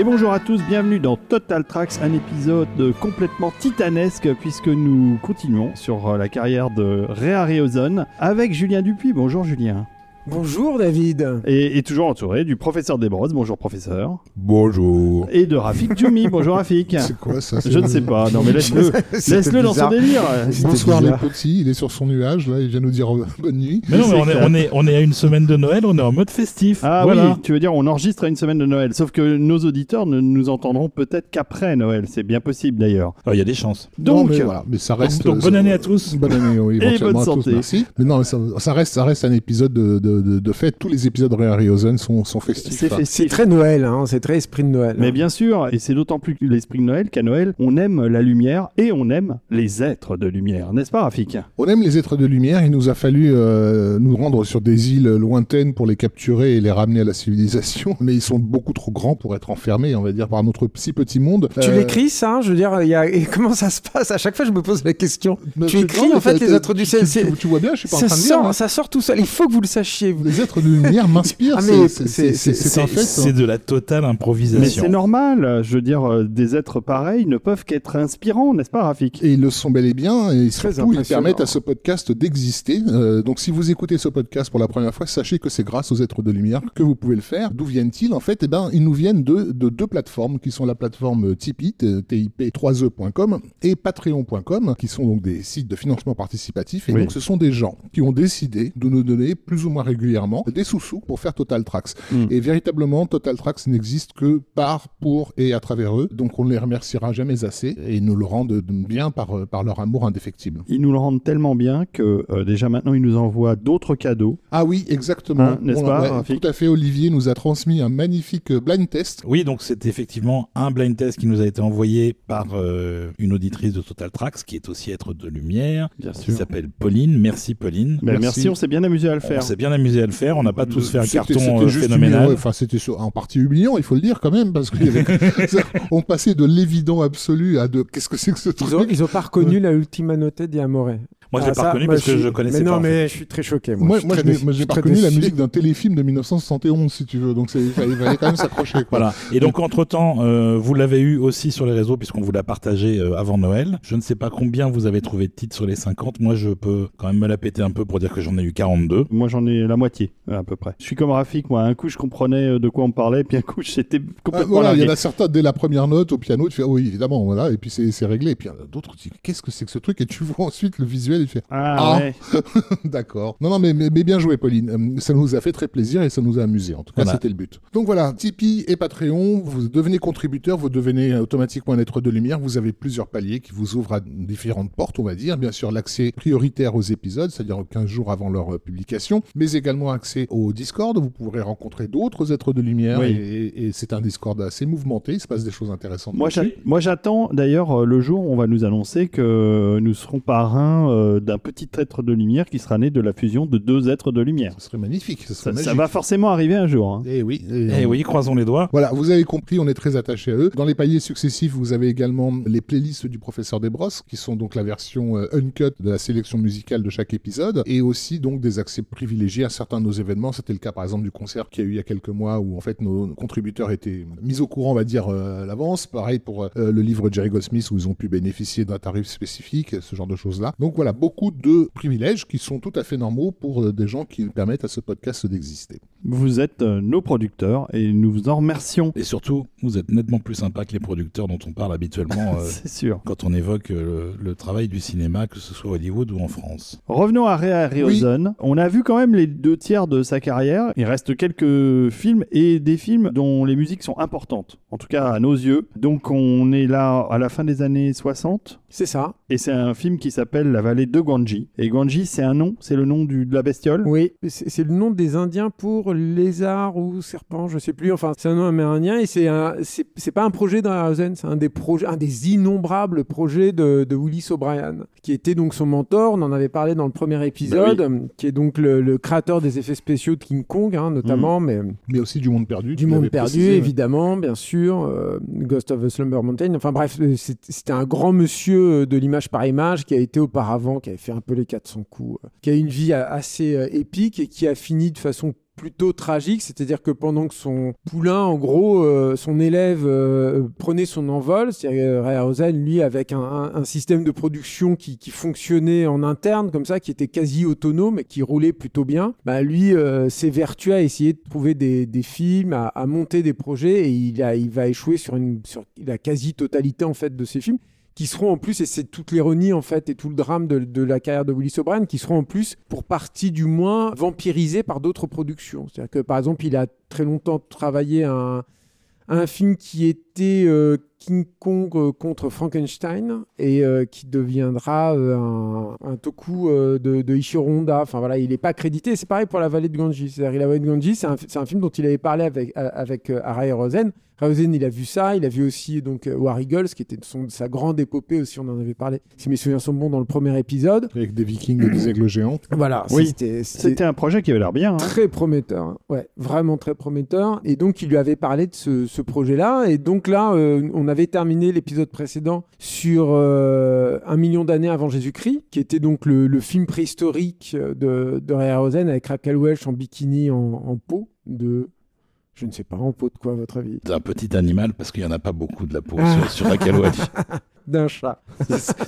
Et bonjour à tous, bienvenue dans Total Tracks, un épisode complètement titanesque puisque nous continuons sur la carrière de Ray Harryhausen avec Julien Dupuis. Bonjour Julien. Bonjour David. Et, et toujours entouré du professeur Desbrosses. Bonjour professeur. Bonjour. Et de Rafik Djoumi. Bonjour Rafik. C'est quoi ça Je ne sais pas. Non mais laisse-le laisse-le dans son délire. Bonsoir les petits, il est sur son nuage là, il vient nous dire euh, bonne nuit. Mais non, mais on est, on, est, on est à une semaine de Noël, on est en mode festif. Ah voilà. oui, tu veux dire on enregistre à une semaine de Noël. Sauf que nos auditeurs ne nous entendront peut-être qu'après Noël. C'est bien possible d'ailleurs. Alors, Il y a des chances. Non, Donc, mais, voilà, mais ça reste. Donc, euh, bonne ça- année à tous. Bonne année, oui, éventuellement bonne à tous, santé. merci. Mais non, ça, ça reste, ça reste un épisode de, de, de, de fête. Tous les épisodes de Ray Harryhausen sont, sont festifs. c'est hein. Festif. très Noël, hein, c'est très esprit de Noël. Mais bien sûr, et c'est d'autant plus l'esprit de Noël qu'à Noël, on aime la lumière et on aime les êtres de lumière, n'est-ce pas Rafik? On aime les êtres de lumière. Il nous a fallu euh, nous rendre sur des îles lointaines pour les capturer et les ramener à la civilisation. Mais ils sont beaucoup trop grands pour être enfermés, on va dire, par notre si petit monde. Tu Euh, l'écris ça Je veux dire, il y a... et comment ça se passe? À chaque fois, je me pose la question. mais tu écris, non, en fait, les êtres du tu- ciel, tu- c'est- Tu, tu vois bien, je suis pas en Ça train de dire. sort, hein. ça sort tout seul. Il faut que vous le sachiez. Vous. Les êtres de lumière m'inspirent. Ah, mais c'est- c'est- c'est c'est- c'est un C'est fait. c'est hein. de la totale Mais improvisation. c'est normal, je veux dire, euh, des êtres pareils ne peuvent qu'être inspirants, n'est-ce pas Rafik? Et ils le sont bel et bien, et surtout ils permettent à ce podcast d'exister. Euh, donc si vous écoutez ce podcast pour la première fois, sachez que c'est grâce aux êtres de lumière que vous pouvez le faire. D'où viennent-ils? En fait, eh ben, ils nous viennent de, de deux plateformes qui sont la plateforme Tipeee, TIP3E.com, et Patreon.com, qui sont donc des sites de financement participatif. Et Oui. donc ce sont des gens qui ont décidé de nous donner plus ou moins régulièrement des sous-sous pour faire Total Tracks. Mm. Et véritablement, Total Tracks n'existe que par, pour et à travers eux. Donc on ne les remerciera jamais assez et ils nous le rendent bien par, euh, par leur amour indéfectible. Ils nous le rendent tellement bien que euh, déjà maintenant ils nous envoient d'autres cadeaux. Ah oui, exactement. Hein, n'est-ce pas, Tout à fait, Olivier nous a transmis un magnifique euh, blind test. Oui, donc c'est effectivement un blind test qui nous a été envoyé par euh, une auditrice de Total Tracks, qui est aussi être de lumière, Bien qui s'appelle Pauline. Merci Pauline. Ben, merci. Merci. on s'est bien amusé à le On faire. s'est bien amusé à le faire. On n'a pas tous fait un carton euh, phénoménal. Enfin, c'était en partie humiliant, il faut le dire quand même, parce qu'il y avait- ça- on passait de l'évident absolu à de qu'est-ce que c'est que ce truc Ils ont, ils ont pas reconnu la Ultima Note di Amore. Moi, je l'ai Ah, pas reconnu parce que je connaissais mais pas. non, en fait. mais je suis très choqué. Moi, Moi, j'ai pas reconnu la musique d'un téléfilm de 1971, si tu veux. Donc, c'est- il fallait, quand même s'accrocher. Voilà. Et donc, entre-temps, euh, vous l'avez eu aussi sur les réseaux, puisqu'on vous l'a partagé euh, avant Noël. Je ne sais pas combien vous avez trouvé de titres sur les 50. Moi, je peux quand même me la péter un peu pour dire que j'en ai eu 42. Moi j'en ai la moitié à peu près. Je suis comme Rafik, moi. Un coup je comprenais euh, de quoi on parlait, puis un coup j'étais Ah, complètement voilà, il y en a certains dès la première note au piano, tu fais ah oui évidemment voilà et puis c'est c'est réglé et puis il y en a d'autres tu dis qu'est-ce que c'est que ce truc? Et tu vois ensuite le visuel fais Ah, Ah. ouais. d'accord. Non non mais, mais, mais bien joué Pauline. Euh, ça nous a fait très plaisir et ça nous a amusé. En tout cas Voilà. c'était le but. Donc voilà Tipeee et Patreon vous devenez contributeur vous devenez automatiquement un être de lumière. Vous avez plusieurs paliers qui vous ouvrent à différentes portes on va dire. Bien sûr l'accès prioritaire aux épisodes c'est-à-dire 15 jours avant leur euh, publication mais également accès au Discord. Vous pourrez rencontrer d'autres êtres de lumière Oui. et, et c'est un Discord assez mouvementé. Il se passe des choses intéressantes moi, j'attends d'ailleurs euh, le jour où on va nous annoncer que nous serons parrains euh, d'un petit être de lumière qui sera né de la fusion de deux êtres de lumière. Ce serait magnifique, ce Ça, serait ça magique. va forcément arriver un jour. hein. Eh oui. Eh oui, croisons les doigts. Voilà, vous avez compris, on est très attaché à eux. Dans les paliers successifs, vous avez également les playlists du professeur Desbrosses, qui sont donc la version euh, uncut de la sélection musicale de chaque épisode, et aussi donc des accès privilégiés à certains de nos événements. C'était le cas par exemple du concert qu'il y a eu il y a quelques mois, où en fait nos contributeurs étaient mis au courant, on va dire, euh, à l'avance. Pareil pour le livre de Jerry Goldsmith, où ils ont pu bénéficier d'un tarif spécifique, ce genre de choses-là. Donc voilà, beaucoup de privilèges qui sont tout à fait normaux pour euh, des gens qui permettent à ce podcast d'exister. Vous êtes euh, nos producteurs et nous vous en remercions. Et surtout, vous êtes nettement plus sympa que les producteurs dont on parle habituellement euh, C'est sûr. quand on évoque euh, le, le travail du cinéma, que ce soit Hollywood ou en France. Revenons à Ray Harryhausen. On a vu quand même les deux tiers de sa carrière. Il reste quelques films et des films dont les musiques sont importantes, en tout cas à nos yeux. Donc on est là à la fin des années 60. C'est ça. Et c'est un film qui s'appelle La vallée de Guanji. Et Guanji, c'est un nom, c'est le nom du, de la bestiole? Oui, c'est le nom des Indiens pour lézard ou serpent, je sais plus. Enfin, c'est un nom amérindien et c'est un, c'est pas un projet d'Harryhausen, c'est un des projets, un des innombrables projets de, de Willis O'Brien, qui était donc son mentor. On en avait parlé dans le premier épisode, qui est donc le, le créateur des effets spéciaux de King Kong, hein, notamment, mais Mais aussi du monde perdu. du monde perdu, précisé, ouais. évidemment, bien sûr, euh, Ghost of the Slumber Mountain. Enfin bref, euh, c'était un grand monsieur de l'image par image qui a été auparavant, qui avait fait un peu les 400 coups, euh, qui a une vie euh, assez euh, épique et qui a fini de façon plutôt tragique, c'est-à-dire que pendant que son poulain, en gros, son élève prenait son envol, c'est-à-dire Ray Harryhausen, lui, avec un, système de production qui, fonctionnait en interne, comme ça, qui était quasi autonome et qui roulait plutôt bien, bah, lui euh, s'est vertué à essayer de trouver des, films, à, monter des projets, et il, va échouer sur, sur la quasi-totalité, en fait, de ses films qui seront en plus, et c'est toute l'ironie en fait et tout le drame de, la carrière de Willis O'Brien, qui seront en plus, pour partie du moins, vampirisés par d'autres productions. C'est-à-dire que par exemple, il a très longtemps travaillé un, un film qui était euh, King Kong euh, contre Frankenstein et euh, qui deviendra un, un toku de, de. Enfin voilà, il n'est pas crédité. C'est pareil pour La Vallée de Ganges. C'est-à-dire, La Vallée de Ganges, c'est un, film dont il avait parlé avec, avec Arai Rosen. Rosen, il a vu ça. Il a vu aussi donc euh, War Eagles, qui était son, sa grande épopée aussi. On en avait parlé, si mes souvenirs sont bons, dans le premier épisode. Avec des vikings et des aigles géants. Voilà, Oui. c'était un projet qui avait l'air bien. hein. Très prometteur, hein. ouais, vraiment très prometteur. Et donc, il lui avait parlé de ce, ce projet-là. Et donc là, euh, on avait terminé l'épisode précédent sur euh, Un million d'années avant Jésus-Christ, qui était donc le, le film préhistorique de, de Ray Harryhausen avec Raquel Welch en bikini en, en peau de... Je ne sais pas, en peau de quoi, à votre avis d'un petit animal parce qu'il y en a pas beaucoup de la peau Ah. sur, sur Raquel Welch. D'un chat.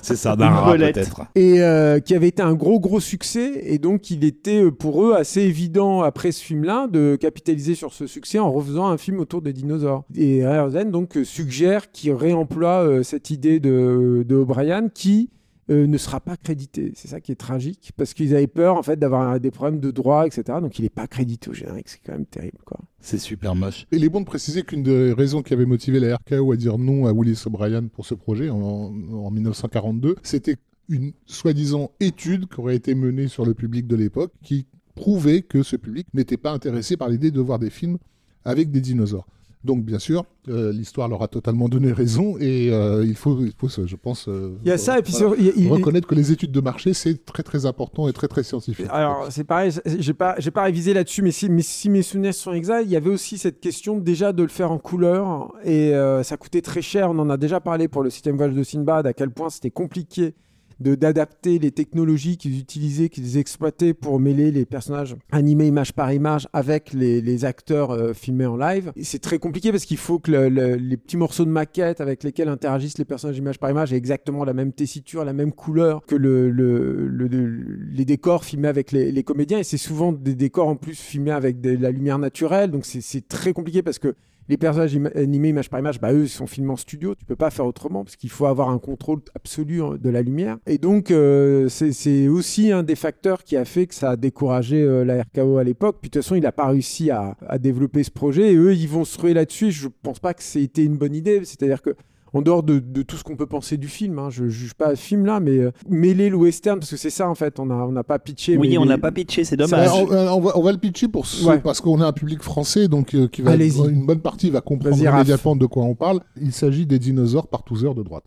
C'est ça, d'un rat peut-être. et euh, qui avait été un gros gros succès et donc il était euh, pour eux assez évident après ce film-là de capitaliser sur ce succès en refaisant un film autour des dinosaures. Et Ryerson donc suggère qu'il réemploie euh, cette idée de, de O'Brien qui euh, ne sera pas crédité. C'est ça qui est tragique parce qu'ils avaient peur en fait d'avoir des problèmes de droit, etc. Donc il n'est pas crédité au générique, c'est quand même terrible quoi. C'est super moche. Et il est bon de préciser qu'une des raisons qui avait motivé la RKO à dire non à Willis O'Brien pour ce projet en, en 1942, c'était une soi-disant étude qui aurait été menée sur le public de l'époque qui prouvait que ce public n'était pas intéressé par l'idée de voir des films avec des dinosaures. Donc bien sûr, euh, l'histoire leur a totalement donné raison et euh, il faut, il faut, se- je pense, euh, Il y a ça et puis voilà, il il- reconnaître que les études de marché c'est très très important et très très scientifique. Alors, c'est pareil, j'ai pas, j'ai pas révisé là-dessus, mais si, mais si mes souvenirs sont exacts, il y avait aussi cette question déjà de le faire en couleur, et ça coûtait très cher. On en a déjà parlé pour le système voyage de Sinbad, à quel point c'était compliqué d'adapter les technologies qu'ils utilisaient, qu'ils exploitaient pour mêler les personnages animés image par image avec les, acteurs euh, filmés en live. C'est très compliqué parce qu'il faut que le- le- les petits morceaux de maquette avec lesquels interagissent les personnages image par image aient exactement la même tessiture, la même couleur que le, le- le- le- les décors filmés avec les, les comédiens. Et c'est souvent des décors en plus filmés avec de la lumière naturelle. Donc c'est très compliqué parce que les personnages animés image par image, bah, eux, ils sont filmés en studio. Tu peux pas faire autrement parce qu'il faut avoir un contrôle absolu hein, de la lumière. Et donc, euh, c'est c'est aussi un des facteurs qui a fait que ça a découragé euh, la RKO à l'époque. Puis de toute façon, il n'a pas réussi à, à développer ce projet. Et eux, ils vont se ruer là-dessus. Je pense pas que c'était une bonne idée. C'est-à-dire que en dehors de, de tout ce qu'on peut penser du film, hein, je juge pas le film là, mais euh, mêler le western, parce que c'est ça en fait, on n'a on pas pitché. Oui, mais on les- n'a pas pitché, c'est dommage. on, euh, on va, on va le pitcher pour ce- Ouais. parce qu'on a un public français, donc euh, qui va une bonne partie va comprendre immédiatement de quoi on parle. Il s'agit des dinosaures partouzeurs de droite.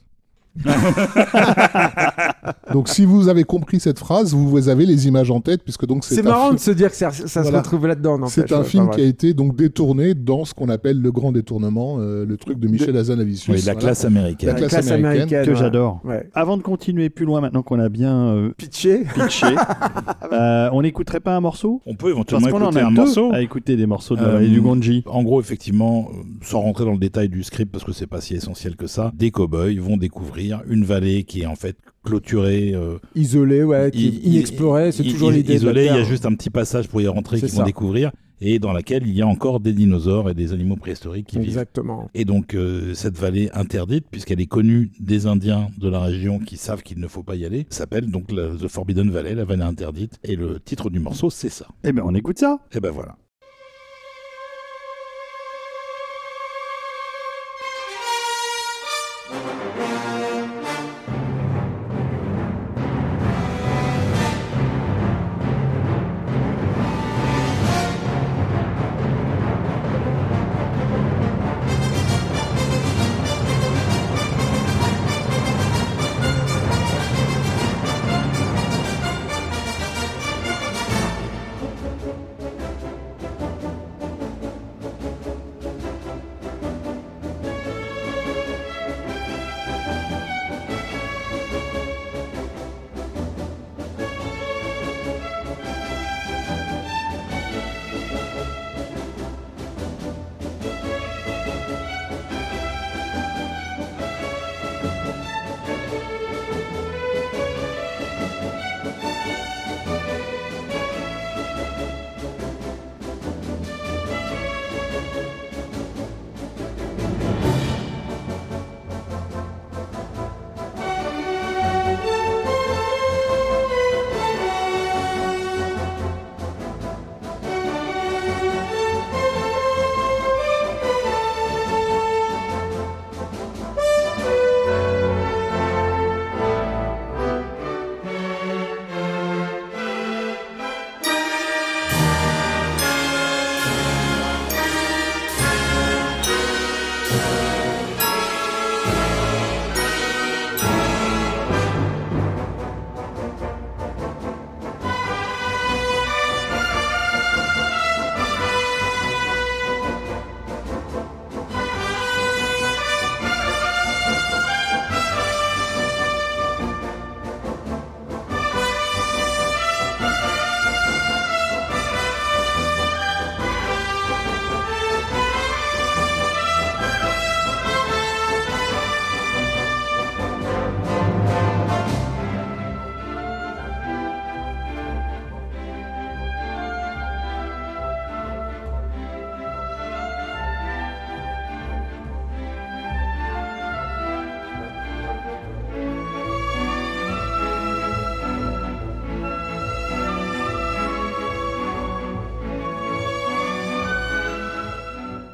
donc si vous avez compris cette phrase, vous avez les images en tête, puisque donc c'est C'est marrant film- de se dire que ça, ça se retrouve là-dedans. C'est un film enfin, qui a été donc détourné dans ce qu'on appelle le grand détournement, euh, le truc de Michel Hazanavicius. Oui, la voilà. classe américaine. La La classe américaine, que ouais. j'adore. Ouais. Avant de continuer plus loin, maintenant qu'on a bien euh, Pitché. pitché, euh, on n'écouterait pas un morceau? On peut Parce éventuellement qu'on en écouter a un deux morceau. à écouter des morceaux de la Euh, du Ganji. En gros, effectivement, euh, sans rentrer dans le détail du script parce que c'est pas si essentiel que ça, des cow-boys vont découvrir une vallée qui est en fait clôturée, euh, Isolé, ouais, qui i- est inexploré. C'est i- toujours i- l'idée. de la Isolée, il y a juste un petit passage pour y rentrer C'est qu'ils vont découvrir et dans laquelle il y a encore des dinosaures et des animaux préhistoriques qui vivent. Exactement. Et donc euh, cette vallée interdite, puisqu'elle est connue des Indiens de la région qui savent qu'il ne faut pas y aller, s'appelle donc la- The Forbidden Valley, la vallée interdite. Et le titre du morceau, c'est ça. Eh ben, on écoute ça. Et ben voilà.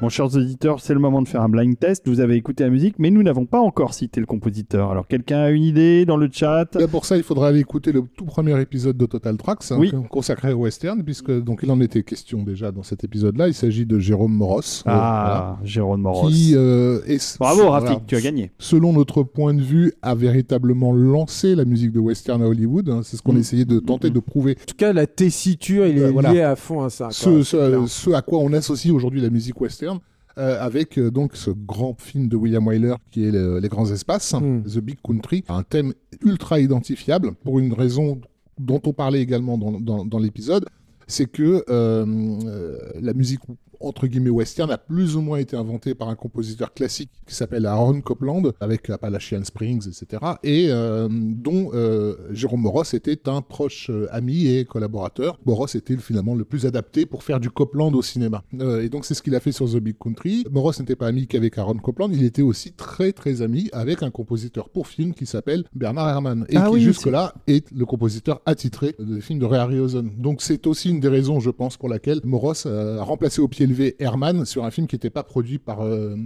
Mon chers auditeurs, c'est le moment de faire un blind test. Vous avez écouté la musique, mais nous n'avons pas encore cité le compositeur. Alors, quelqu'un a une idée dans le chat? Là, pour ça, il faudra aller écouter le tout premier épisode de Total Tracks, hein, Oui. consacré au western, puisque donc il en était question déjà dans cet épisode-là. Il s'agit de Jérôme Moros. euh, Ah, Jérôme Moros. qui euh, est Bravo, voilà, Rafik, tu as gagné. selon notre point de vue, a véritablement lancé la musique de western à Hollywood. hein. C'est ce qu'on Mm. essayait de tenter de prouver. En tout cas, la tessiture, il est Euh, voilà. lié à fond à ça. quoi. Ce, C'est ce- clair. ce à quoi on associe aujourd'hui la musique western. Euh, avec euh, donc ce grand film de William Wyler qui est le- Les Grands Espaces, Mm. The Big Country, un thème ultra identifiable pour une raison dont on parlait également dans, dans- dans l'épisode, c'est que euh, euh, la musique entre guillemets western a plus ou moins été inventée par un compositeur classique qui s'appelle Aaron Copland avec Appalachian Springs, etc. et euh, dont euh, Jérôme Moros était un proche euh, ami et collaborateur. Moros était finalement le plus adapté pour faire du Copland au cinéma? Et donc c'est ce qu'il a fait sur The Big Country. Moros n'était pas ami qu'avec Aaron Copland, il était aussi très très ami avec un compositeur pour film qui s'appelle Bernard Herrmann et Ah qui oui, jusque-là est le compositeur attitré des films de Ray Harryhausen. Donc c'est aussi une des raisons, je pense, pour laquelle Moros a remplacé au pied Herman sur un film qui n'était pas produit par euh,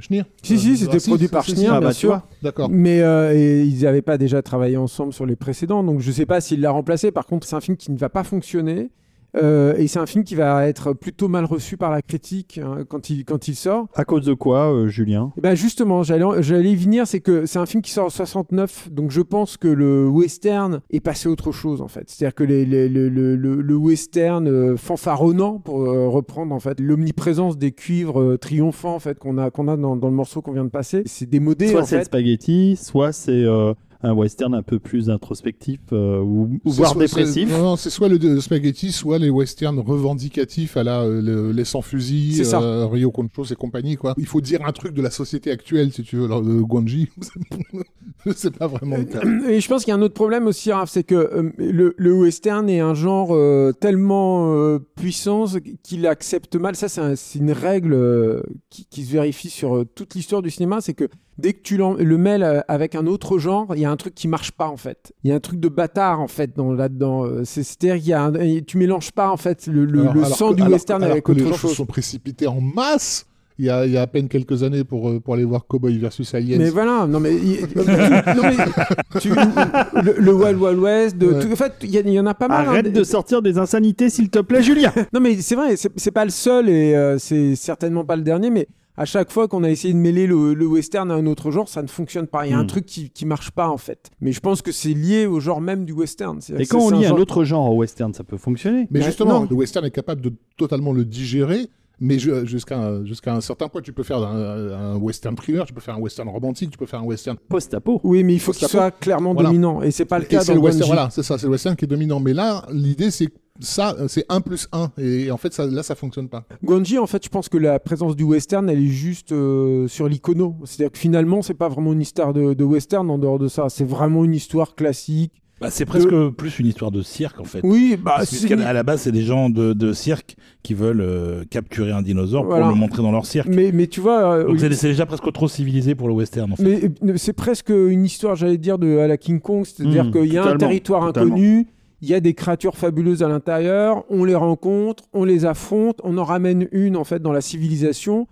Schneer. Si, Euh, si, c'était ah, si, produit si, par si, Schneer, si. Ah bien bah, sûr. D'accord. Mais euh, et ils n'avaient pas déjà travaillé ensemble sur les précédents, donc je sais pas s'il l'a remplacé. Par contre, c'est un film qui ne va pas fonctionner. Euh, et c'est un film qui va être plutôt mal reçu par la critique hein, quand, il, quand il sort. À cause de quoi, euh, Julien? Et ben justement, j'allais j'allais y venir, c'est que c'est un film qui sort en 69, donc je pense que le western est passé à autre chose en fait. C'est-à-dire que les, les- le, le- le- le western euh, fanfaronnant, pour reprendre en fait l'omniprésence des cuivres triomphants en fait qu'on a qu'on a dans, dans le morceau qu'on vient de passer, c'est démodé Soit en c'est le fait. spaghetti, soit c'est un western un peu plus introspectif euh, ou, voire soit- dépressif. Non, non, c'est soit le, le spaghetti, soit les westerns revendicatifs à la euh, le- les sans fusil, C'est ça. euh, Rio Conchos et compagnie quoi. Il faut dire un truc de la société actuelle si tu veux, alors, de Guanji. c'est pas vraiment le cas. Et je pense qu'il y a un autre problème aussi, Raph, c'est que euh, le, le western est un genre euh, tellement euh, puissant qu'il accepte mal. Ça, c'est un- c'est une règle euh, qui, qui se vérifie sur euh, toute l'histoire du cinéma, c'est que dès que tu le mêles euh, avec un autre genre, il y a un truc qui marche pas en fait. Il y a un truc de bâtard en fait dans, là-dedans. Euh, c'est- C'est-à-dire qu'il y a un- tu mélanges pas en fait le, le- Alors- le alors sang que- du alors- western alors avec que les autre gens se chose. sont précipités en masse. Il y, a, il y a à peine quelques années pour, euh, pour aller voir Cowboy versus Aliens. Mais voilà, non mais, il- non, mais tu- le, le Wild Wild West, de, Ouais. tout- en fait, il y, en a pas mal. hein, Arrête de sortir des insanités, s'il te plaît, Julien. Non, mais c'est vrai, c'est c'est pas le seul et euh, c'est certainement pas le dernier, mais à chaque fois qu'on a essayé de mêler le, le western à un autre genre, ça ne fonctionne pas. Il y a un Hmm. truc qui, qui marche pas en fait. Mais je pense que c'est lié au genre même du western. C'est- Et quand on lit un genre- autre genre au western, ça peut fonctionner. Mais Ouais, justement, non. le western est capable de totalement le digérer. Mais jusqu'à un, jusqu'à un certain point, tu peux faire un, un western thriller, tu peux faire un western romantique, tu peux faire un western. Post-apo. Oui, mais il faut qu'il soit clairement Voilà. dominant. Et c'est pas le cas dans le western, voilà, c'est ça, c'est le western qui est dominant. Mais là, l'idée, c'est que ça, c'est 1 plus 1. Et en fait, ça, là, ça fonctionne pas. Gwanji, en fait, je pense que la présence du western, elle est juste euh, sur l'icono. C'est-à-dire que finalement, c'est pas vraiment une histoire de, de western en dehors de ça. C'est vraiment une histoire classique. Bah, c'est presque plus une histoire de cirque en fait. Oui, bah, c'est- à la base, c'est des gens de, de cirque qui veulent euh, capturer un dinosaure Voilà. pour le montrer dans leur cirque. mais, mais tu vois, euh, Donc c'est c'est déjà presque trop civilisé pour le western en fait. Mais euh, c'est presque une histoire, j'allais dire, de à la King Kong, c'est-à-dire Mmh, qu'il y a un territoire totalement. inconnu, il y a des créatures fabuleuses à l'intérieur, on les rencontre, on les affronte, on en ramène une en fait dans la civilisation,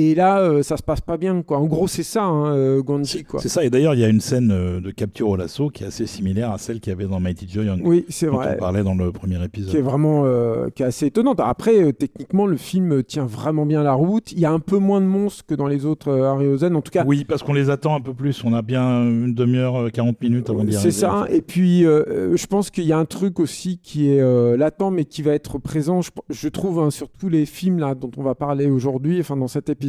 et là euh, ça se passe pas bien quoi. En gros c'est ça, hein, euh, Gandhi quoi. C'est ça, et d'ailleurs il y a une scène euh, de capture au lasso qui est assez similaire à celle qu'il y avait dans Mighty Joe Young, Oui c'est vrai. on parlait dans le premier Qui est épisode. vraiment euh, qui est assez étonnante. Après, techniquement, le film tient vraiment bien la route. Il y a un peu moins de monstres que dans les autres Harryhausen. En tout cas, Oui, parce qu'on les attend un peu plus, on a bien une demi-heure, euh, 40 minutes avant d'y C'est arriver. ça. en fait. Et puis, je pense qu'il y a un truc aussi qui est latent, mais qui va être présent, je, je trouve, hein, sur tous les films là, dont on va parler aujourd'hui, enfin dans cet épisode,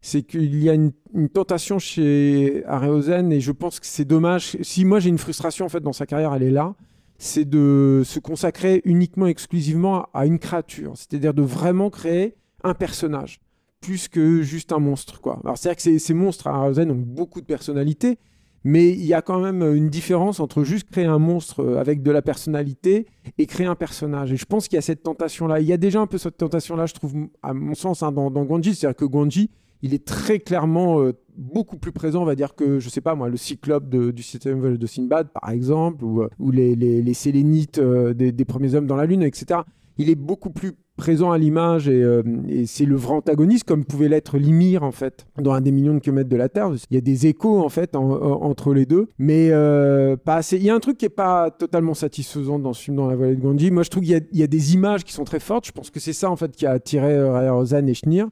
c'est qu'il y a une, tentation chez Harryhausen, et je pense que c'est dommage. Si moi j'ai une frustration en fait dans sa carrière, elle est là. C'est de se consacrer uniquement, exclusivement à, une créature. C'est-à-dire de vraiment créer un personnage, plus que juste un monstre. Quoi. Alors c'est-à-dire que ces, monstres à Harryhausen ont beaucoup de personnalité, mais il y a quand même une différence entre juste créer un monstre euh, avec de la personnalité et créer un personnage. Et je pense qu'il y a cette tentation-là. Il y a déjà un peu cette tentation-là, je trouve, à mon sens, hein, dans, dans. C'est-à-dire que Gwanji, il est très clairement euh, beaucoup plus présent, on va dire, que, je sais pas moi, le cyclope de- du vol de Sinbad, par exemple, ou, euh, les, Sélénites des premiers hommes dans la Lune, etc. il est beaucoup plus présent à l'image et, euh, et c'est le vrai antagoniste comme pouvait l'être Limir en fait dans un des millions de kilomètres de la Terre. Il y a des échos en fait en- en- entre les deux, mais euh, pas assez. Il y a un truc qui est pas totalement satisfaisant dans ce film dans la vallée de Gandhi. Moi je trouve qu'il y, y a des images qui sont très fortes. Je pense que c'est ça en fait qui a attiré euh, Raya Ozan et Schneer.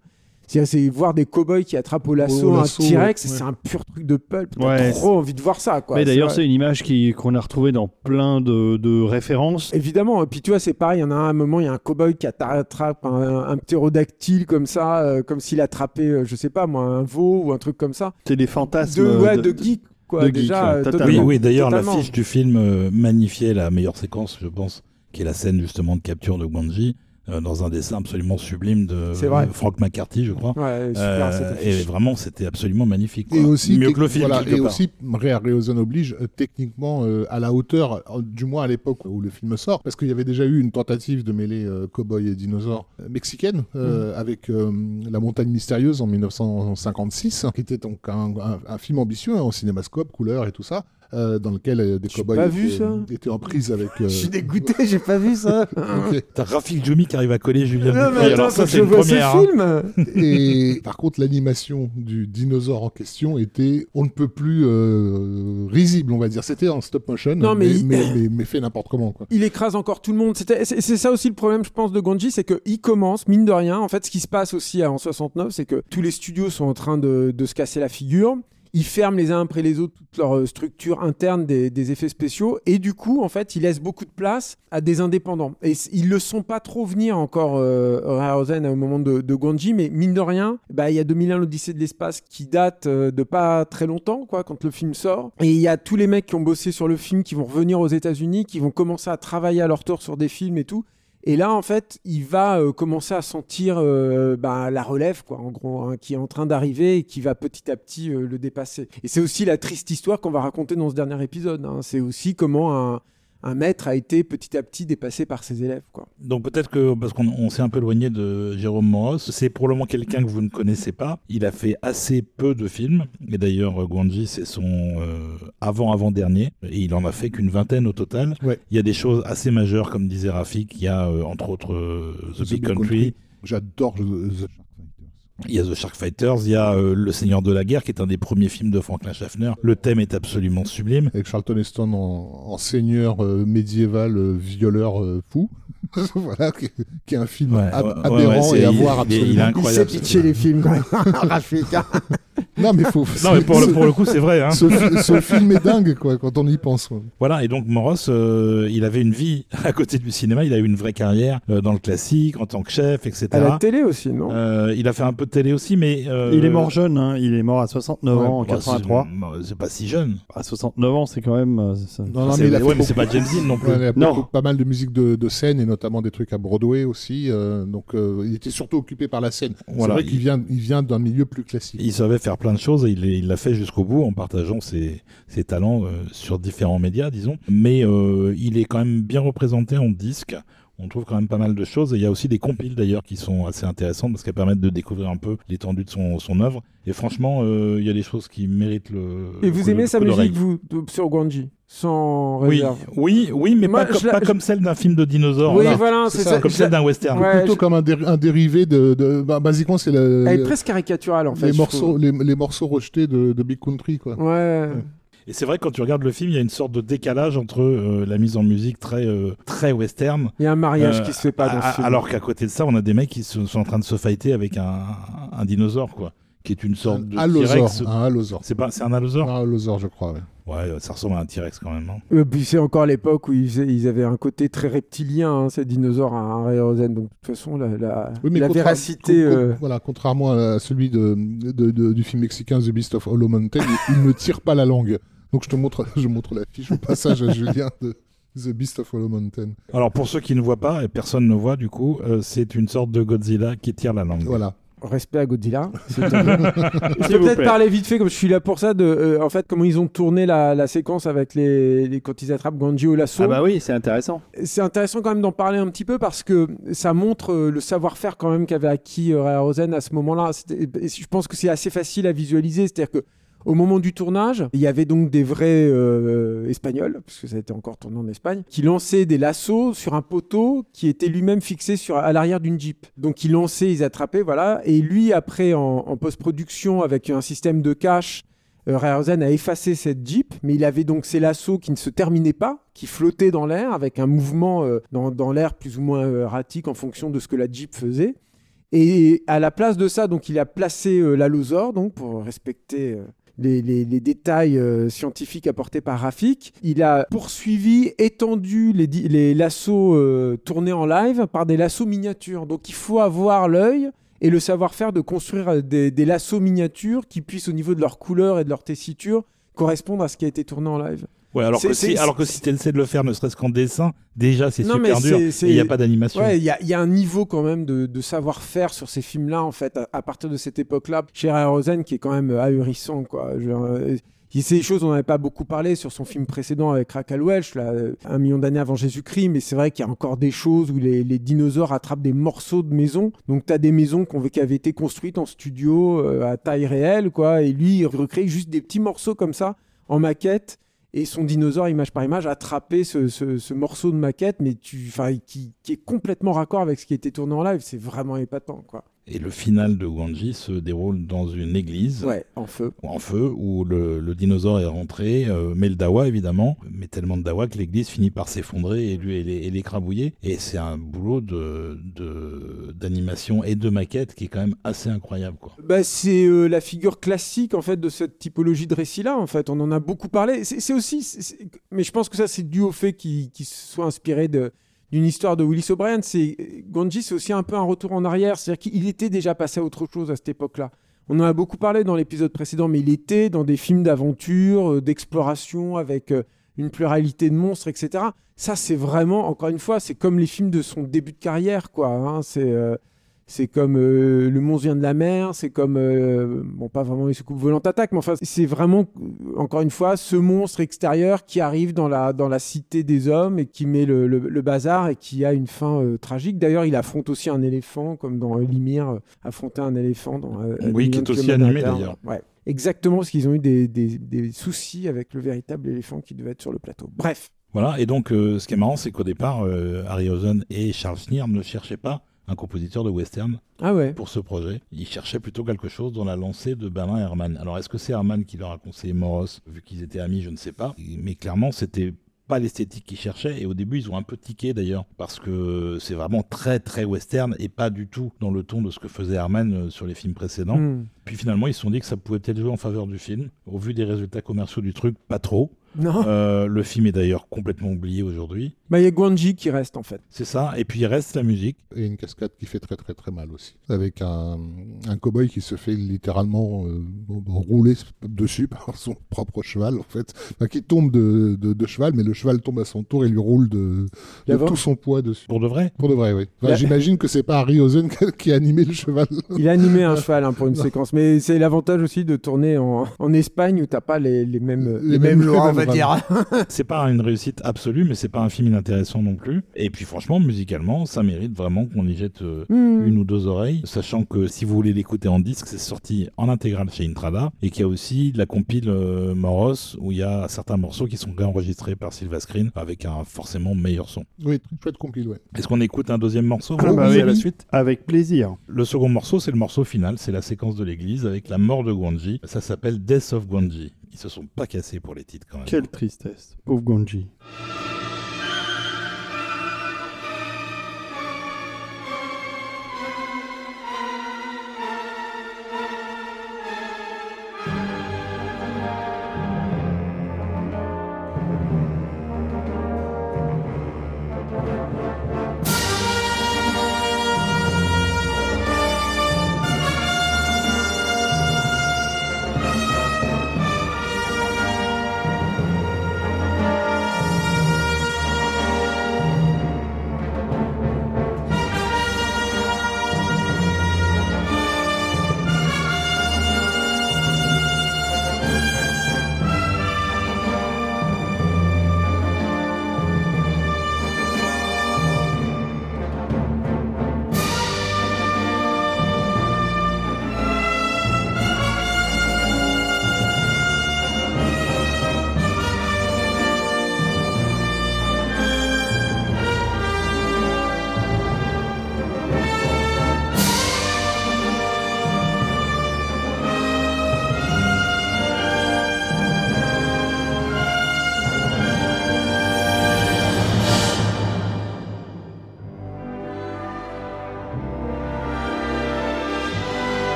C'est voir des cow-boys qui attrapent au lasso Au un T-Rex, ouais. c'est un pur truc de pulp. T'as Ouais, trop envie de voir ça. Quoi. Mais d'ailleurs, c'est une image qui- qu'on a retrouvée dans plein de, de références. Évidemment, et puis tu vois, c'est pareil, il y en a un, un moment, il y a un cow-boy qui attrape un, un ptérodactyle comme ça, euh, comme s'il attrapait, euh, je sais pas moi, un veau ou un truc comme ça. C'est des fantasmes. De, ouais, de- de geek, quoi, de déjà. euh. Oui, oui d'ailleurs, l'affiche du film euh, magnifiait la meilleure séquence, je pense, qui est la scène justement de capture de Guanji, euh, dans un dessin absolument sublime de vrai. Frank McCarthy, je crois. Ouais, super, Euh, et vraiment, c'était absolument magnifique. Et aussi, Mieux que le film, voilà, et part. aussi, oblige, euh, techniquement euh, à la hauteur, du moins à l'époque où le film sort, parce qu'il y avait déjà eu une tentative de mêler euh, cowboy et dinosaures euh, mexicaine euh, avec euh, La Montagne Mystérieuse en 1956, qui était donc un, un- un film ambitieux hein, en cinémascope, couleur et tout ça. Euh, dans lequel euh, des J'ai cowboys pas vu étaient, ça. étaient en prise avec. euh, Je suis dégoûté, j'ai pas vu ça. ok. T'as Rafik Djoumi qui arrive à coller Julien Non, mais attends, Alors ça, c'est je une vois ce première. hein. film. Et par contre, l'animation du dinosaure en question était, on ne peut plus euh, risible, on va dire. C'était en stop motion, Non, mais mais, il- mais, mais- mais fait n'importe comment. Quoi. il écrase encore tout le monde. C'était- C'est c'est ça aussi le problème, je pense, de Gonji, c'est qu'il commence, mine de rien. En fait, ce qui se passe aussi en 69, c'est que tous les studios sont en train de, de se casser la figure. Ils ferment les uns après les autres toute leur euh, structure interne des, effets spéciaux. Et du coup, en fait, ils laissent beaucoup de place à des indépendants. Et ils le sont pas trop venir encore, euh, Harryhausen, au moment de, de. Mais mine de rien, bah, il y a 2001, l'Odyssée de l'espace, qui date euh, de pas très longtemps, quoi, quand le film sort. Et il y a tous les mecs qui ont bossé sur le film, qui vont revenir aux États-Unis, qui vont commencer à travailler à leur tour sur des films et tout. Et là, en fait, il va euh, commencer à sentir euh, bah, la relève, quoi, en gros, hein, qui est en train d'arriver et qui va petit à petit euh, le dépasser. Et c'est aussi la triste histoire qu'on va raconter dans ce dernier épisode. hein. C'est aussi comment un, un maître a été petit à petit dépassé par ses élèves, quoi. Donc peut-être que, parce qu'on on s'est un peu éloigné de Jérôme Moros, c'est probablement quelqu'un que vous ne connaissez pas. Il a fait assez peu de films. Et d'ailleurs, Guanji, c'est son euh, avant-avant-dernier. Et il en a fait qu'une vingtaine au total. Ouais. Il y a des choses assez majeures, comme disait Rafik. Il y a euh, entre autres euh, The, Big Country. J'adore The, The. Il y a The Shark Fighters, il y a euh, Le Seigneur de la Guerre, qui est un des premiers films de Franklin Schaffner. Le thème est absolument sublime. Avec Charlton Heston en, en seigneur euh, médiéval, euh, violeur euh, fou. voilà, qui, qui est un film Ouais, ab- ouais, aberrant ouais, et à il- voir il est- il est absolument. incroyable. Il sait pitcher les films, quand même. Non, mais faut. Non, mais pour ce, le, pour le coup, c'est vrai. Hein. ce fi- ce film est dingue, quoi, quand on y pense. Voilà, et donc Moros, euh, il avait une vie à côté du cinéma, il a eu une vraie carrière euh, dans le classique, en tant que chef, etc. À la télé aussi, non? Euh, il a fait un peu de télé aussi, mais... euh, Il est mort jeune, hein. il est mort à 69 Ouais, ans en bah, 83. c'est- pas si jeune. À 69 ans, c'est quand même. euh, ça- Non, non, mais il a fait ouais, mais beaucoup- c'est pas James Dean non plus. Ouais, il a Non. beaucoup- pas mal de musique de, de scène et notamment des trucs à Broadway aussi. euh, donc euh, il était surtout occupé par la scène. Voilà, c'est vrai qu'il il- vient, il vient d'un milieu plus classique. Il savait faire plein de choses et il l'a fait jusqu'au bout en partageant ses, ses talents euh, sur différents médias, disons. Mais euh, il est quand même bien représenté en disque. On trouve quand même pas mal de choses. Et il y a aussi des compiles d'ailleurs qui sont assez intéressantes parce qu'elles permettent de découvrir un peu l'étendue de son, son œuvre. Et franchement, euh, il y a des choses qui méritent le. Et le vous coup aimez sa musique, vous, de- sur Guanji Sans Oui, réserve oui, oui, mais Moi, pas, la- pas comme celle d'un film de dinosaure. Oui, là. voilà, c'est ça, comme celle d'un western. Ouais, Plutôt je- comme un, dé- un dérivé de. de bah, basiquement, c'est le- Elle est presque caricaturale, en fait. les, morceaux, les, les morceaux rejetés de, de Big Country. Quoi. Ouais. Et c'est vrai que quand tu regardes le film, il y a une sorte de décalage entre euh, la mise en musique très, euh, très western. Il y a un mariage euh, qui se fait pas dans ce film. Alors qu'à côté de ça, on a des mecs qui se- sont en train de se fighter avec un, un dinosaure, quoi. Qui est une sorte de Un allosaure. T-Rex. Un allosaure. C'est pas, c'est un allosaure Un allosaure, je crois. ouais. Ouais, ça ressemble à un T-Rex quand même. hein. Euh, puis c'est encore l'époque où ils, avaient un côté très reptilien, hein, ces dinosaures à Ray Rosen. Donc de toute façon, la, la, Oui, mais la contra- véracité. con- con- euh, Voilà, contrairement à celui de, de- de- du film mexicain The Beast of Hollow Mountain, il, il ne tire pas la langue. Donc je te montre, je montre la fiche au passage à Julien de The Beast of Hollow Mountain. Alors pour ceux qui ne voient pas, et personne ne voit du coup, euh, c'est une sorte de Godzilla qui tire la langue. Voilà. Respect à Godzilla. je peux peut-être parler vite fait, comme je suis là pour ça, de euh, en fait comment ils ont tourné la, la séquence avec les, les- quand ils attrapent Ganji au lasso. Ah bah oui, c'est intéressant. C'est intéressant quand même d'en parler un petit peu parce que ça montre euh, le savoir-faire quand même qu'avait acquis euh, Rosen à ce moment-là. Et Je pense que c'est assez facile à visualiser, c'est-à-dire que Au moment du tournage, il y avait donc des vrais euh, Espagnols, puisque ça a été encore tourné en Espagne, qui lançaient des lassos sur un poteau qui était lui-même fixé sur, à l'arrière d'une Jeep. Donc ils lançaient, ils attrapaient, voilà. Et lui, après, en, post-production, avec un système de cache, euh, Ryerson a effacé cette Jeep, mais il avait donc ces lassos qui ne se terminaient pas, qui flottaient dans l'air, avec un mouvement euh, dans, l'air plus ou moins euh, erratique en fonction de ce que la Jeep faisait. Et à la place de ça, donc il a placé euh, l'allosor, donc pour respecter les, détails euh, scientifiques apportés par Rafik. Il a poursuivi, étendu les lassos euh, tournés en live par des lassos miniatures. Donc il faut avoir l'œil et le savoir-faire de construire euh, des, des lassos miniatures qui puissent, au niveau de leur couleur et de leur tessiture, correspondre à ce qui a été tourné en live. Ouais, alors que, si, alors que si tu essaies de le faire, ne serait-ce qu'en dessin, déjà c'est super dur il n'y a pas d'animation. Ouais, il y, a- il y a un niveau quand même de, de savoir-faire sur ces films-là, en fait, à, à partir de cette époque-là, chez Rosen, qui est quand même euh, ahurissant, quoi. Je- euh, des choses, on n'avait pas beaucoup parlé sur son film précédent avec Raquel Welch, là, euh, un million d'années avant Jésus-Christ, mais c'est vrai qu'il y a encore des choses où les, les dinosaures attrapent des morceaux de maisons. Donc, tu as des maisons qui avaient été construites en studio euh, à taille réelle, quoi, et lui, il recrée juste des petits morceaux comme ça, en maquette, et son dinosaure, image par image, attrapé ce, ce- ce morceau de maquette, mais tu, qui, qui est complètement raccord avec ce qui a été tourné en live. C'est vraiment épatant, quoi. Et le final de Wanji se déroule dans une église. Ouais, en feu. en feu où le, le dinosaure est rentré, euh, mais le dawa évidemment, mais tellement de dawa que l'église finit par s'effondrer et lui et l'écrabouiller. Et c'est un boulot de de- d'animation et de maquette qui est quand même assez incroyable quoi. Bah, c'est euh, la figure classique en fait de cette typologie de récit-là. En fait, on en a beaucoup parlé. C'est aussi, mais je pense que ça c'est dû au fait qu'il qu'il soit inspiré de d'une histoire de Willis O'Brien. C'est Ganji, c'est aussi un peu un retour en arrière. C'est-à-dire qu'il était déjà passé à autre chose à cette époque-là. On en a beaucoup parlé dans l'épisode précédent, mais il était dans des films d'aventure, euh, d'exploration avec euh, une pluralité de monstres, etc. Ça, c'est vraiment, encore une fois, c'est comme les films de son début de carrière, quoi. hein. C'est euh, c'est comme euh, Le monstre vient de la mer, c'est comme, euh, bon, pas vraiment les soucoupes volantes attaque, mais enfin, c'est vraiment, encore une fois, ce monstre extérieur qui arrive dans la, dans la cité des hommes et qui met le, le- le bazar et qui a une fin euh, tragique. D'ailleurs, il affronte aussi un éléphant, comme dans Limir, affronter un éléphant dans. Oui, qui est aussi animé, d'ailleurs. Ouais. Exactement, parce qu'ils ont eu des, des- des soucis avec le véritable éléphant qui devait être sur le plateau. Bref. Voilà, et donc euh, ce qui est marrant, c'est qu'au départ, euh, Harryhausen et Charles Schneer ne cherchaient pas un compositeur de western Ah ouais. pour ce projet. Ils cherchaient plutôt quelque chose dans la lancée de Bernard Herrmann. Alors est-ce que c'est Herrmann qui leur a conseillé Moros, vu qu'ils étaient amis, je ne sais pas. Mais clairement, c'était pas l'esthétique qu'ils cherchaient et au début ils ont un peu tiqué d'ailleurs parce que c'est vraiment très très western et pas du tout dans le ton de ce que faisait Herrmann euh, sur les films précédents. Hmm. Puis finalement ils se sont dit que ça pouvait peut-être jouer en faveur du film. Au vu des résultats commerciaux du truc, pas trop. Non. Euh, le film est d'ailleurs complètement oublié aujourd'hui. Bah, il y a Guanji qui reste en fait. C'est ça. Et puis il reste la musique. Et une cascade qui fait très très très mal aussi. Avec un, un cow-boy qui se fait littéralement euh, rouler dessus par son propre cheval, en fait. Enfin, qui tombe de, de, de cheval, mais le cheval tombe à son tour et lui roule de, tout son poids dessus. Pour de vrai? Pour de vrai, oui. Enfin, La- J'imagine que c'est pas Harryhausen qui a animé le cheval. Il a animé un cheval hein, pour une séquence, mais c'est l'avantage aussi de tourner en, en Espagne où t'as pas les, les mêmes Les mêmes lois, mêmes va dire. C'est pas une réussite absolue, mais c'est pas un film inintéressant non plus. Et puis franchement, musicalement, ça mérite vraiment qu'on y jette euh, Hmm. une ou deux oreilles, sachant que si vous voulez l'écouter en disque, c'est sorti en intégrale chez Intrada, et qu'il y a aussi la compile euh, Moros, où il y a certains morceaux qui sont enregistrés par Silva Screen, avec un forcément meilleur son. Oui, très chouette compile, ouais. Est-ce qu'on écoute un deuxième morceau Ah vous, bah ou oui. à la suite? Avec plaisir. Le second morceau, c'est le morceau final, c'est la séquence de l'église avec la mort de Guanji. Ça s'appelle Death of Guanji. Ils se sont pas cassés pour les titres quand même. Quelle tristesse. Pauvre Gonji.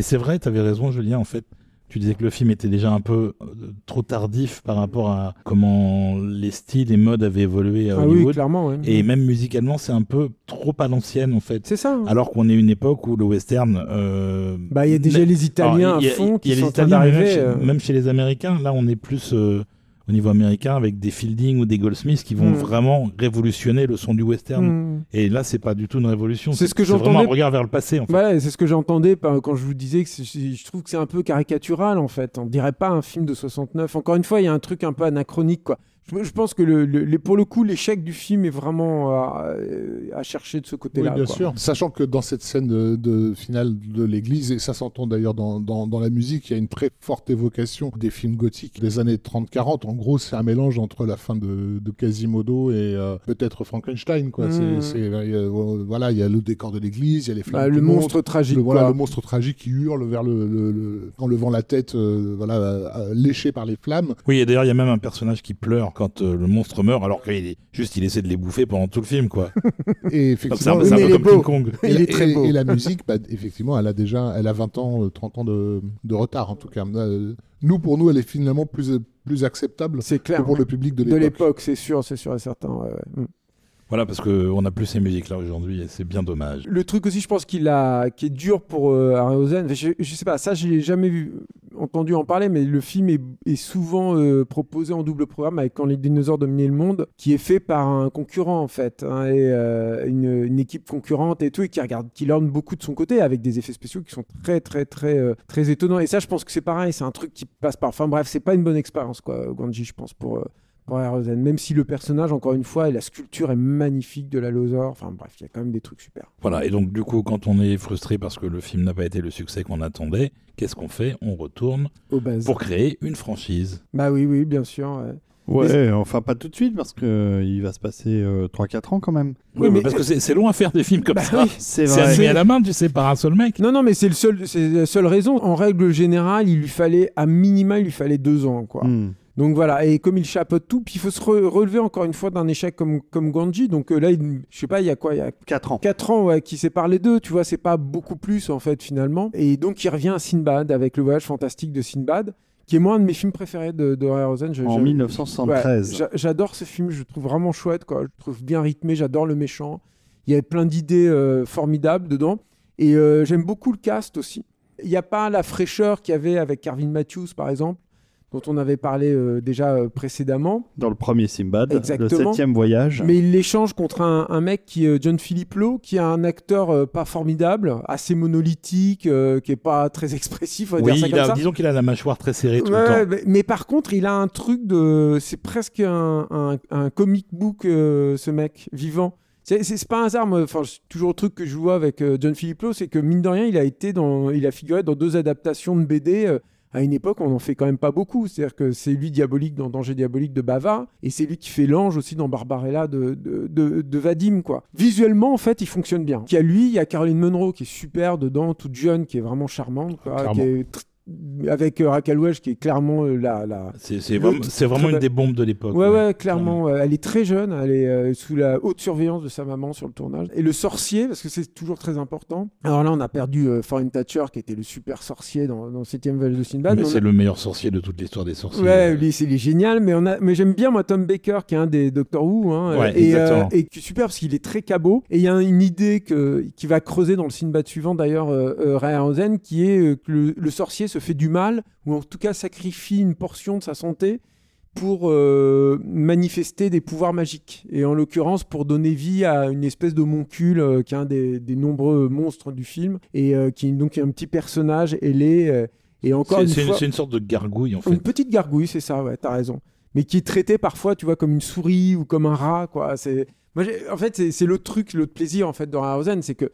Mais c'est vrai, tu avais raison, Julien, en fait. Tu disais que le film était déjà un peu euh, trop tardif par rapport à comment les styles et modes avaient évolué à Ah oui, Hollywood. clairement. ouais. et même musicalement, c'est un peu trop à l'ancienne, en fait. C'est ça. hein. Alors qu'on est une époque où le western. euh, Bah, il y a déjà mais- les Italiens alors, a- à fond qui a les sont même chez, euh, même chez les Américains, là, on est plus euh, au niveau américain avec des Fielding ou des Goldsmiths qui vont Mm. vraiment révolutionner le son du western. hmm. Et là, c'est pas du tout une révolution. C'est ce que vraiment j'entendais- un regard vers le passé, en fait. Voilà, c'est ce que j'entendais par- quand je vous disais que je trouve que c'est un peu caricatural en fait. On dirait pas un film de 69. Encore une fois, il y a un truc un peu anachronique quoi. Je, pense que le, le- les- pour le coup, l'échec du film est vraiment à, à chercher de ce Oui, côté-là. bien quoi. sûr. Sachant que dans cette scène de, de finale de l'église, et ça s'entend d'ailleurs dans, dans, dans la musique, il y a une très forte évocation des films gothiques des années 30-40. En gros, c'est un mélange entre la fin de, de Quasimodo et euh, peut-être Frankenstein. Quoi. Mm. C'est, c'est, euh, voilà, il y a le décor de l'église, il y a les flammes Bah, le monstre tragique. le, voilà, le monstre tragique qui hurle vers le, le- le- en levant la tête, euh, voilà, euh, euh, léché par les flammes. Oui, et d'ailleurs, il y a même un personnage qui pleure quand euh, le monstre meurt, alors qu'il est juste, il essaie de les bouffer pendant tout le film, quoi. Et Donc, C'est un, effectivement, peu- c'est un peu comme King. Kong. Et, Il est très et- beau. et la musique, bah, effectivement, elle a déjà, elle a 20 ans, euh, 30 ans de, de retard en tout cas. Euh, nous, pour nous, elle est finalement plus, plus acceptable C'est que clair. pour le public de De l'époque. l'époque, c'est sûr, c'est sûr et certain. ouais, ouais. Voilà, parce qu'on n'a plus ces musiques-là aujourd'hui, et c'est bien dommage. Le truc aussi, je pense qu'il a, qui est dur pour euh, Harryhausen, je, je sais pas, ça j'ai jamais vu, entendu en parler, mais le film est, souvent euh, proposé en double programme avec Quand les dinosaures dominaient le monde, qui est fait par un concurrent en fait, hein, et euh, une, équipe concurrente et tout, et qui regarde, qui lorne beaucoup de son côté avec des effets spéciaux qui sont très très très euh, très étonnants. Et ça, je pense que c'est pareil, c'est un truc qui passe par. Enfin bref, c'est pas une bonne expérience quoi, Gandhi, je pense pour. Euh, pour même si le personnage, encore une fois, et la sculpture est magnifique de la Lothar. Enfin bref, il y a quand même des trucs super. Voilà, et donc du coup, quand on est frustré parce que le film n'a pas été le succès qu'on attendait, qu'est-ce qu'on fait? On retourne Au base. pour créer une franchise. Bah oui, oui, bien sûr. ouais. Ouais, enfin pas tout de suite parce que euh, il va se passer euh, 3-4 ans quand même. Oui, mais mais- parce que c'est c'est long à faire des films comme Bah ça. oui. C'est animé à la main, tu sais, par un seul mec. Non, non, mais c'est le seul, c'est la seule raison. En règle générale, il lui fallait, à minima, il lui fallait deux ans, quoi. Hmm. Donc voilà, et comme il chapeaute tout, puis il faut se re- relever encore une fois d'un échec comme, comme Ganji. Donc euh, là, il- je sais pas, il y a quoi Il y a 4 ans. 4 ans ouais, qui séparent les deux, tu vois, c'est pas beaucoup plus en fait finalement. Et donc il revient à Sinbad avec le voyage fantastique de Sinbad, qui est moi un de mes films préférés de, de. Je- En je- 1973. Ouais, j'a- J'adore ce film, je le trouve vraiment chouette, quoi. Je le trouve bien rythmé, j'adore le méchant. Il y a plein d'idées euh, formidables dedans. Et euh, j'aime beaucoup le cast aussi. Il n'y a pas la fraîcheur qu'il y avait avec Carvin Matthews, par exemple, dont on avait parlé euh, déjà euh, précédemment. Dans le premier Simbad, Exactement. le septième voyage. Mais il l'échange contre un, un mec qui est John Philip Lowe, qui est un acteur euh, pas formidable, assez monolithique, euh, qui est pas très expressif, on va Oui, dire ça il comme a- ça. disons qu'il a la mâchoire très serrée tout Ouais, le temps. mais, mais par contre, il a un truc de. C'est presque un, un, un comic book, euh, ce mec, vivant. C'est pas un hasard, moi. Enfin, toujours le truc que je vois avec euh, John Philip Lowe, c'est que mine de rien, il a été dans, il a figuré dans deux adaptations de BD. euh, à une époque, on en fait quand même pas beaucoup. C'est-à-dire que c'est lui diabolique dans Danger diabolique de Bava, et c'est lui qui fait l'ange aussi dans Barbarella de, de, de- de Vadim, quoi. Visuellement, en fait, il fonctionne bien. Il y a lui, il y a Caroline Munro qui est super dedans, toute jeune, qui est vraiment charmante, quoi, qui est avec euh, Raquel Welch qui est clairement euh, la, la... C'est vraiment, vraiment une des bombes de l'époque. Ouais, ouais, clairement. euh, Elle est très jeune, elle est euh, sous la haute surveillance de sa maman sur le tournage. Et le sorcier, parce que c'est toujours très important. Alors là, on a perdu euh, Foreign Thatcher, qui était le super sorcier dans, dans 7ème Voyage de Sinbad. Mais c'est a- le meilleur sorcier de toute l'histoire des sorciers. Ouais, lui, c'est il est génial, mais, on a, mais j'aime bien moi Tom Baker, qui est un des Doctor Who, hein, Ouais, et, exactement. et qui est super parce qu'il est très cabot. Et il y a une idée que, qui va creuser dans le Sinbad suivant d'ailleurs, euh, euh, Ray Harryhausen, qui est euh, que le, le sorcier se fait du mal, ou en tout cas sacrifie une portion de sa santé pour euh, manifester des pouvoirs magiques. Et en l'occurrence, pour donner vie à une espèce de moncule euh, qui est un des, des nombreux monstres du film, et euh, qui est donc un petit personnage ailé. euh, et encore C'est une fois, c'est une sorte de gargouille en fait. une petite gargouille, c'est ça, ouais, t'as raison. Mais qui est traité parfois, tu vois, comme une souris ou comme un rat, quoi. C'est, moi, en fait, c'est, l'autre truc, l'autre plaisir, en fait, de Harryhausen, c'est que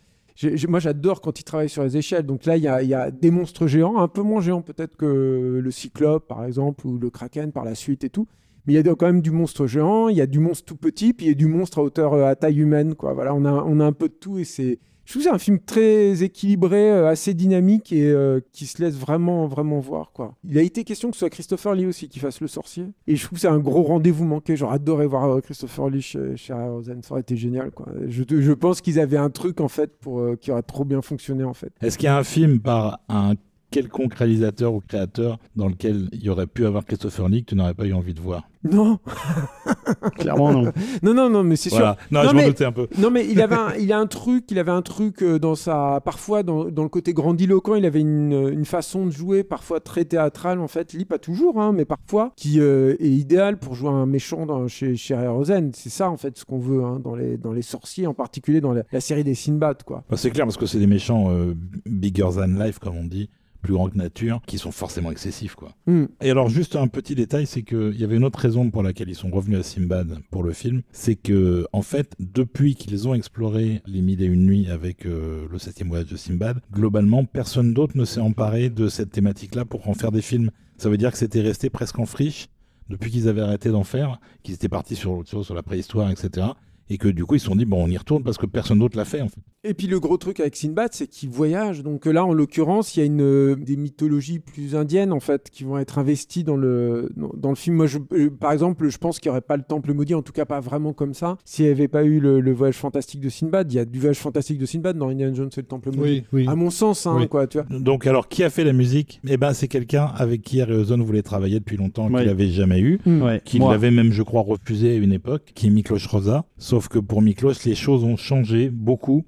moi, j'adore quand il travaille sur les échelles. Donc là, il y a, il y a des monstres géants, un peu moins géants peut-être que le Cyclope, par exemple, ou le Kraken par la suite et tout. Mais il y a quand même du monstre géant, il y a du monstre tout petit, puis il y a du monstre à hauteur, euh, à taille humaine, quoi. Voilà, on a, on a un peu de tout et c'est Je trouve que c'est un film très équilibré, euh, assez dynamique et euh, qui se laisse vraiment, vraiment voir. Quoi. Il a été question que ce soit Christopher Lee aussi qui fasse le sorcier. Et je trouve que c'est un gros rendez-vous manqué. J'aurais adoré voir euh, Christopher Lee chez, chez Rosen. Ça aurait été génial. Quoi. Je, pense qu'ils avaient un truc en fait pour, qui aurait trop bien fonctionné en fait. Est-ce qu'il y a un film par un quelconque réalisateur ou créateur dans lequel il y aurait pu avoir Christopher Lee que tu n'aurais pas eu envie de voir Non. Clairement non. non, non, non, mais c'est sûr. Non, je m'en doutais un peu. Non, mais il avait un, il a un truc, il avait un truc euh, dans sa, parfois dans, dans le côté grandiloquent, il avait une, une, façon de jouer parfois très théâtrale en fait, Lee pas toujours, hein, mais parfois, qui euh, est idéal pour jouer un méchant dans, chez, chez Rosen. C'est ça en fait ce qu'on veut hein, dans les dans les sorciers, en particulier dans la, série des Sinbad quoi. Bah, c'est clair parce que c'est des méchants euh, bigger than life comme on dit plus grands que nature, qui sont forcément excessifs. Quoi. Mm. Et alors, juste un petit détail, c'est qu'il y avait une autre raison pour laquelle ils sont revenus à Simbad pour le film, c'est que, en fait, depuis qu'ils ont exploré les mille et une nuits avec euh, le septième voyage de Simbad, globalement, personne d'autre ne s'est emparé de cette thématique-là pour en faire des films. Ça veut dire que c'était resté presque en friche depuis qu'ils avaient arrêté d'en faire, qu'ils étaient partis sur autre chose, sur la préhistoire, etc et que du coup ils se sont dit bon on y retourne parce que personne d'autre l'a fait en fait. Et puis le gros truc avec Sinbad c'est qu'il voyage donc là en l'occurrence il y a une euh, des mythologies plus indiennes en fait qui vont être investies dans le dans, le film. Moi je, euh, par exemple je pense qu'il n'y aurait pas le temple maudit en tout cas pas vraiment comme ça s'il n'y avait pas eu le, voyage fantastique de Sinbad. Il y a du voyage fantastique de Sinbad dans Indiana Jones et le temple maudit. Oui, À mon sens hein, quoi tu vois. Donc alors qui a fait la musique? Eh ben c'est quelqu'un avec qui Harry voulait travailler depuis longtemps qu'il n'avait jamais eu, mmh. qu'il avait même je crois refusé à une époque, qui est Miklos Rosa. Sauf que pour Miklos, les choses ont changé beaucoup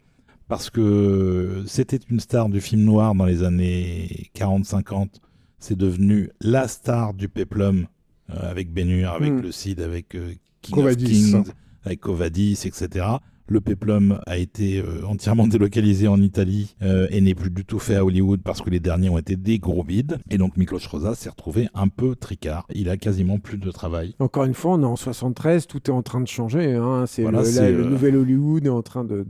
parce que c'était une star du film noir dans les années 40-50. C'est devenu la star du peplum euh, avec Bénur, avec hmm. le Cid, avec euh, King of Kings, avec Covadis, etc. Le Peplum a été euh, entièrement délocalisé en Italie euh, et n'est plus du tout fait à Hollywood parce que les derniers ont été des gros bides. Et donc Miklos Rosa s'est retrouvé un peu tricard. Il a quasiment plus de travail. Encore une fois, on est en 73, tout est en train de changer. Hein. C'est le, euh, nouvel Hollywood est en train de,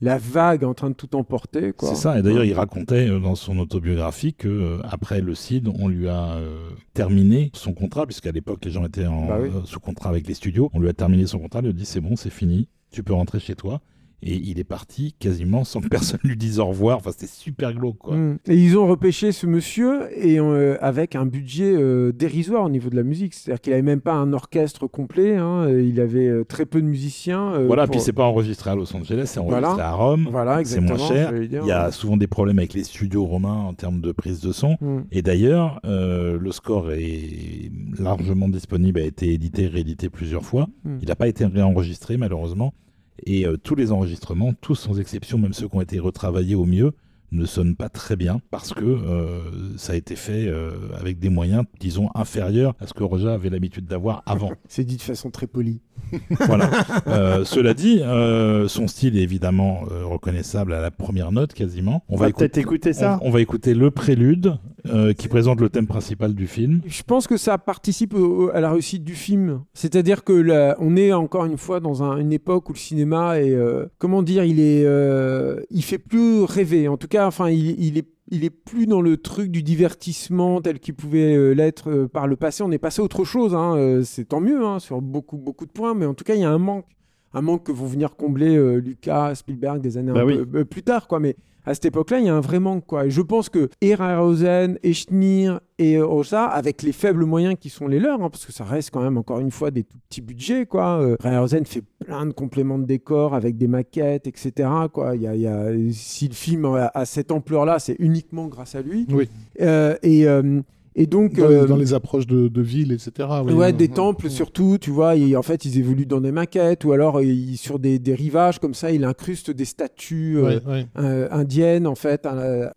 la vague est en train de tout emporter. C'est ça, et d'ailleurs il racontait dans son autobiographie que après le CID, on lui a terminé son contrat, puisqu'à l'époque les gens étaient en, bah sous contrat avec les studios, on lui a terminé son contrat, il lui a dit c'est bon, c'est fini, tu peux rentrer chez toi. Et il est parti quasiment sans que personne lui dise au revoir. Enfin, c'était super glauque, quoi. Mm. Et ils ont repêché ce monsieur et euh, avec un budget euh, dérisoire au niveau de la musique. C'est-à-dire qu'il avait même pas un orchestre complet. Hein. Il avait euh, très peu de musiciens. voilà, puis c'est pas enregistré à Los Angeles, c'est enregistré à Rome. Voilà, c'est moins cher. il y a souvent des problèmes avec les studios romains en termes de prise de son. Mm. Et d'ailleurs, le score est largement disponible, a été édité, réédité plusieurs fois. Mm. Il n'a pas été réenregistré, malheureusement. Et euh, tous les enregistrements, tous sans exception, même ceux qui ont été retravaillés au mieux, ne sonnent pas très bien parce que euh, ça a été fait euh, avec des moyens, disons, inférieurs à ce que Roger avait l'habitude d'avoir avant. C'est dit de façon très polie. voilà. cela dit, son style est évidemment reconnaissable à la première note quasiment. On, va, peut-être écouter ça. on, va écouter le prélude euh, qui présente le thème principal du film. Je pense que ça participe à la réussite du film. C'est-à-dire que on est encore une fois dans une époque où le cinéma est, euh, comment dire, il est, euh, il fait plus rêver. En tout cas, enfin, il, est plus dans le truc du divertissement tel qu'il pouvait l'être par le passé. On est passé à autre chose. Hein. C'est tant mieux hein, sur beaucoup, beaucoup de points, mais en tout cas, il y a un manque. Un manque que vont venir combler Lucas, Spielberg des années bah un peu plus tard. Quoi. Mais à cette époque-là, il y a un vrai manque. Quoi. Et je pense que Ehrenhausen, Eschnir et Rosa, avec les faibles moyens qui sont les leurs, hein, parce que ça reste quand même encore une fois des tout petits budgets, quoi. Euh, fait plein de compléments de décors avec des maquettes, etc. Quoi. Il y a, si le film a, cette ampleur-là, c'est uniquement grâce à lui. Oui. Euh, et euh, et donc, dans, les, euh, approches de, de villes, etc. Ouais, des temples surtout, tu vois. en fait, ils évoluent dans des maquettes ou alors sur des, des, rivages comme ça, il incruste des statues euh, euh, indiennes, en fait,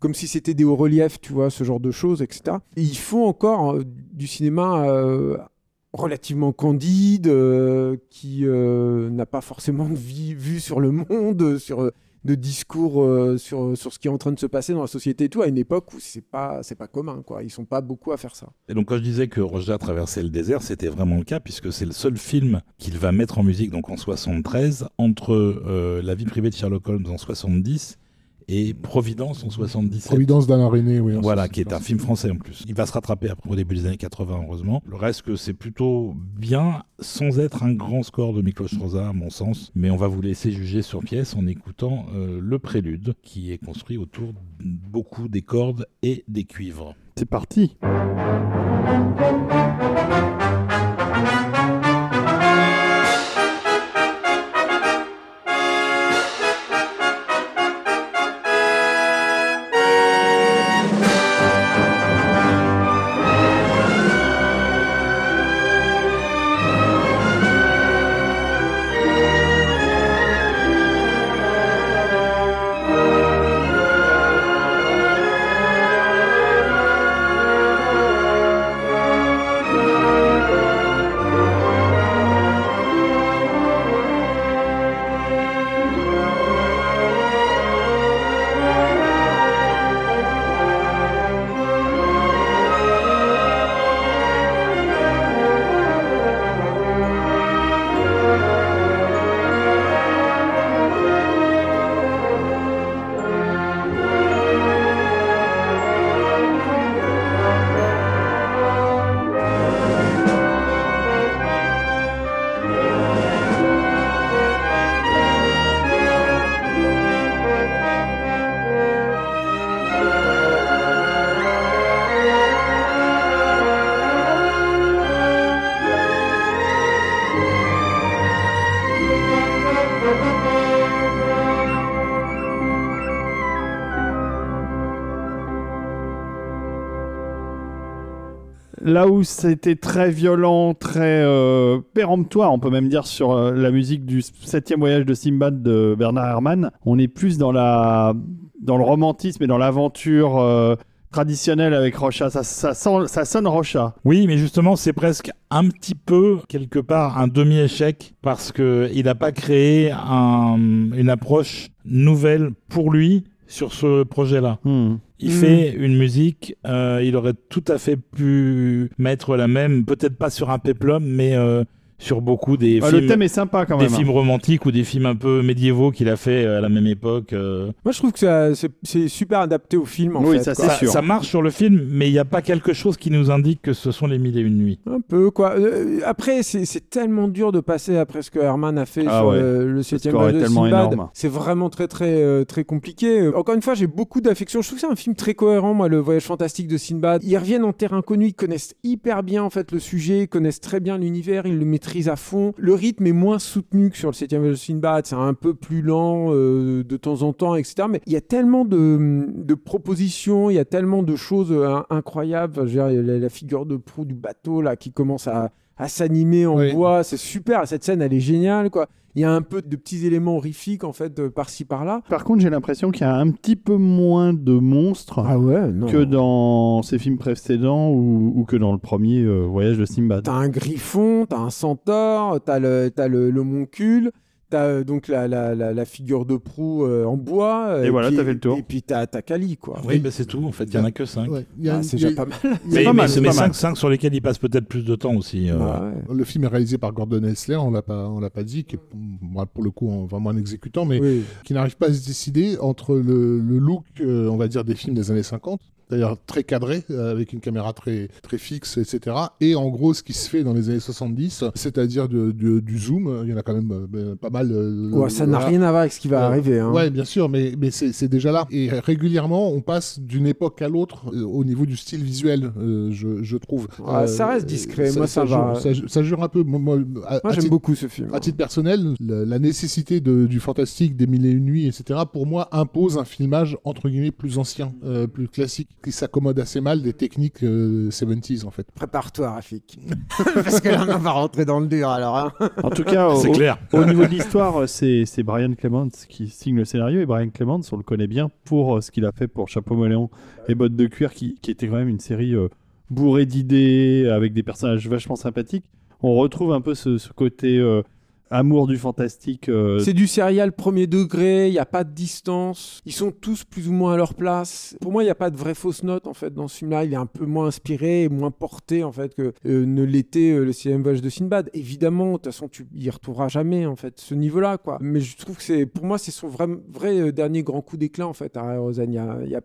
comme si c'était des hauts-reliefs, tu vois, ce genre de choses, etc. Et ils font encore du cinéma relativement candide, qui n'a pas forcément de vue sur le monde, sur de discours euh, sur, sur ce qui est en train de se passer dans la société et tout, à une époque où c'est pas, c'est pas commun, quoi. Ils sont pas beaucoup à faire ça. Et donc, quand je disais que Roger traversait le désert, c'était vraiment le cas, puisque c'est le seul film qu'il va mettre en musique, donc en 73, entre euh, La vie privée de Sherlock Holmes en 70 et Providence en 77. Providence d'Alain René, oui. Voilà, 77. qui est un film français en plus. Il va se rattraper après, au début des années 80, heureusement. Le reste, que c'est plutôt bien, sans être un grand score de Miklos Rosa, à mon sens. Mais on va vous laisser juger sur pièce en écoutant euh, le prélude, qui est construit autour de beaucoup des cordes et des cuivres. C'est parti. Là où c'était très violent, très euh, péremptoire, on peut même dire sur euh, la musique du septième voyage de Simbad de Bernard Herrmann, on est plus dans la dans le romantisme et dans l'aventure euh, traditionnelle avec Rocha. Ça, ça, sent- ça sonne Rocha. Oui, mais justement, c'est presque un petit peu, quelque part, un demi-échec parce que il n'a pas créé un- une approche nouvelle pour lui sur ce projet-là. Hmm. Il Mm. fait une musique, euh, il aurait tout à fait pu mettre la même, peut-être pas sur un peplum, mais euh, sur beaucoup des Ah, films. le thème est sympa quand des même. hein. films romantiques ou des films un peu médiévaux qu'il a fait euh, à la même époque. euh. Moi, je trouve que ça- c'est super adapté au film, en Oui, fait. ça, quoi. C'est Ça, sûr. ça marche sur le film, mais il n'y a pas quelque chose qui nous indique que ce sont les mille et une nuits. Un peu, quoi. Euh, après, c'est tellement dur de passer après ce que Herman a fait Ah sur ouais. le, le septième est de. C'est vraiment très, très, euh, très compliqué. Encore une fois, j'ai beaucoup d'affection. Je trouve que c'est un film très cohérent, moi, le voyage fantastique de Sinbad. Ils reviennent en terrain connu, ils connaissent hyper bien, en fait, le sujet, ils connaissent très bien l'univers, ils le maîtrisent à fond. Le rythme est moins soutenu que sur le septième voyage de Sinbad. C'est un peu plus lent euh, de temps en temps, etc. Mais il y a tellement de, de propositions, il y a tellement de choses euh, incroyables. Enfin, je veux dire, la, la figure de proue du bateau, là, qui commence à, à s'animer en Oui. bois. C'est super. Cette scène, elle est géniale, quoi. Il y a un peu de petits éléments horrifiques, en fait, de par-ci, par-là. Par contre, j'ai l'impression qu'il y a un petit peu moins de monstres Ah ouais, que dans ces films précédents ou, ou que dans le premier euh, voyage de Simbad. T'as un griffon, t'as un centaure, t'as le, t'as le, le moncule, t'as euh, donc la, la, la, la figure de proue euh, en bois. euh, Et voilà, puis- t'as fait le tour. Et puis t'as, t'as Kali, quoi. Oui, bah, c'est tout. En fait, il n'y en a que cinq. Ouais, il y a Ah, une- c'est déjà pas mal. C'est Mais, pas mal, mais- c'est mais pas mal. cinq, cinq sur lesquels il passe peut-être plus de temps aussi. euh. Bah ouais. Le film est réalisé par Gordon Hessler, on l'a pas, on l'a pas dit, qui est moi, pour le coup vraiment un exécutant, mais Oui. qui n'arrive pas à se décider entre le, le look, euh, on va dire, des films des années 50, d'ailleurs très cadré, euh, avec une caméra très, très fixe, etc. Et en gros, ce qui se fait dans les années 70, c'est-à-dire du zoom, il y en a quand même euh, ben, pas mal. euh, Ouais, ça n'a rien à voir avec ce qui va Euh, arriver. Hein. Ouais, bien sûr, mais, mais c'est déjà là. Et régulièrement, on passe d'une époque à l'autre au niveau du style visuel, je, je trouve. Ça reste discret, moi, ça va. jure- Ça, ça jure un peu. Moi, j'aime beaucoup ce film. à titre personnel, la, la nécessité de- du fantastique, des mille et une nuits, etc., pour moi, impose un filmage entre guillemets plus ancien, plus classique, qui s'accommode assez mal des techniques euh, 70s en fait. Prépare-toi, Rafik. Parce que là, on va rentrer dans le dur, alors. hein. En tout cas, au, C'est clair. au niveau de l'histoire, c'est c'est Brian Clements qui signe le scénario. Et Brian Clements, on le connaît bien pour euh, ce qu'il a fait pour Chapeau Moléon et Bottes de cuir, qui, qui était quand même une série euh, bourrée d'idées, avec des personnages vachement sympathiques. On retrouve un peu ce, ce côté euh, amour du fantastique. euh, C'est du serial premier degré, il n'y a pas de distance, ils sont tous plus ou moins à leur place. Pour moi, il n'y a pas de vraie fausse note en fait dans ce film-là, il est un peu moins inspiré et moins porté en fait que euh, ne l'était euh, le sixième voyage de Sinbad. Évidemment, de toute façon, tu y retrouveras jamais en fait ce niveau-là quoi. Mais je trouve que c'est, pour moi, c'est son vrai, vrai dernier grand coup d'éclat en fait à Rosanne. Il y a- il y a-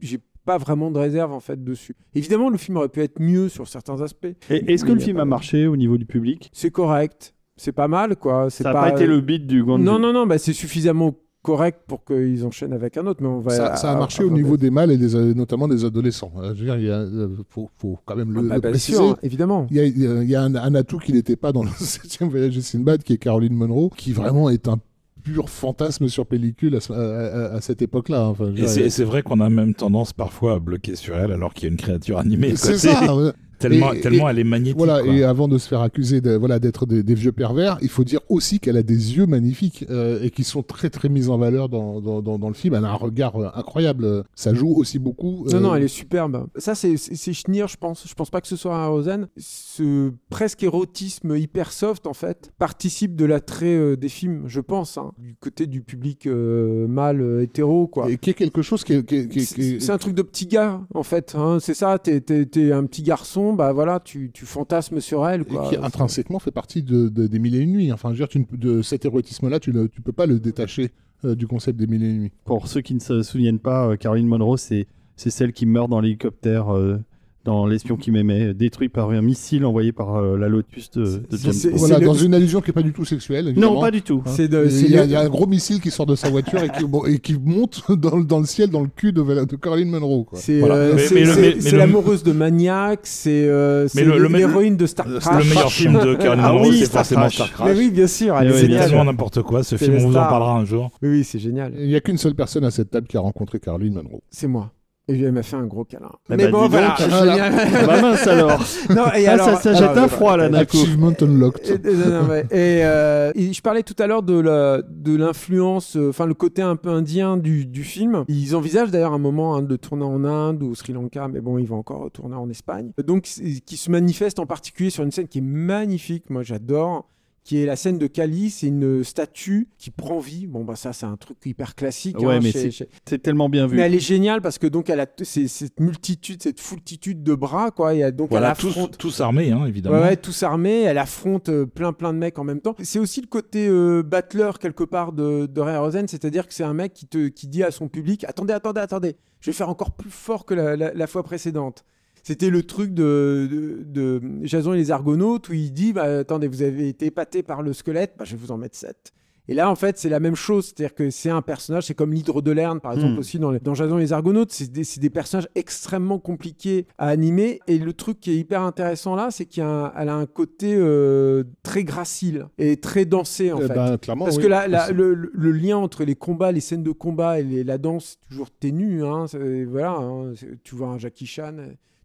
j'ai- pas vraiment de réserve en fait dessus. Évidemment, le film aurait pu être mieux sur certains aspects. Est-ce que le film a marché au niveau du public? C'est correct, c'est pas mal quoi. C'est Ça n'a pas, été le beat du Grand non, non, non, bah, c'est suffisamment correct pour qu'ils enchaînent avec un autre. Mais on va, Ça, ça a marché à- au niveau des mâles et des, euh, notamment des adolescents. Euh, Je veux dire, il y a, euh, faut, faut quand même le, Ah, bah, le préciser. sûr, évidemment. Il y a, il y a- un, un atout qui n'était pas dans le septième voyage de Sinbad, qui est Caroline Munro, qui vraiment est un pur fantasme sur pellicule à, ce- à- à- à cette époque-là. Enfin, veux Et c'est vrai qu'on a même tendance parfois à bloquer sur elle alors qu'il y a une créature animée. c'est ça. Tellement, Et- tellement elle est magnétique. Voilà, quoi. et avant de se faire accuser de, voilà, d'être des, des vieux pervers, il faut dire aussi qu'elle a des yeux magnifiques euh, et qui sont très très mis en valeur dans, dans, dans, dans le film. Elle a un regard euh, incroyable. Ça joue aussi beaucoup. Non, euh, non, elle est superbe. Ça, c'est c'est- c'est Schneer, je pense. Je pense pas que ce soit un Rosen. Ce presque érotisme hyper soft, en fait, participe de l'attrait euh, des films, je pense, hein, du côté du public euh, mâle euh, hétéro, quoi. Et qui est quelque chose qui est. qui est- qui est- qui C'est est- c'est un truc de petit gars, en fait. hein. C'est ça, t'es t'es- t'es un petit garçon, bah voilà, tu, tu fantasmes sur elle, et quoi. qui intrinsèquement fait partie de, de- des mille et une nuits. Enfin, je veux dire, tu de cet érotisme-là, tu ne tu peux pas le détacher euh, du concept des mille et une nuits. Pour ceux qui ne se souviennent pas, euh, Caroline Monroe, c'est c'est celle qui meurt dans l'hélicoptère euh, dans L'espion qui m'aimait, détruit par un missile envoyé par euh, la Lotus de, de James Bond. Voilà, le- dans une allusion qui n'est pas du tout sexuelle. Non, pas du tout. Hein. Il y, a- le- il y a un gros missile qui sort de sa voiture et qui, bon, et qui monte dans, le- dans le ciel, dans le cul de, de Caroline Munro. Quoi. C'est Voilà. euh, le- le- l'amoureuse de Maniac, c'est euh, le- le- l'héroïne de Star Le Crash. meilleur film de Caroline Ah Munro, oui, c'est Star forcément. Star Crash. Mais oui, bien sûr, oui, C'est tellement n'importe quoi. Ce film, le on vous en parlera un jour. Oui, oui, c'est génial. Il n'y a qu'une seule personne à cette table qui a rencontré Caroline Munro. C'est moi. Et elle m'a fait un gros câlin. Mais bon, voilà. donc. Ah bah mince alors. non, et Ah, alors, ça, ça alors, jette un froid là d'un. Achievement Unlocked. Et, et- non, non, ouais. Et, euh, et je parlais tout à l'heure de la- de l'influence, euh, enfin le côté un peu indien du, du film. Ils envisagent d'ailleurs un moment hein, de tourner en Inde ou au Sri Lanka, mais bon, ils vont encore tourner en Espagne. Donc, qui se manifeste en particulier sur une scène qui est magnifique, moi j'adore, qui est la scène de Kali. C'est une statue qui prend vie. Bon, bah ça, c'est un truc hyper classique. Ouais, hein, mais c'est- chez- tellement bien vu. mais elle est géniale parce que donc elle a cette multitude, cette foultitude de bras, quoi. Et donc Voilà, elle tous, affronte. tous armés, hein, évidemment. Ouais, ouais, tous armés, elle affronte euh, plein plein de mecs en même temps. C'est aussi le côté euh, battler quelque part de, de Ray Rosen, c'est-à-dire que c'est un mec qui, te, qui dit à son public Attendez, attendez, attendez, je vais faire encore plus fort que la, la- la fois précédente. C'était le truc de, de, de Jason et les Argonautes où il dit bah, Attendez, vous avez été épaté par le squelette, bah, je vais vous en mettre 7. Et là, en fait, c'est la même chose. C'est-à-dire que c'est un personnage, c'est comme l'hydre de Lerne, par exemple, Hmm. aussi dans, les- dans Jason et les Argonautes. C'est des, c'est des personnages extrêmement compliqués à animer. Et le truc qui est hyper intéressant là, c'est qu'elle a, a un côté euh, très gracile et très dansé, en Eh fait. ben, Parce oui. que la- le, lien entre les combats, les scènes de combat et les- la danse, c'est toujours ténu. Hein, voilà, hein, tu vois un Jackie Chan,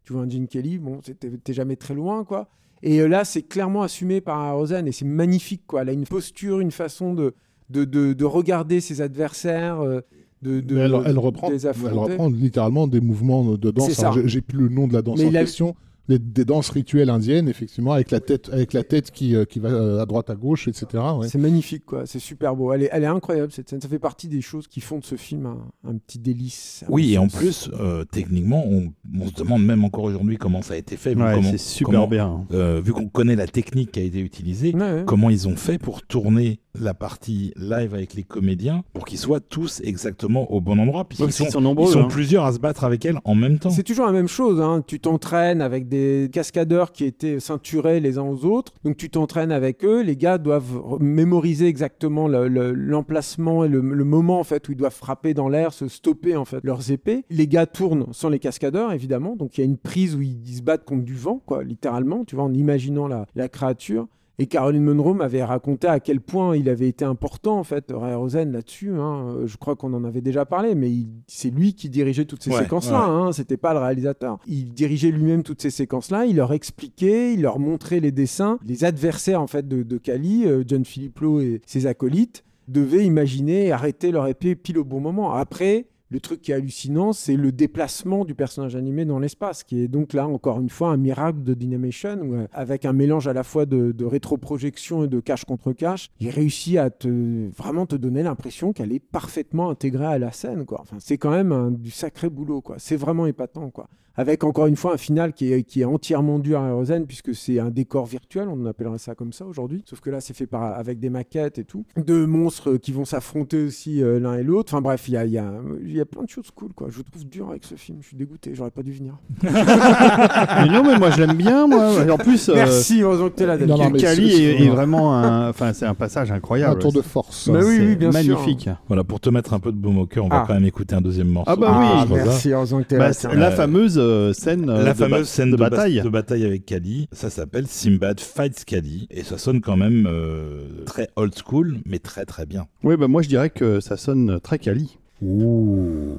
tu vois un Gene Kelly, bon, t'es jamais très loin, quoi. Et euh, là, c'est clairement assumé par Rosanne et c'est magnifique, quoi. Elle a une posture, une façon de, de, de, de regarder ses adversaires, euh, de, de elle, elle reprend, elle reprend littéralement des mouvements de danse. J'ai plus le nom de la danse en question. Des, des danses rituelles indiennes, effectivement, avec la tête, avec la tête qui, euh, qui va euh, à droite, à gauche, etc. ouais. C'est magnifique, quoi. C'est super beau. Elle est, elle est incroyable, cette scène. Ça fait partie des choses qui font de ce film un, un petit délice. Oui, et en plus, euh, techniquement, on, on se demande même encore aujourd'hui comment ça a été fait. Ouais, comment- c'est super comment- bien. euh, vu qu'on connaît la technique qui a été utilisée, Ouais, ouais. comment ils ont fait pour tourner la partie live avec les comédiens pour qu'ils soient tous exactement au bon endroit. puisqu'ils sont, sont nombreux, ils sont hein. plusieurs à se battre avec elle en même temps. C'est toujours la même chose. hein. Tu t'entraînes avec des cascadeurs qui étaient ceinturés les uns aux autres. Donc tu t'entraînes avec eux. Les gars doivent mémoriser exactement le- le- l'emplacement et le, moment en fait où ils doivent frapper dans l'air, se stopper en fait leurs épées. Les gars tournent sans les cascadeurs évidemment. Donc il y a une prise où ils, se battent contre du vent, quoi, littéralement. Tu vois, en imaginant la créature. Et Caroline Munro m'avait raconté à quel point il avait été important en fait, Ray Rosen là-dessus. hein. Euh, Je crois qu'on en avait déjà parlé, mais c'est lui qui dirigeait toutes ces Ouais, séquences-là. hein. C'était pas le réalisateur. Il dirigeait lui-même toutes ces séquences-là. Il leur expliquait, il leur montrait les dessins. Les adversaires en fait de, de Kali, euh, John Philippe Lowe et ses acolytes, devaient imaginer et arrêter leur épée pile au bon moment. Après. Le truc qui est hallucinant, c'est le déplacement du personnage animé dans l'espace, qui est donc là, encore une fois, un miracle de Dynamation, euh, avec un mélange à la fois de, de rétroprojection et de cache contre cache, il réussit à te, vraiment te donner l'impression qu'elle est parfaitement intégrée à la scène. C'est quand même du sacré boulot. Quoi. C'est vraiment épatant. Quoi. Avec encore une fois un final qui est, qui est entièrement dû à Aerozen, puisque c'est un décor virtuel, on appellerait ça comme ça aujourd'hui. Sauf que là, c'est fait par, avec des maquettes et tout. De monstres qui vont s'affronter aussi euh, l'un et l'autre. Enfin bref, il y a, il y, a, il y a plein de choses cool. Quoi. Je trouve dur avec ce film. Je suis dégoûté. J'aurais pas dû venir. mais non, mais moi je l'aime bien, moi. En plus, euh, Merci, heureusement que t'es là, David. Non, non, mais Kali c'est- est, vraiment un, enfin c'est un passage incroyable. Un tour de force. Bah oui, oui, bien sûr. magnifique. Voilà, pour te mettre un peu de baume au cœur, on va Ah. quand même écouter un deuxième morceau. Ah bah oui. Ah, ça. merci, heureusement que t'es Bah, là. tiens. la fameuse scène euh, La de fameuse scène de bataille. de bataille avec Kali, ça s'appelle Simbad Fights Kali et ça sonne quand même euh, très old school, mais très très bien. Oui, bah moi je dirais que ça sonne très quali. Ouh.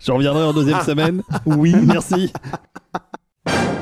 Je reviendrai en deuxième semaine. Oui, merci.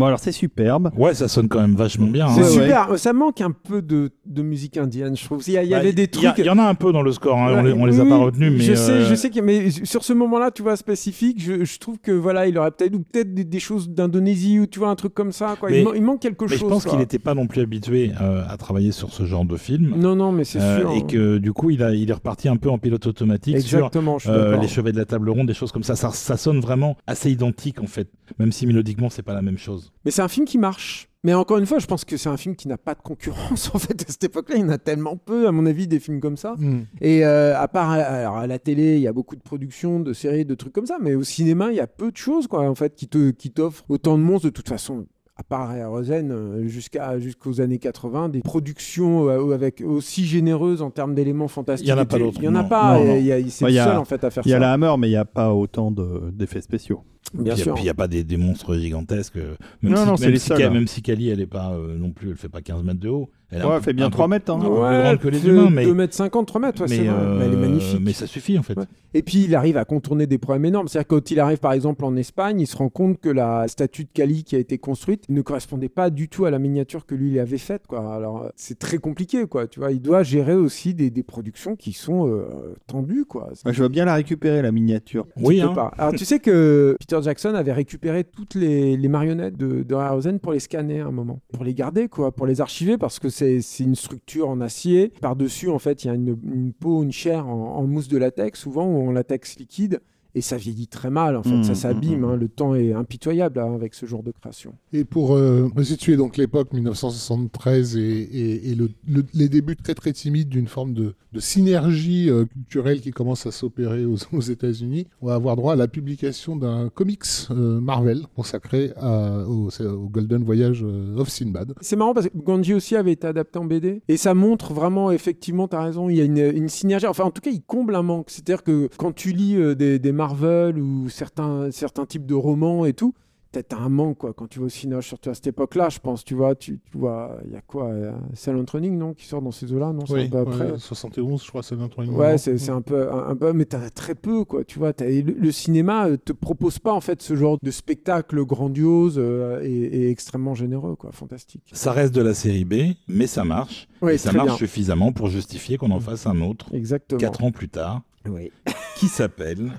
Bon, alors c'est superbe. Ouais, ça sonne quand même vachement bien. C'est hein. Ouais, super. Ça manque un peu de, de musique indienne, je trouve. Il y, a- il y Bah, avait des trucs. Il y, en a un peu dans le score, hein, on, les, on les a Oui, pas retenus, mais je sais, euh, je sais que mais sur ce moment-là, tu vois spécifique, je, je trouve que voilà, il aurait peut-être ou peut-être des, des choses d'Indonésie ou tu vois un truc comme ça. Quoi. Mais- il, man- il manque quelque mais je chose. pense qu'il n'était pas non plus habitué euh, à travailler sur ce genre de film. Non, non, mais c'est Euh, sûr. et que du coup, il, a, il est reparti un peu en pilote automatique sur Exactement. D'accord. les chevets de la table ronde, des choses comme ça. ça. Ça sonne vraiment assez identique en fait, même si mélodiquement, c'est pas la même chose. Mais c'est un film qui marche. Mais encore une fois, je pense que c'est un film qui n'a pas de concurrence. En fait, à cette époque-là, il y en a tellement peu, à mon avis, des films comme ça. Hmm. Et euh, à part alors, à la télé, il y a beaucoup de productions, de séries, de trucs comme ça. Mais au cinéma, il y a peu de choses, quoi, en fait, qui te, qui t'offrent autant de monstres. De toute façon, à part Rosen, euh, jusqu'à jusqu'aux années 80, des productions euh, avec aussi généreuses en termes d'éléments fantastiques. Il y en a et pas d'autres, Il y en a non. pas. Non, non. et il y a- c'est Bah, le il y a- seul en fait à faire Il y a ça. la Hammer, mais il n'y a pas autant de- d'effets spéciaux. Bien puis, sûr. Puis il n'y a pas des, des, monstres gigantesques. Même non, si, non, même, les si, seuls, hein. même si Kali, elle est pas euh, non plus, elle fait pas 15 mètres de haut. Elle, ouais, elle fait bien 3 mètres. Hein. peu plus grande que les humains, mais 2 mètres 50, 3 mètres, ouais, mais, euh, Mais elle est magnifique. mais ça suffit en fait. Ouais. Et puis il arrive à contourner des problèmes énormes. C'est-à-dire que quand il arrive par exemple en Espagne, il se rend compte que la statue de Cali qui a été construite ne correspondait pas du tout à la miniature que lui il avait faite. Quoi. Alors c'est très compliqué. Quoi. Tu vois, il doit gérer aussi des, des productions qui sont euh, tendues. Quoi. Je veux bien la récupérer, la miniature. Oui, Tu hein. pas. Alors tu sais que Peter Jackson avait récupéré toutes les, les marionnettes de, de Harryhausen pour les scanner à un moment, pour les garder, quoi, pour les archiver parce que c'est une structure en acier. Par-dessus, en fait, il y a une, une peau, une chair en, en mousse de latex, souvent ou en latex liquide. Et ça vieillit très mal, en fait, Mmh, ça s'abîme. mmh, hein. Le temps est impitoyable hein, avec ce genre de création. Et pour euh, resituer donc l'époque 1973 et, et- et le- le- les débuts très très timides d'une forme de, de synergie euh, culturelle qui commence à s'opérer aux, aux États-Unis, on va avoir droit à la publication d'un comics euh, Marvel consacré à- au, Golden Voyage euh, of Sinbad. C'est marrant parce que Ganji aussi avait été adapté en BD et ça montre vraiment, effectivement, tu as raison, il y a une, une synergie. Enfin, en tout cas, il comble un manque. C'est-à-dire que quand tu lis euh, des, des Marvel ou certains, certains types de romans et tout, t'as un manque quoi. Quand tu vas au cinéma, surtout à cette époque-là, je pense, tu vois, tu, tu vois, il y a quoi euh, Silent Running, non Qui sort dans ces eaux-là, non C'est un peu après. ouais, 71, je crois, c'est notre Ouais, c'est c'est un peu, un, un peu, mais t'as très peu, quoi. Tu vois, t'as- et le, le cinéma euh, te propose pas en fait ce genre de spectacle grandiose euh, et, et extrêmement généreux, quoi. Fantastique. Ça reste de la série B, mais ça marche. Ouais, et ça marche bien. suffisamment pour justifier qu'on en fasse un autre, Exactement. quatre ans plus tard, Oui. qui s'appelle.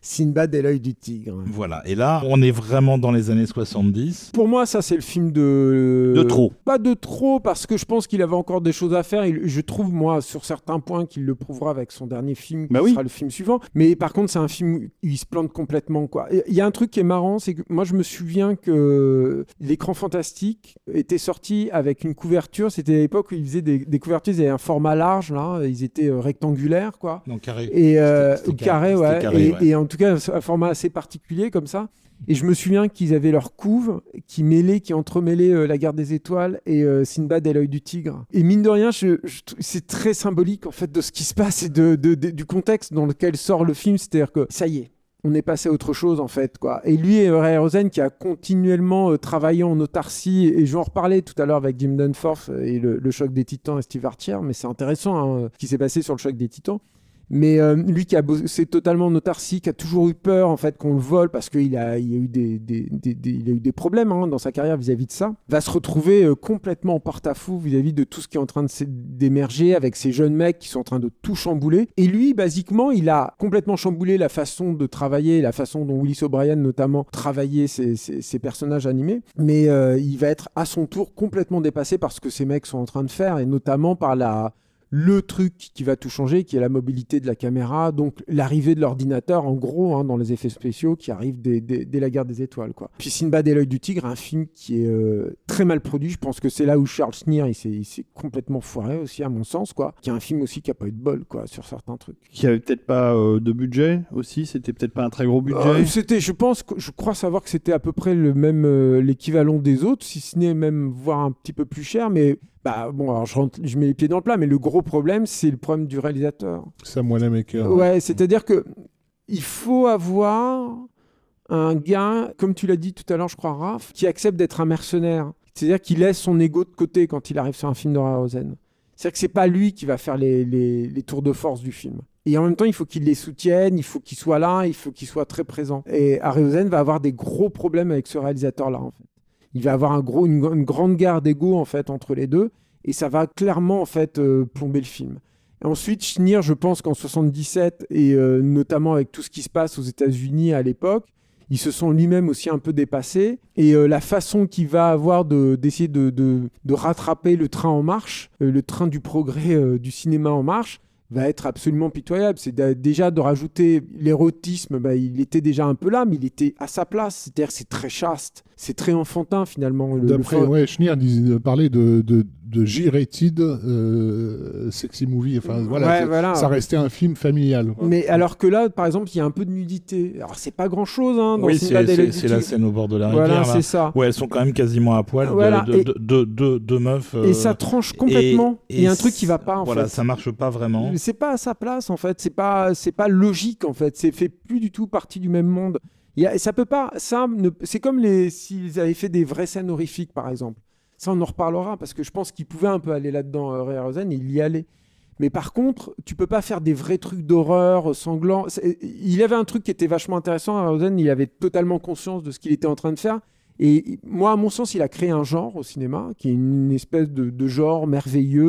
Sinbad et l'œil du tigre. Voilà. Et là, on est vraiment dans les années 70. Pour moi, ça, c'est le film de. De trop. Pas de trop, parce que je pense qu'il avait encore des choses à faire. Il- je trouve, moi, sur certains points, qu'il le prouvera avec son dernier film, qui Bah oui. sera le film suivant. Mais par contre, c'est un film où il se plante complètement, quoi. Il y a un truc qui est marrant, c'est que moi, je me souviens que l'écran fantastique était sorti avec une couverture. C'était à l'époque où ils faisaient des, des couvertures, ils avaient un format large, là. Ils étaient euh, rectangulaires, quoi. Non, carré. Et euh, carré, carré, ouais. c'était carré, et, ouais. et en tout cas, un format assez particulier comme ça. Et je me souviens qu'ils avaient leur couve qui mêlait, qui entremêlait euh, la guerre des étoiles et euh, Sinbad et l'œil du tigre. Et mine de rien, c'est très symbolique en fait de ce qui se passe et du contexte dans lequel sort le film. C'est-à-dire que ça y est. On est passé à autre chose en fait. Et lui, euh, Ray Rosen qui a continuellement euh, travaillé en autarcie et je vais en reparler tout à l'heure avec Jim Danforth et le, le choc des Titans et Steve Archer, mais c'est intéressant hein, ce qui s'est passé sur le choc des Titans. Mais euh, lui qui a bossé totalement qui a toujours eu peur en fait qu'on le vole parce qu'il a, il a eu des, il a eu des problèmes hein, dans sa carrière vis-à-vis de ça, va se retrouver euh, complètement en porte-à-faux vis-à-vis de tout ce qui est en train d'émerger avec ces jeunes mecs qui sont en train de tout chambouler. Et lui, basiquement, il a complètement chamboulé la façon de travailler, la façon dont Willis O'Brien notamment travaillait ses, ses- ses personnages animés. Mais euh, il va être à son tour complètement dépassé par ce que ces mecs sont en train de faire et notamment par la le truc qui va tout changer, qui est la mobilité de la caméra, donc l'arrivée de l'ordinateur, en gros, hein, dans les effets spéciaux, qui arrivent dès, dès- dès la guerre des étoiles. Quoi. Puis Sinbad et l'œil du tigre, un film qui est euh, très mal produit. Je pense que c'est là où Charles Schneer, il s'est, complètement foiré aussi, à mon sens, quoi. Qui est un film aussi qui a pas eu de bol, quoi, sur certains trucs. Qui avait peut-être pas euh, de budget aussi, c'était peut-être pas un très gros budget. Euh, c'était, je pense, je crois savoir que c'était à peu près le même, euh, l'équivalent des autres, si ce n'est même voire un petit peu plus cher, mais bah bon, alors je, rentre- je mets les pieds dans le plat, mais le gros problème, c'est le problème du réalisateur. Samuel Maker. Ouais, c'est-à-dire que il faut avoir un gars, comme tu l'as dit tout à l'heure, je crois, Raph, qui accepte d'être un mercenaire. C'est-à-dire qu'il laisse son ego de côté quand il arrive sur un film de Rosen. C'est-à-dire que c'est pas lui qui va faire les, les- les tours de force du film. Et en même temps, il faut qu'il les soutienne, il faut qu'il soit là, il faut qu'il soit très présent. Et Harryhausen va avoir des gros problèmes avec ce réalisateur-là, en fait. Il va avoir une, grande guerre d'ego, en fait, entre les deux. Et ça va clairement, en fait, euh, plomber le film. Ensuite, Schneer, je pense qu'en 77, et euh, notamment avec tout ce qui se passe aux États-Unis à l'époque, il se sent lui-même aussi un peu dépassé. Et euh, la façon qu'il va avoir de- d'essayer de, de- rattraper le train en marche, le train du progrès du cinéma en marche, va être absolument pitoyable. C'est déjà de rajouter l'érotisme, bah, il était déjà un peu là, mais il était à sa place. C'est-à-dire c'est très chaste, c'est très enfantin finalement. Le- le D'après for- ouais, Schneer disait- euh, parlait de, de, de G-rated euh, sexy movie. Enfin, voilà, Ouais, voilà. ça restait un film familial. quoi. Mais alors que là, par exemple, il y a un peu de nudité. Alors c'est pas grand-chose hein, dans Oui, c'est la scène au bord de la Voilà, rivière. là. c'est ça. Ouais, elles sont quand même quasiment à poil. Voilà, de, et- de- de- meufs. euh, Et ça tranche complètement. et- Il y a un truc qui va pas en voilà, fait. ça marche pas vraiment. C'est pas à sa place en fait. C'est pas c'est pas logique en fait. C'est fait plus du tout partie du même monde. Y a- ça peut pas. Ça, c'est comme les s'ils avaient fait des vraies scènes horrifiques, par exemple. Ça, on en reparlera parce que je pense qu'il pouvait un peu aller là-dedans, euh, Ray Harryhausen, il y allait. Mais par contre, tu peux pas faire des vrais trucs d'horreur euh, sanglants. C'est- Il avait un truc qui était vachement intéressant. Harryhausen, il avait totalement conscience de ce qu'il était en train de faire. Et moi, à mon sens, il a créé un genre au cinéma qui est une espèce de, genre merveilleux,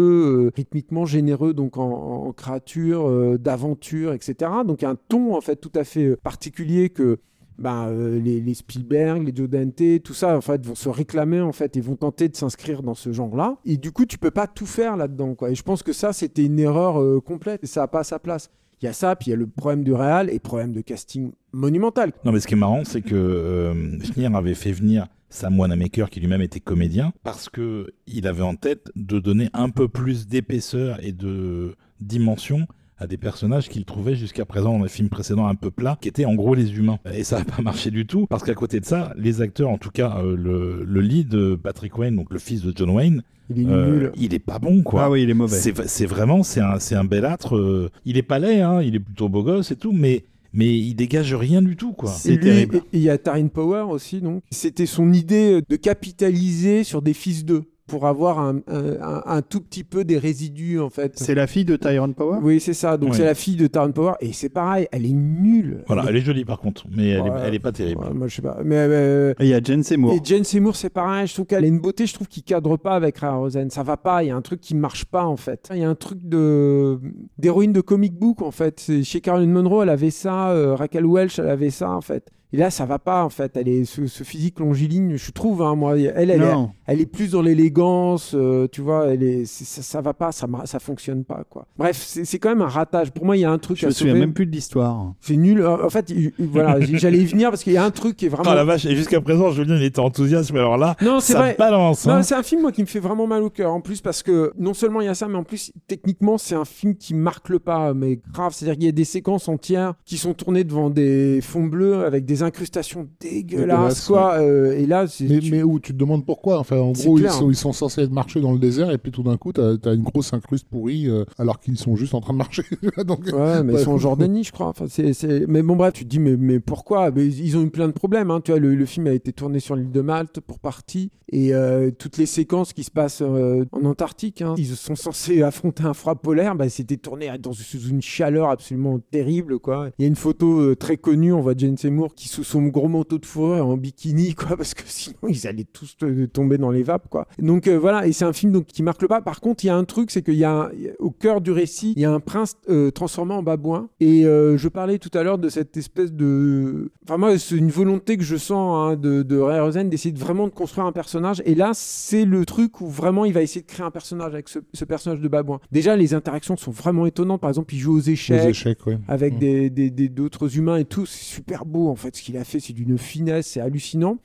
euh, rythmiquement généreux, donc en, en créature, euh, d'aventure, etc. Donc un ton en fait tout à fait euh, particulier que ben, euh, les, Spielberg, les Joe Dante, tout ça en fait vont se réclamer en fait et vont tenter de s'inscrire dans ce genre-là. Et du coup, tu peux pas tout faire là-dedans, quoi. Et je pense que ça, c'était une erreur euh, complète et ça a pas sa place. Il y a ça, puis il y a le problème du réal et problème de casting monumental. Non, mais ce qui est marrant, c'est que euh, avait fait venir Sam Wanamaker, qui lui-même était comédien, parce que il avait en tête de donner un peu plus d'épaisseur et de dimension à des personnages qu'il trouvait jusqu'à présent dans les films précédents un peu plats, qui étaient en gros les humains. Et ça n'a pas marché du tout, parce qu'à côté de ça, les acteurs, en tout cas euh, le, le lead, Patrick Wayne, donc le fils de John Wayne, Il est euh, nul. il est pas bon, quoi. Ah oui, il est mauvais. C'est c'est vraiment, c'est un, c'est un bel âtre. euh, il est pas laid, hein, il est plutôt beau gosse et tout, mais, mais il dégage rien du tout, quoi. C'est Et lui, terrible. et- Il y a Tarin Power aussi, donc. C'était son idée de capitaliser sur des fils d'eux pour avoir un, un- un- un tout petit peu des résidus, en fait. C'est la fille de Tyrone Power? Oui, c'est ça. Donc Oui. c'est la fille de Taran Power et c'est pareil, elle est nulle. Voilà, elle est jolie par contre, mais elle, est, elle est pas terrible. Ouais, moi je sais pas. Mais euh, Et il y a Jane Seymour. et Jane Seymour, c'est pareil. Je trouve qu'elle a une beauté, je trouve, qui cadre pas avec Ray Rosen. Ça va pas. Il y a un truc qui marche pas en fait. Il y a un truc de d'héroïne de comic book en fait. C'est- Chez Caroline Monroe, elle avait ça. euh, Raquel Welch, elle avait ça en fait. Et là, ça va pas en fait. Elle est ce, ce physique longiligne, je trouve. hein, moi, elle, elle, est, non, elle est plus dans l'élégance, euh, tu vois, elle est, ça, ça va pas, ça, ça fonctionne pas, quoi. Bref, c'est quand même un ratage. Pour moi, il y a un truc je à me souviens sauver. même plus de l'histoire. C'est nul. En fait, il- il- voilà, j'allais y venir parce qu'il y a un truc qui est vraiment. Oh la vache, et jusqu'à présent, Julien, il était enthousiaste, mais alors là, non, c'est ça vrai. balance. Non, hein. c'est un film moi qui me fait vraiment mal au cœur en plus parce que non seulement il y a ça mais en plus techniquement c'est un film qui marque le pas mais grave c'est-à-dire qu'il y a des séquences entières qui sont tournées devant des fonds bleus avec des incrustations dégueulasses quoi euh, et là c'est Mais, tu- mais où tu te demandes pourquoi Enfin, en gros, ils sont, ils sont censés être marcher dans le désert et puis tout d'un coup, t'as as une grosse incruste pourrie euh, alors qu'ils sont juste en train de marcher. Donc, Ouais, mais ils sont en Jordanie, je crois. Enfin, c'est, Mais bon, bref, tu te dis, mais, mais pourquoi? Mais Ils ont eu plein de problèmes. hein. Tu vois, le, le film a été tourné sur l'île de Malte pour partie. Et euh, toutes les séquences qui se passent en Antarctique, hein, ils sont censés affronter un froid polaire. Bah, c'était tourné dans, sous une chaleur absolument terrible. Quoi. Il y a une photo très connue. On voit Jane Seymour qui, sous son gros manteau de fourrure, en bikini, quoi, parce que sinon, ils allaient tous tomber dans les vapes. Quoi. Donc euh, voilà, et c'est un film donc, qui marque le pas. Par contre, il y a un truc, c'est qu'il y a, un- au cœur du récit, il y a un prince euh, transformé en babouin. Et euh, je parlais tout à l'heure de cette espèce de. Enfin, moi, c'est une volonté que je sens hein, de, de Ray Rosen d'essayer de vraiment de construire un personnage. Et là, c'est le truc où vraiment il va essayer de créer un personnage avec ce, ce personnage de babouin. Déjà, les interactions sont vraiment étonnantes. Par exemple, il joue aux échecs échecs, ouais. avec Mm. des- des des- d'autres humains et tout. C'est super beau en fait. Ce qu'il a fait, c'est d'une finesse, c'est hallucinant.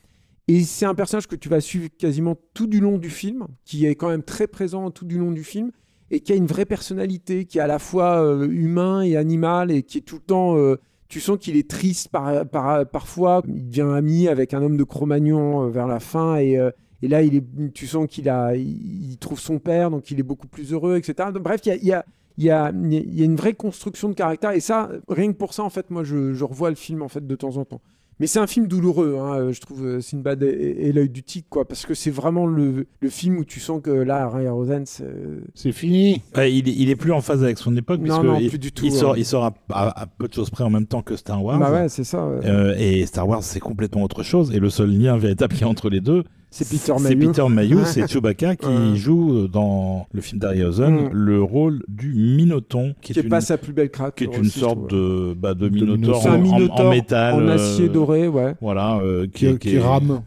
Et c'est un personnage que tu vas suivre quasiment tout du long du film, qui est quand même très présent tout du long du film, et qui a une vraie personnalité, qui est à la fois euh, humain et animal, et qui est tout le temps... euh, tu sens qu'il est triste par, par- parfois. Il devient ami avec un homme de Cro-Magnon euh, vers la fin, et, et là, il est, tu sens qu'il a, il, trouve son père, donc il est beaucoup plus heureux, etc. Bref, il y a il y a, il y a une vraie construction de caractère et ça, rien que pour ça, en fait, moi, je, je revois le film en fait de temps en temps. Mais c'est un film douloureux, hein, euh, je trouve, euh, Sinbad et, et l'œil du tigre, quoi, parce que c'est vraiment le, le film où tu sens que là, Ray Rosen, c'est- C'est fini. Il, est, il est plus en phase avec son époque, non, non, il, plus du tout. il sort, hein. il sort à, à- à peu de choses près en même temps que Star Wars. Bah ouais, c'est ça. ouais. Euh, et Star Wars, c'est complètement autre chose. Et le seul lien véritable qu'il y a entre les deux, c'est Peter c'est Mayhew. Peter Mayhew, c'est Chewbacca qui joue euh, dans le film d'Harryhausen Mm. le rôle du Minoton, qui est, qui est une, pas sa plus belle craque. qui est aussi, une je sorte de, bah, de De Minotaure. C'est en, en- en métal. en euh, acier doré, ouais. Voilà, euh, Qui, qui rame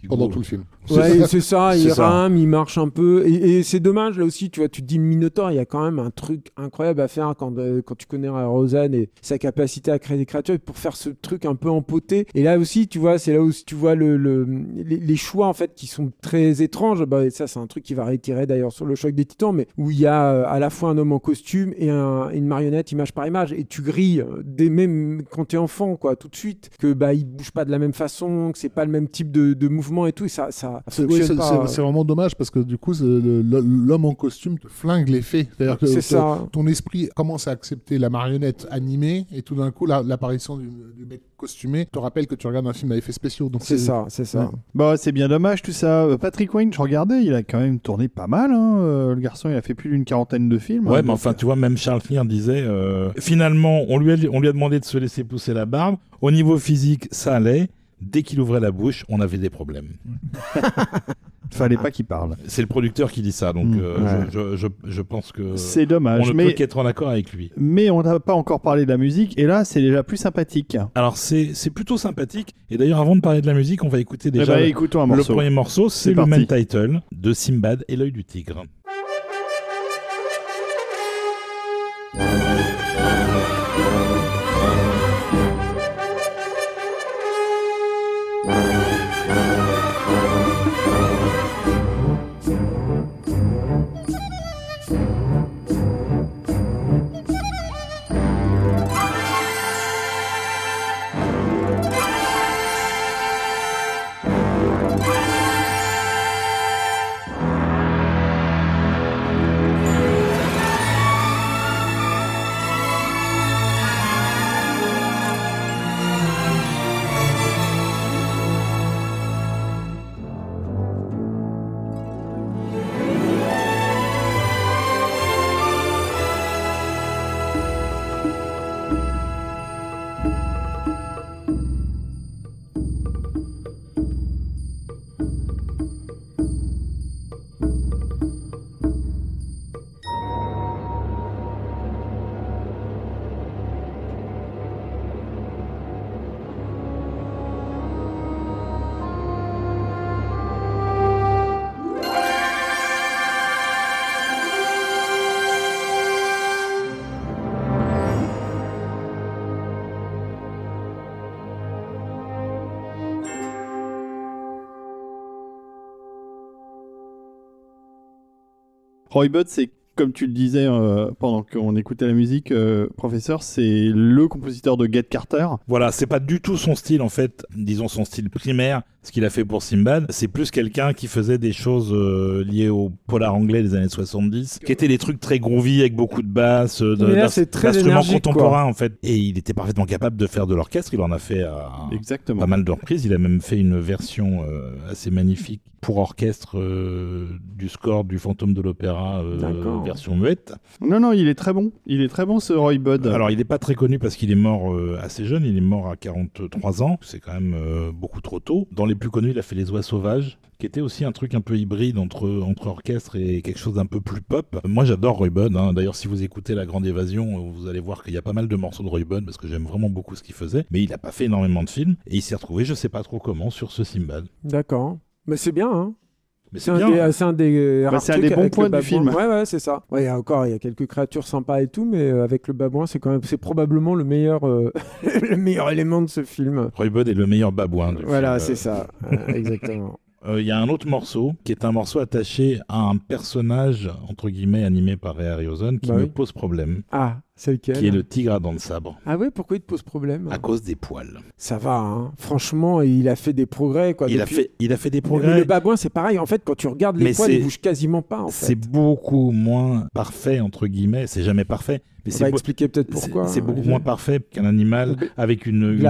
qui pendant roule. tout le film. Ouais, c'est ça, il rame, il marche un peu. Et, et c'est dommage, là aussi, tu vois, tu te dis Minotaur, il y a quand même un truc incroyable à faire quand, euh, quand tu connais Rosen et sa capacité à créer des créatures pour faire ce truc un peu empoté. Et là aussi, tu vois, c'est là où tu vois le, le- les, les choix, en fait, qui sont très étranges. Bah, et ça, c'est un truc qui va réitérer d'ailleurs sur le choc des titans, mais où il y a euh, à la fois un homme en costume et un- une marionnette image par image. Et tu grilles, euh, dès même quand t'es enfant, quoi, tout de suite, que bah, il bouge pas de la même façon, que c'est pas le même type de, de mouvements et tout, et ça, ça Fonctionne c'est- pas. c'est- c'est vraiment dommage parce que du coup, l'homme en costume te flingue l'effet. C'est-à-dire que C'est ton- ça. ton esprit commence à accepter la marionnette animée et tout d'un coup, la- l'apparition du, du mec costumé te rappelle que tu regardes un film à effets spéciaux. C'est ça, c'est ça. Ouais. Bah, c'est bien dommage tout ça. Euh, Patrick Wayne, je regardais, il a quand même tourné pas mal. hein. Euh, Le garçon, il a fait plus d'une quarantaine de films. Ouais, hein, mais donc, enfin, tu vois, même Charles Fear disait, euh, finalement, on lui, a, on lui a demandé de se laisser pousser la barbe. Au niveau physique, ça allait. Dès qu'il ouvrait la bouche, on avait des problèmes. Fallait pas qu'il parle. C'est le producteur qui dit ça, donc Mm, euh, ouais. je, je, je, pense que C'est on dommage. ne peut Mais, qu'être en accord avec lui. mais on n'a pas encore parlé de la musique. Et là, c'est déjà plus sympathique. Alors, c'est plutôt sympathique. Et d'ailleurs, avant de parler de la musique, on va écouter Eh déjà ben, le- un premier morceau. C'est C'est le parti. même title de Simbad et l'œil du tigre. Roy Budd, c'est comme tu le disais euh, pendant qu'on écoutait la musique, euh, professeur, c'est le compositeur de Get Carter. Voilà, c'est pas du tout son style en fait, disons son style primaire, ce qu'il a fait pour Simbad. C'est plus quelqu'un qui faisait des choses euh, liées au polar anglais des années 70, qui étaient des trucs très groovy avec beaucoup de basses, euh, d'instruments contemporains en fait. Et il était parfaitement capable de faire de l'orchestre. Il en a fait à Exactement. pas mal de reprises. Il a même fait une version euh, assez magnifique pour orchestre euh, du score du Fantôme de l'Opéra, euh, version muette. Non, non, il est très bon. Il est très bon ce Roy Budd. Alors, il n'est pas très connu parce qu'il est mort euh, assez jeune. Il est mort à 43 ans. C'est quand même euh, beaucoup trop tôt. Dans les plus connus, il a fait Les Oies Sauvages, qui était aussi un truc un peu hybride entre, entre orchestre et quelque chose d'un peu plus pop. Moi, j'adore Budd. hein. D'ailleurs, si vous écoutez La Grande Évasion, vous allez voir qu'il y a pas mal de morceaux de Budd parce que j'aime vraiment beaucoup ce qu'il faisait. Mais il n'a pas fait énormément de films et il s'est retrouvé, je sais pas trop comment, sur ce Simbad. D'accord. Mais c'est bien, hein. Mais C'est un, des, c'est un des Bah, un des bons points du film. Ouais, ouais, c'est ça. Ouais, il y a encore, il y a quelques créatures sympas et tout, mais euh, avec le babouin, c'est quand même, c'est probablement le meilleur, euh, le meilleur élément de ce film. Roy Budd est le meilleur babouin du Voilà, c'est ça, Euh, exactement. Euh, Il y a un autre morceau qui est un morceau attaché à un personnage entre guillemets animé par Ray Harryhausen qui Bah me oui. pose problème, Ah, c'est lequel qui est le tigre à dents de sabre, Ah ouais, pourquoi il te pose problème à cause des poils. Ça va, hein. Franchement, il a fait des progrès, quoi. Il a fait, il a fait des Mais progrès. Le babouin, c'est pareil. En fait, quand tu regardes les Mais poils, ils bougent quasiment pas. En C'est beaucoup moins parfait entre guillemets. C'est jamais parfait, mais On va expliquer peut-être pourquoi. C'est hein, beaucoup Olivier. moins parfait qu'un animal avec une,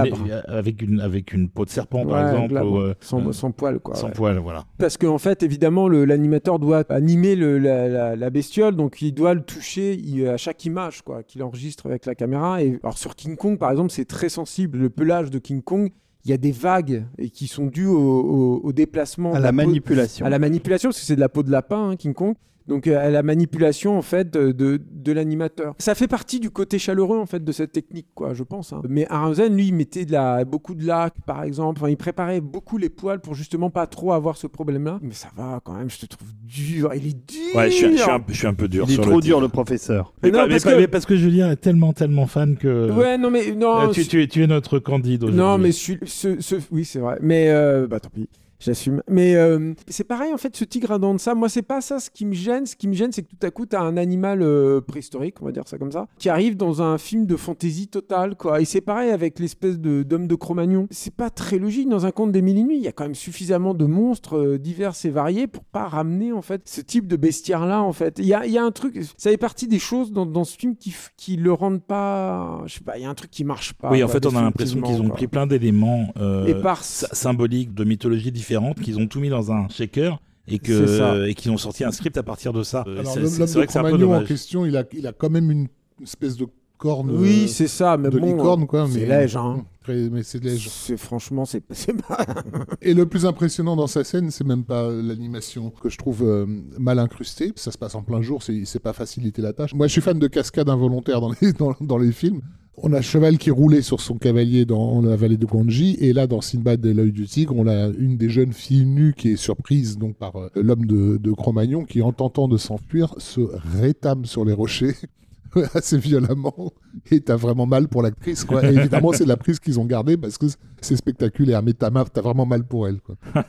avec une avec une peau de serpent par exemple, ou, euh, sans, euh, sans poil, quoi. sans ouais. poil, voilà. Parce qu'en fait, évidemment, l'animateur doit animer le- la, la- la bestiole, donc il doit le toucher il- à chaque image quoi, qu'il enregistre avec la caméra. Et alors sur King Kong, par exemple, c'est très sensible. Le pelage de King Kong, il y a des vagues et qui sont dues au, au- au déplacement, à la peau- manipulation. à la manipulation, parce que c'est de la peau de lapin, hein, King Kong. Donc euh, à la manipulation en fait de, de, de l'animateur. Ça fait partie du côté chaleureux en fait de cette technique quoi, je pense. hein. Mais Aronsen lui il mettait de la, beaucoup de lac par exemple. Enfin, il préparait beaucoup les poils pour justement pas trop avoir ce problème-là. Mais ça va quand même, je te trouve dur. Il est dur. Ouais, je suis, je suis un, je suis un peu dur Il est sur trop le dur le professeur. Mais, Non, pas- mais parce que- mais parce que Julien est tellement tellement fan que Ouais non mais non. Euh, tu, tu es, tu es notre candide aujourd'hui. Non, mais ce, ce- oui, c'est vrai. Mais euh, bah tant pis. J'assume. Mais euh, c'est pareil, en fait, ce tigre à dents de ça, moi, c'est pas ça ce qui me gêne. Ce qui me gêne, c'est que tout à coup, t'as un animal euh, préhistorique, on va dire ça comme ça, qui arrive dans un film de fantaisie totale, quoi. Et c'est pareil avec l'espèce de, d'homme de Cro-Magnon. C'est pas très logique. Dans un conte des mille et nuits, il y a quand même suffisamment de monstres euh, divers et variés pour pas ramener, en fait, ce type de bestiaire-là, en fait. Il y a, y a un truc, ça fait partie des choses dans, dans ce film qui, qui le rendent pas. Je sais pas, il y a un truc qui marche pas. oui, en quoi, fait, on a l'impression qu'ils ont définitivement, pris plein d'éléments quoi. Et par. sy- symboliques de mythologie différentes, qu'ils ont tout mis dans un shaker et que et qu'ils ont sorti un script à partir de ça. Alors, l'homme de Cro-Magnon en question, il a, il a quand même une espèce de corne. Oui, euh, c'est ça, mais de bon. licorne, quoi. C'est mais- léger, hein. Mais c'est léger. C'est franchement, c'est c'est pas. Et le plus impressionnant dans sa scène, c'est même pas l'animation que je trouve euh, mal incrustée. Ça se passe en plein jour, c'est c'est pas faciliter la tâche. Moi, je suis fan de cascades involontaires dans les, dans, dans les films. On a Cheval qui roulait sur son cavalier dans la vallée de Gwanji, et là, dans Sinbad et l'œil du tigre, on a une des jeunes filles nues qui est surprise donc par euh, l'homme de, de Cro-Magnon, qui, en tentant de s'enfuir, se rétame sur les rochers assez violemment, et t'as vraiment mal pour l'actrice, quoi. Et évidemment, c'est la prise qu'ils ont gardée parce que c'est spectaculaire, mais t'as t'as vraiment mal pour elle, quoi.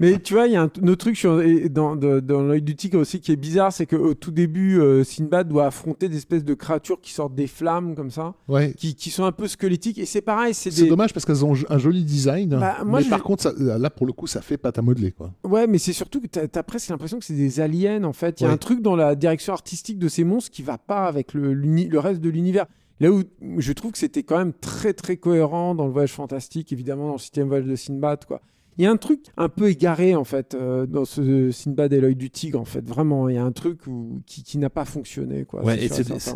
Mais tu vois, il y a un, autre truc dans, dans l'œil du tigre aussi qui est bizarre, c'est qu'au tout début, euh, Sinbad doit affronter des espèces de créatures qui sortent des flammes comme ça, Ouais. qui, qui sont un peu squelettiques. Et c'est pareil, c'est C'est des. dommage parce qu'elles ont un joli design. Bah, moi, mais je- par contre, ça- là, pour le coup, ça fait pâte à modeler, quoi. Ouais, mais c'est surtout que t'as as presque l'impression que c'est des aliens en fait. Il y a Ouais. un truc dans la direction artistique de ces monstres qui va pas avec le, reste de l'univers. Là où je trouve que c'était quand même très très cohérent dans le voyage fantastique, évidemment dans le septième voyage de Sinbad, quoi. Il y a un truc un peu égaré en fait euh, dans ce Sinbad et l'œil du tigre en fait. Vraiment, il y a un truc où- qui, qui n'a pas fonctionné quoi. Ouais,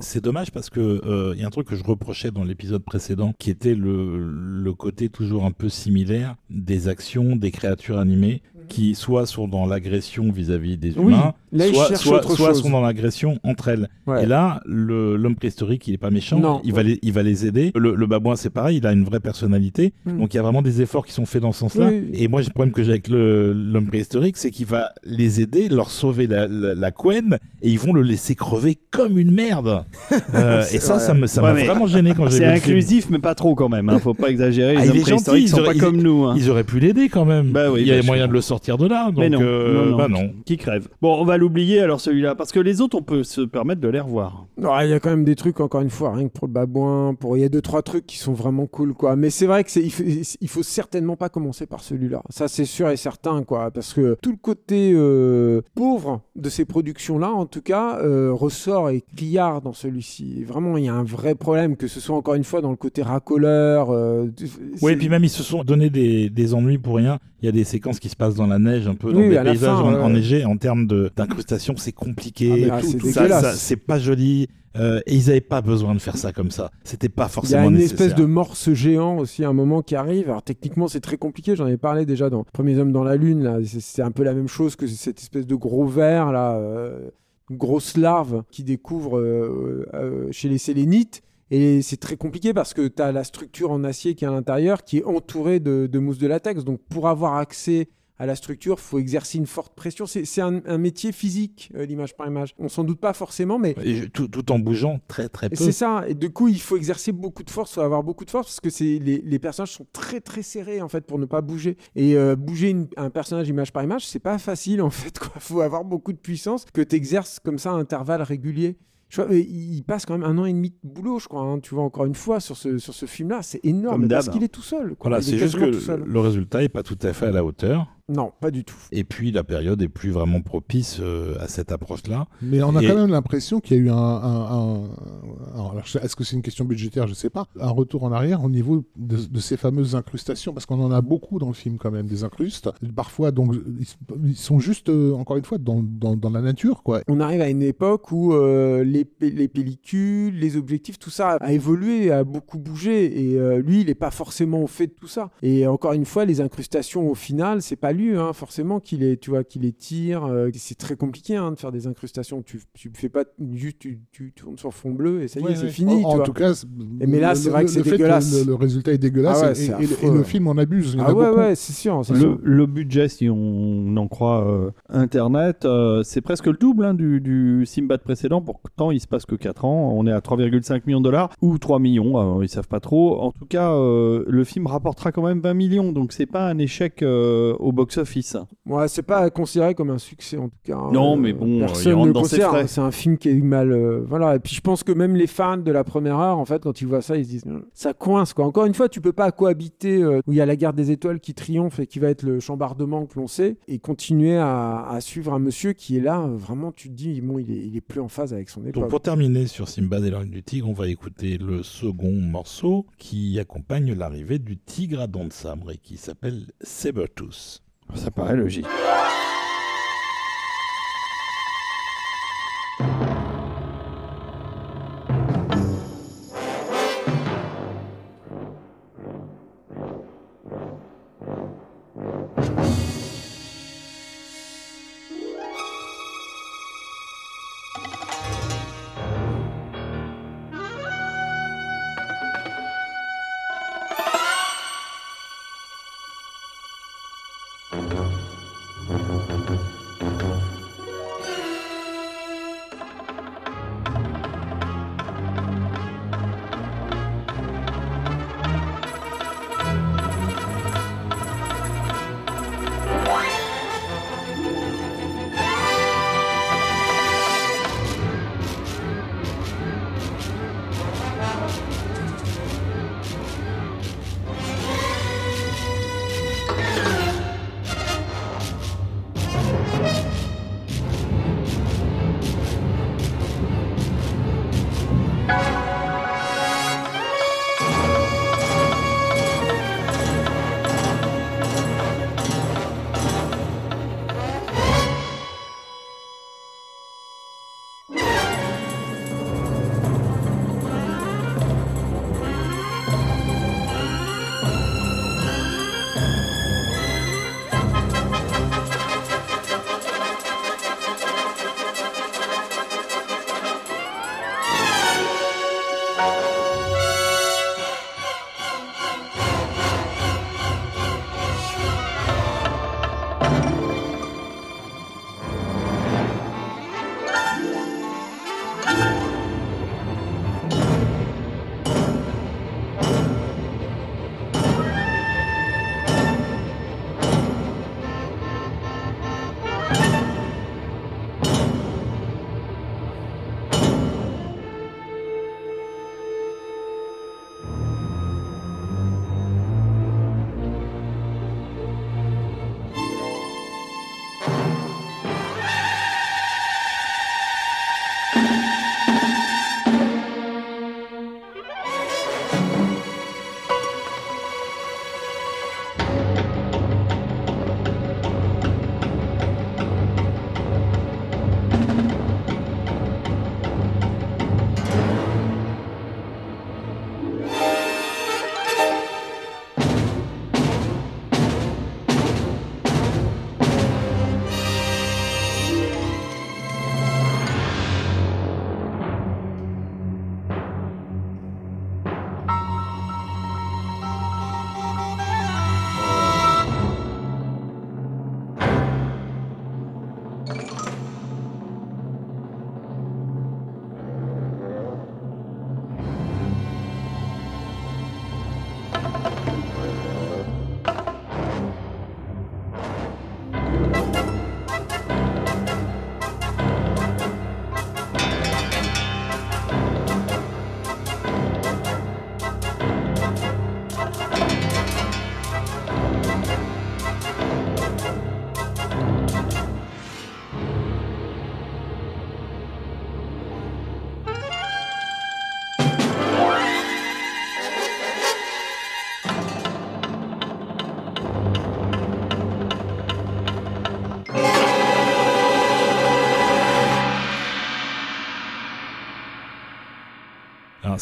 c'est dommage parce que euh, il y a un truc que je reprochais dans l'épisode précédent, qui était le, le côté toujours un peu similaire des actions des créatures animées, qui soit sont dans l'agression vis-à-vis des Oui, là, ils soit, cherchent soit, autre soit chose. sont dans l'agression entre elles. Ouais. Et là, l'homme préhistorique, il est pas méchant, Non. il, va les, il va les aider. Le, le babouin, c'est pareil, il a une vraie personnalité. Hmm. Donc il y a vraiment des efforts qui sont faits dans ce sens-là. Oui. Et moi, le problème que j'ai avec l'homme préhistorique, c'est qu'il va les aider, leur sauver la, la, la couenne, et ils vont le laisser crever comme une merde. Euh, et ça, vrai. ça ça Ouais, m'a mais vraiment gêné quand j'ai C'est vu film. inclusif, mais pas trop quand même. Hein. Faut pas exagérer. Ah, Les il hommes est gentil, préhistoriques ils sont auraient- pas comme nous. hein. Ils auraient pu l'aider quand même. Bah oui, il y avait moyen de le sortir de là. Donc, Mais non, euh, bah non. Qui crève? Bon, on va l'oublier alors celui-là, parce que les autres, on peut se permettre de les revoir. Ouais, Il y a quand même des trucs, encore une fois, rien que pour le babouin. Pour... Il y a deux, trois trucs qui sont vraiment cool, quoi. Mais c'est vrai que c'est... Il, faut... il faut certainement pas commencer par celui-là. Ça, c'est sûr et certain, quoi. Parce que tout le côté euh, pauvre de ces productions-là, en tout cas, euh, ressort et criard dans celui-ci. Vraiment, il y a un vrai problème, que ce soit encore une fois dans le côté racoleur. euh, Oui, et puis même ils se sont donné des, des ennuis pour rien. Il y a des séquences qui se passent dans la neige, un peu dans Oui, des paysages fin, en- ouais. enneigés. En termes de- d'incrustation, c'est Ah, compliqué. là, c'est pas joli. Euh, et ils avaient pas besoin de faire ça comme ça. C'était pas Il y a forcément une nécessaire. espèce de morse géant aussi à un moment qui arrive. Alors techniquement c'est très compliqué, j'en ai parlé déjà dans Premiers hommes dans la lune. Là, c'est un peu la même chose que cette espèce de gros ver là, euh, une grosse larve qui découvre euh, chez les sélénites. Et c'est très compliqué parce que tu as la structure en acier qui est à l'intérieur qui est entourée de, de mousse de latex. Donc pour avoir accès à la structure, faut exercer une forte pression. C'est un, un métier physique, euh, l'image par image. On s'en doute pas forcément, mais Et tout, tout en bougeant très très peu. c'est ça. Et du coup, il faut exercer beaucoup de force, faut avoir beaucoup de force parce que c'est les, les personnages sont très très serrés en fait pour ne pas bouger. Et euh, bouger une- un personnage image par image, c'est pas facile en fait. Quoi. Faut avoir beaucoup de puissance que tu exerces comme ça à intervalles réguliers. Je vois, il passe quand même un an et demi de boulot, je crois. hein. Tu vois encore une fois sur ce sur ce film-là, c'est énorme parce qu'il est tout seul. quoi. Voilà, Il est c'est juste que le résultat est pas tout à fait à la hauteur. Non, pas du tout. Et puis la période est plus vraiment propice euh, à cette approche-là. Mais on a Et- quand même l'impression qu'il y a eu un. un- Est-ce que c'est une question budgétaire? Je sais pas. Un retour en arrière au niveau de, de ces fameuses incrustations, parce qu'on en a beaucoup dans le film quand même, des incrustes. Parfois, donc, ils, sont juste, euh, encore une fois, dans, dans, dans la nature, quoi. On arrive à une époque où euh, les, les pellicules, les objectifs, tout ça a évolué, a beaucoup bougé. Et euh, lui, il n'est pas forcément au fait de tout ça. Et encore une fois, les incrustations, au final, c'est pas hein, forcément, qui les, tu vois, qui les tire. euh, c'est très compliqué hein, de faire des incrustations. Tu, tu fais pas juste, tu, tu tournes sur fond bleu et ça y est, Ouais, c'est fini. En, tu en vois. tout cas, Et mais là, c'est vrai le- que c'est dégueulasse. le, le résultat est dégueulasse Ah ouais, et- c'est et, et le- et film en abuse. Il Ah ouais, beaucoup. ouais, c'est sûr. Le, sûr. le budget, si on en croit euh, Internet, euh, c'est presque le double hein, du, du Simbad précédent. Pourtant, il se passe que 4 ans. On est à 3,5 millions de dollars ou 3 millions. euh, ils savent pas trop. En tout cas, euh, le film rapportera quand même 20 millions. Donc, c'est pas un échec euh, au box-office. Ouais, c'est pas considéré comme un succès en tout cas. hein. Non, mais bon, personne il rentre ne dans ses frais. C'est un film qui est mal. euh, voilà. Et puis je pense que même les fans de la première heure, en fait, quand ils voient ça, ils se disent ça coince quoi. Encore une fois, tu peux pas cohabiter euh, où il y a la guerre des étoiles qui triomphe et qui va être le chambardement que l'on sait et continuer à, à suivre un monsieur qui est là. vraiment, tu te dis bon, il est, il est plus en phase avec son Donc époque. pour terminer sur Simba et l'oreille du tigre, on va écouter le second morceau qui accompagne l'arrivée du tigre à dents de sabre et qui s'appelle Sabertooth. Ça paraît logique.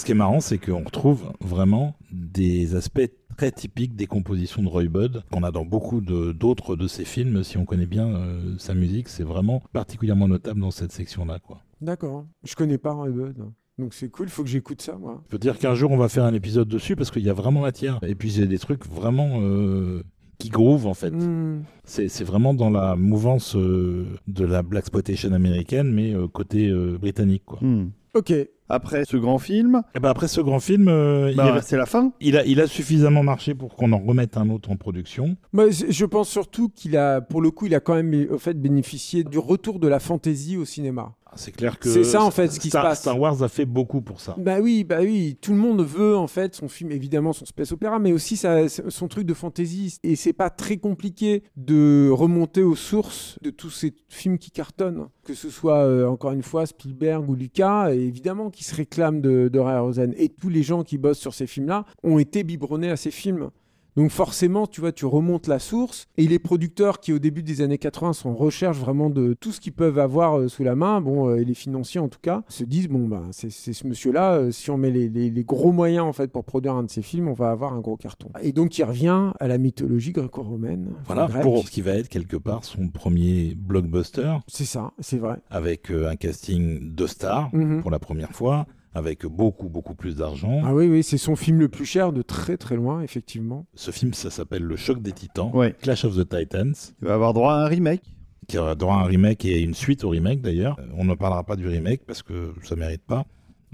Ce qui est marrant, c'est qu'on retrouve vraiment des aspects très typiques des compositions de Roy Budd qu'on a dans beaucoup d'autres de, ses films. Si on connaît bien euh, sa musique, c'est vraiment particulièrement notable dans cette section-là. quoi. D'accord. Je connais pas Roy Budd. Donc c'est cool, il faut que j'écoute ça, moi. Je peux dire qu'un jour, on va faire un épisode dessus parce qu'il y a vraiment matière. Et puis, j'ai des trucs vraiment euh, qui groove, en fait. Hmm. C'est vraiment dans la mouvance euh, de la Black Exploitation américaine, mais euh, côté euh, britannique. Quoi. Hmm. Ok. Après ce grand film, Et ben après ce grand film, euh, il, bah, est- c'est la fin. il a, il a suffisamment marché pour qu'on en remette un autre en production. Moi, je je pense surtout qu'il a, pour le coup, il a quand même au fait bénéficié du retour de la fantasy au cinéma. C'est clair que C'est ça, en fait, ce qui se Star, passe. Star Wars a fait beaucoup pour ça. Bah oui, bah oui, tout le monde veut en fait son film, évidemment son space opéra, mais aussi sa- son truc de fantasy. Et c'est pas très compliqué de remonter aux sources de tous ces films qui cartonnent, que ce soit euh, encore une fois Spielberg ou Lucas, évidemment qui se réclament de, de Ray Rosen. Et tous les gens qui bossent sur ces films-là ont été biberonnés à ces films. Donc forcément, tu vois, tu remontes la source et les producteurs qui au début des années 80 sont en recherche vraiment de tout ce qu'ils peuvent avoir euh, sous la main, bon, euh, et les financiers en tout cas, se disent bon bah c'est ce monsieur-là, euh, si on met les, les- les gros moyens en fait pour produire un de ces films, on va avoir un gros carton. Et donc il revient à la mythologie gréco-romaine. Voilà, pour ce qui va être quelque part son premier blockbuster, C'est ça, c'est vrai. avec un casting de stars Mhm. pour la première fois, avec beaucoup, beaucoup plus d'argent. Ah oui, oui, c'est son film le plus cher de très très loin, effectivement. Ce film, ça s'appelle Le Choc des Titans, Ouais. Clash of the Titans, Il va avoir droit à un remake. qui aura droit à un remake et une suite au remake d'ailleurs. Euh, On ne parlera pas du remake parce que ça mérite pas.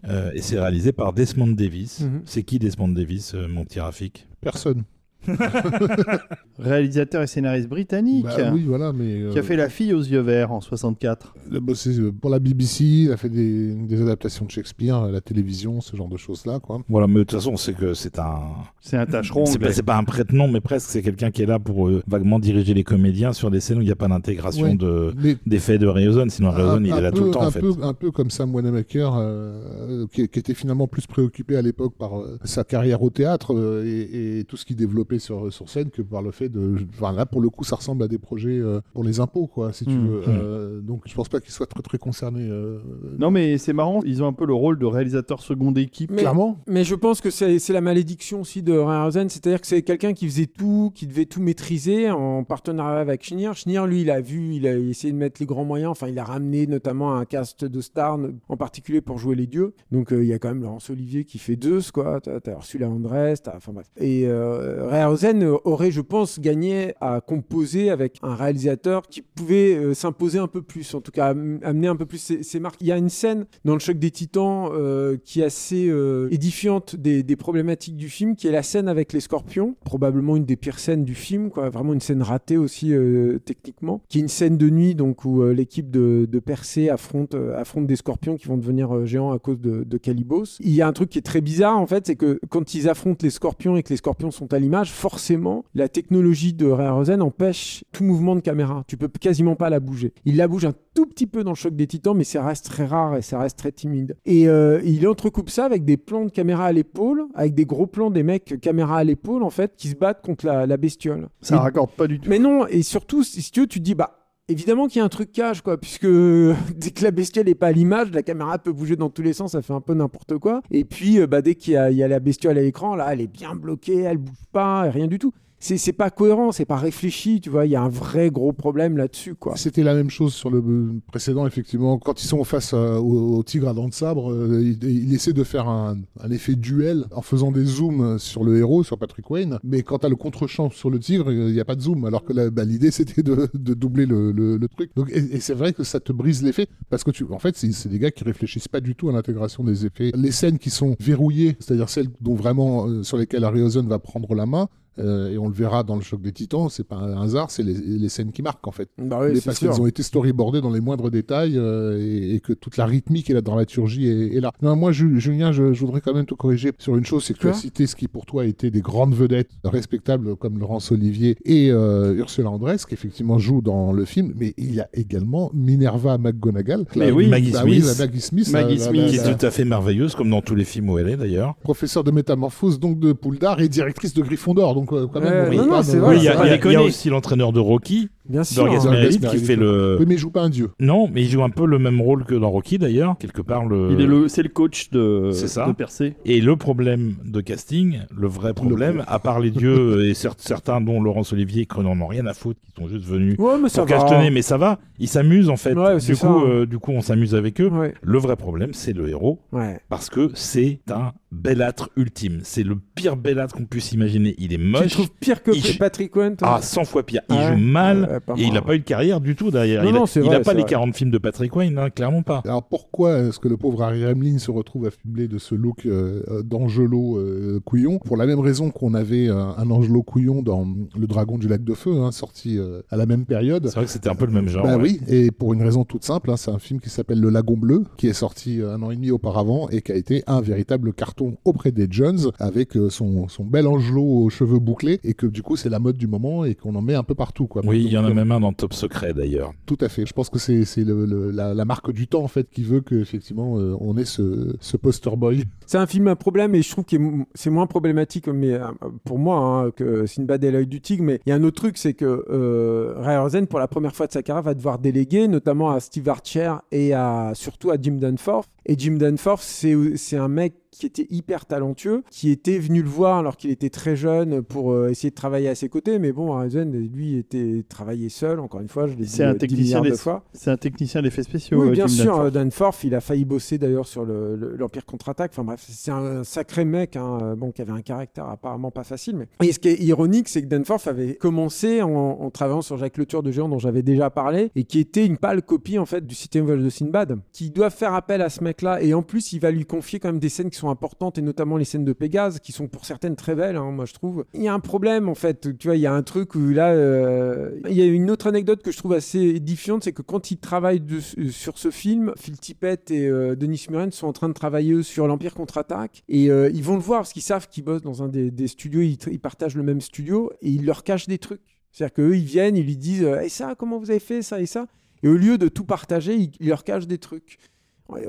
Euh, et c'est réalisé par Desmond Davis. Mhm. C'est qui Desmond Davis, euh, mon petit Rafik? Personne. Réalisateur et scénariste britannique. Bah oui, voilà, mais. Qui a euh, fait La fille aux yeux verts en 64. Il a bossé euh, pour la BBC, il a fait des, des adaptations de Shakespeare à la télévision, ce genre de choses-là, quoi. Voilà, mais de toute façon, c'est que c'est un. C'est un tâcheron. C'est pas, un prête-nom, mais presque. C'est quelqu'un qui est là pour euh, vaguement diriger les comédiens sur des scènes où il n'y a pas d'intégration Ouais. de Mais d'effets de Rayozon. Sinon, Rayozon, il est là peu, tout le temps, un en fait. peu, un peu comme Sam Wanamaker, euh, qui, qui était finalement plus préoccupé à l'époque par euh, sa carrière au théâtre euh, et, et tout ce qu'il développait sur, sur scène que par le fait de. Enfin, là, pour le coup, ça ressemble à des projets euh, pour les impôts, quoi, si tu Mm. veux. Euh, donc, je pense pas qu'il soit très, très concerné. euh, Non, mais c'est marrant, ils ont un peu le rôle de réalisateur seconde équipe. Mais- Clairement. Mais je pense que c'est c'est la malédiction aussi de Rosen, c'est-à-dire que c'est quelqu'un qui faisait tout, qui devait tout maîtriser en partenariat avec Schneer. Schneer, lui, il a vu, il a essayé de mettre les grands moyens, enfin, il a ramené notamment un cast de stars, en particulier pour jouer les dieux. Donc, euh, il y a quand même Laurence Olivier qui fait Zeus, quoi. T'as t'as Ursula Andress, t'as- enfin bref. Et euh, Rosen aurait, je pense, gagné à composer avec un réalisateur qui pouvait euh, s'imposer un peu plus, en tout cas, am- amener un peu plus ses, marques. Il y a une scène dans le choc des titans euh, qui est assez euh, édifiante des, problématiques du film, qui est la scène avec les scorpions, probablement une des pires scènes du film, quoi, vraiment une scène ratée aussi euh, techniquement, qui est une scène de nuit donc où euh, l'équipe de, de Persée affronte, euh, affronte des scorpions qui vont devenir euh, géants à cause de Calibos. Il y a un truc qui est très bizarre en fait, c'est que quand ils affrontent les scorpions et que les scorpions sont à l'image, forcément la technologie de Ray Rosen empêche tout mouvement de caméra. Tu peux quasiment pas la bouger. Il la bouge un tout petit peu dans le choc des titans, mais ça reste très rare et ça reste très timide. Et euh, il entrecoupe ça avec des plans de caméra à l'épaule, avec des gros plans des mecs caméra à l'épaule en fait, qui se battent contre la, la bestiole. Ça Et- raccorde pas du tout. mais non, et surtout, si si tu veux, tu te dis, bah, évidemment qu'il y a un truc cache, quoi, puisque dès que la bestiole n'est pas à l'image, la caméra peut bouger dans tous les sens, ça fait un peu n'importe quoi. Et puis, euh, bah, dès qu'il y, y a la bestiole à l'écran, là, elle est bien bloquée, elle bouge pas, rien du tout. C'est pas cohérent, c'est pas réfléchi, tu vois, il y a un vrai gros problème là-dessus, quoi. C'était la même chose sur le euh, précédent, effectivement. Quand ils sont face à- au, tigre à dents de sabre, euh, il, essaie de faire un, effet duel en faisant des zooms sur le héros, sur Patrick Wayne. Mais quand t'as le contre-champ sur le tigre, il n'y a pas de zoom. Alors que bah, l'idée, c'était de, doubler le, truc. Donc, et, c'est vrai que ça te brise l'effet. Parce que, tu, en fait, c'est c'est des gars qui réfléchissent pas du tout à l'intégration des effets. Les scènes qui sont verrouillées, c'est-à-dire celles dont vraiment, euh, sur lesquelles Harryhausen va prendre la main, euh, et on le verra dans le choc des titans, c'est pas un hasard, c'est les, les scènes qui marquent en fait. Bah oui, parce qu'ils ont été storyboardés dans les moindres détails euh, et, et que toute la rythmique et la dramaturgie est, est là. Non, moi, Ju- Julien, je, je voudrais quand même te corriger sur une chose, c'est que tu as cité ce qui pour toi était des grandes vedettes respectables comme Laurence Olivier et euh, Ursula Andress, qui effectivement jouent dans le film, mais il y a également Minerva McGonagall. Mais La- oui, Maggie bah Smith. oui, la Maggie Smith, Maggie la- Smith. la- qui la- est tout à fait merveilleuse, comme dans tous les films où elle est d'ailleurs. professeure de métamorphose donc de Pouldar et directrice de Gryffondor. Donc quand même, Ouais, on non, est non, pas c'est vrai, il y, a- aussi l'entraîneur de Rocky, Bien sûr. Dorgas Meredith, qui fait le. Oui, mais il joue pas un dieu. Non, mais il joue un peu le même rôle que dans Rocky d'ailleurs, quelque part le. Il est le, c'est le coach de, C'est ça. de Percé. Et le problème de casting, le vrai problème, à part les dieux et cer- certains dont Laurence Olivier qui n'en ont rien à foutre, qui sont juste venus Ouais, mais ça pour cachetonner, mais ça va, ils s'amusent en fait. Ouais, du, coup, euh, du coup, on s'amuse avec eux. Ouais, Le vrai problème, c'est le héros, ouais. parce que c'est un bellâtre ultime. C'est le pire bellâtre qu'on puisse imaginer. Il est Tu moche. le trouves pire que il- Patrick Wayne toi Ah, 100 fois pire. Il Ah joue mal. Ouais, pas Et il n'a pas eu de carrière du tout derrière. Non, il a, non, c'est il vrai, a pas les vrai. 40 films de Patrick Wayne, hein, clairement pas. Alors pourquoi est-ce que le pauvre Harry Hamlin se retrouve affublé de ce look euh, d'Angelo euh, Couillon? Pour la même raison qu'on avait euh, un Angelo Couillon dans Le Dragon du Lac de Feu, hein, sorti euh, à la même période. C'est vrai que c'était un peu le même genre. Bah ouais. oui, et pour une raison toute simple, hein, c'est un film qui s'appelle Le Lagon Bleu, qui est sorti euh, un an et demi auparavant et qui a été un véritable carton auprès des Jones avec euh, son, son bel Angelo aux cheveux bouclés et que du coup c'est la mode du moment et qu'on en met un peu partout. Quoi. Oui, il y en a même un dans Top Secret d'ailleurs. Tout à fait. Je pense que c'est c'est le- le- la, la marque du temps en fait qui veut qu'effectivement euh, on ait ce, ce poster boy. C'est un film à problème et je trouve que c'est moins problématique mais, euh, pour moi hein, que Sinbad et l'œil du tigre. Mais il y a un autre truc, c'est que euh, Ray Rosen, pour la première fois de sa carrière, va devoir déléguer, notamment à Steve Archer et à, surtout à Jim Danforth. Et Jim Danforth, c'est c'est un mec qui était hyper talentueux, qui était venu le voir alors qu'il était très jeune pour euh, essayer de travailler à ses côtés. Mais bon, Rosen, lui, était travaillé seul, encore une fois, je l'ai dit C'est un euh, 10 technicien milliards de des- fois. C'est un technicien d'effets spéciaux. Oui, euh, bien Jim sûr, Danforth. il a failli bosser d'ailleurs sur le- le- l'Empire contre-attaque. Enfin bref, c'est un sacré mec, hein, bon, qui avait un caractère apparemment pas facile. Mais... Et ce qui est ironique, c'est que Danforth avait commencé en, en travaillant sur Jacques Le Tueur de Géant, dont j'avais déjà parlé, et qui était une pâle copie en fait du Cité Vol de Sinbad, qui doit faire appel à ce mec-là. Et en plus, il va lui confier quand même des scènes qui sont importantes, et notamment les scènes de Pégase, qui sont pour certaines très belles, hein, moi je trouve. Il y a un problème en fait, tu vois, il y a un truc où là, euh, il y a une autre anecdote que je trouve assez édifiante, c'est que quand ils travaillent de- sur ce film, Phil Tippett et euh, Denis Muren sont en train de travailler sur l'Empire contre-attaque, et euh, ils vont le voir parce qu'ils savent qu'ils bossent dans un des, studios, ils, partagent le même studio, et ils leur cachent des trucs. C'est-à-dire qu'eux, ils viennent, ils lui disent Et ça, comment vous avez fait ça et ça? Et au lieu de tout partager, ils leur cachent des trucs.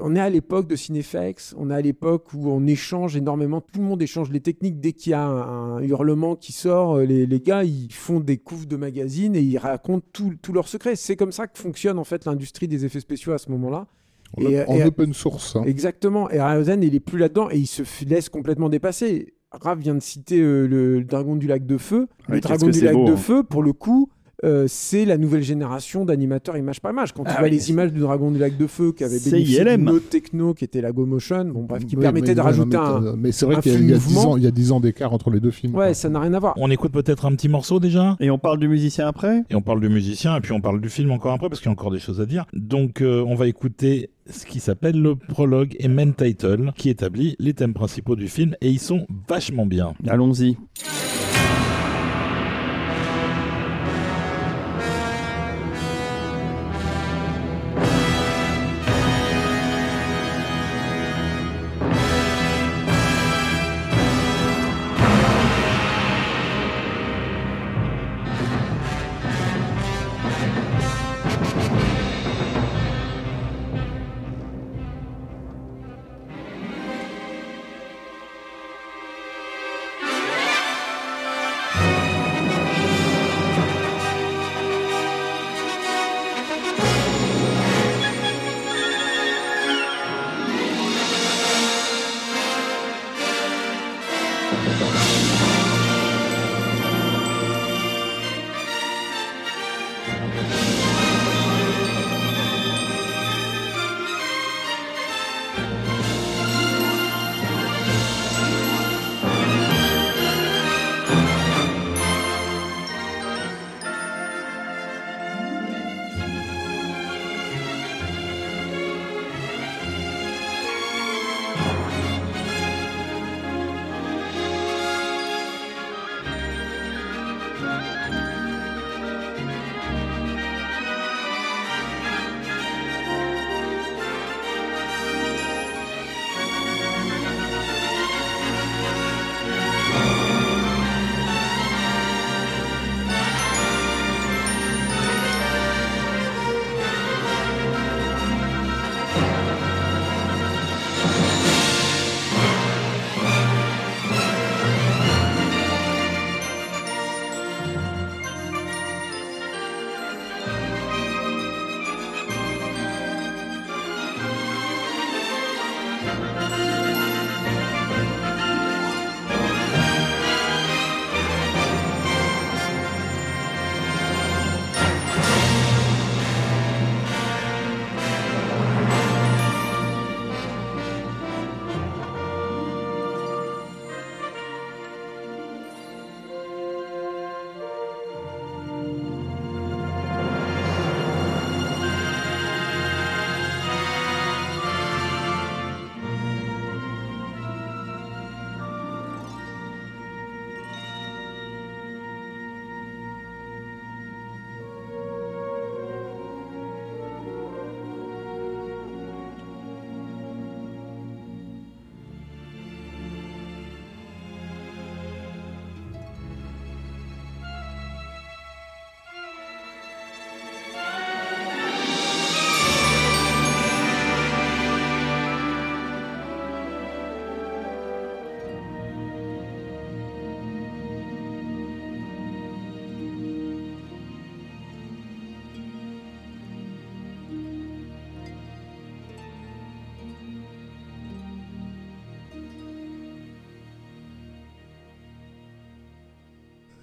On est à l'époque de Cinefex, on est à l'époque où on échange énormément, tout le monde échange les techniques. Dès qu'il y a un, un hurlement qui sort, euh, les, les gars, ils font des couves de magazines et ils racontent tous leurs secrets. C'est comme ça que fonctionne en fait l'industrie des effets spéciaux à ce moment-là. En, Et- en et- open source. hein. Exactement. Et Ryzen, il est plus là-dedans et il se laisse complètement dépasser. Rav vient de citer euh, le, dragon du lac de feu. Ouais, le dragon du lac beau, de hein. feu, pour le coup, euh, c'est la nouvelle génération d'animateurs image par image. Quand tu Ah vois oui, les images du dragon du lac de feu qui avait bénéficié autre techno qui était la Go Motion, bon bref, qui Oui, permettait mais- de ouais, rajouter non, un. mais, c'est vrai qu'il y a- flux il y a 10 mouvement. ans, il y a 10 ans d'écart entre les deux films. Ouais, ça n'a rien à voir. On écoute peut-être un petit morceau déjà? Et on parle du musicien après? Et on parle du musicien et puis on parle du film encore après parce qu'il y a encore des choses à dire. Donc euh, on va écouter ce qui s'appelle le prologue et main title qui établit les thèmes principaux du film et ils sont vachement bien. Allons-y.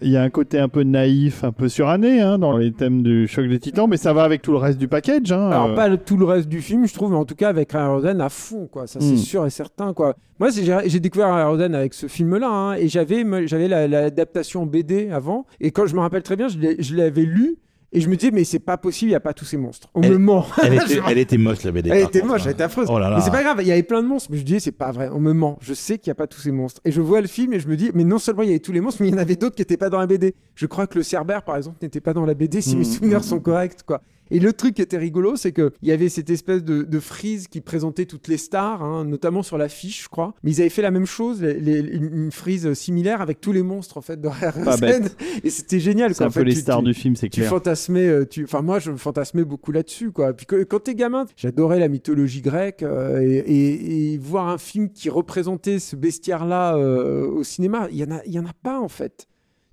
Il y a un côté un peu naïf, un peu suranné hein, dans les thèmes du choc des titans, mais ça va avec tout le reste du package. Hein, Alors euh. pas le- tout le reste du film, je trouve, mais en tout cas avec Aeroden à fond, quoi. Ça c'est Mm. sûr et certain, quoi. Moi, j'ai découvert Aeroden avec ce film-là, hein, et j'avais la- l'adaptation BD avant, et quand je me rappelle très bien, je l'avais lu. Et je me disais, mais c'est pas possible, il n'y a pas tous ces monstres. On Elle- me ment. Elle était, elle était moche la BD. Elle était contre, moche, hein. elle était affreuse. Oh là là. Mais c'est pas grave, il y avait plein de monstres. Mais je disais, c'est pas vrai, on me ment. Je sais qu'il n'y a pas tous ces monstres. Et je vois le film et je me dis, mais non seulement il y avait tous les monstres, mais il y en avait d'autres qui n'étaient pas dans la BD. Je crois que le Cerbère, par exemple, n'était pas dans la BD, si Mhm. mes souvenirs sont corrects, quoi. Et le truc qui était rigolo, c'est qu'il y avait cette espèce de, de frise qui présentait toutes les stars, hein, notamment sur l'affiche, je crois. Mais ils avaient fait la même chose, les- les- une, frise similaire avec tous les monstres, en fait, de Pas bête. RRZ. Et c'était génial, C'est un En peu fait, les tu- stars tu- du film, c'est tu clair. fantasmais, euh, tu... enfin moi je fantasmais beaucoup là-dessus quoi. Puis que- quand t'es gamin, j'adorais la mythologie grecque euh, et, et- et voir un film qui représentait ce bestiaire-là euh, au cinéma, il y en a, il y en a pas en fait.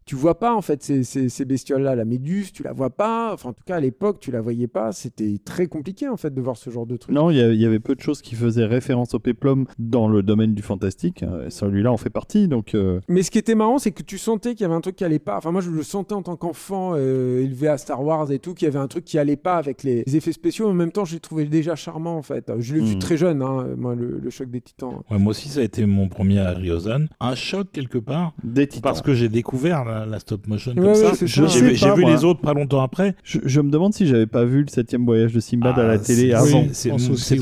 Tu vois pas en fait ces, ces, ces bestioles-là, la méduse, tu la vois pas. Enfin en tout cas à l'époque tu la voyais pas. C'était très compliqué en fait de voir ce genre de truc. Non, il y, avait peu de choses qui faisaient référence au péplum dans le domaine du fantastique. Euh, Celui-là en fait partie, donc euh, Mais ce qui était marrant, c'est que tu sentais qu'il y avait un truc qui allait pas. Enfin, moi, je le sentais en tant qu'enfant euh, élevé à Star Wars et tout, qu'il y avait un truc qui allait pas avec les effets spéciaux. En même temps, je l'ai trouvé déjà charmant, en fait. Je l'ai vu Mm. très jeune, hein, moi, le, le choc des titans. Ouais, moi aussi, ça a été mon premier Harryhausen. Un choc quelque part, des titans. parce que j'ai découvert la, la stop motion Ouais, comme ouais, ça. J'ai vu, sais j'ai pas, vu moi. les autres pas longtemps après. Je, je me demande si j'avais pas vu le septième voyage de Simbad à la Ah, télé c'est- avant. c'est-.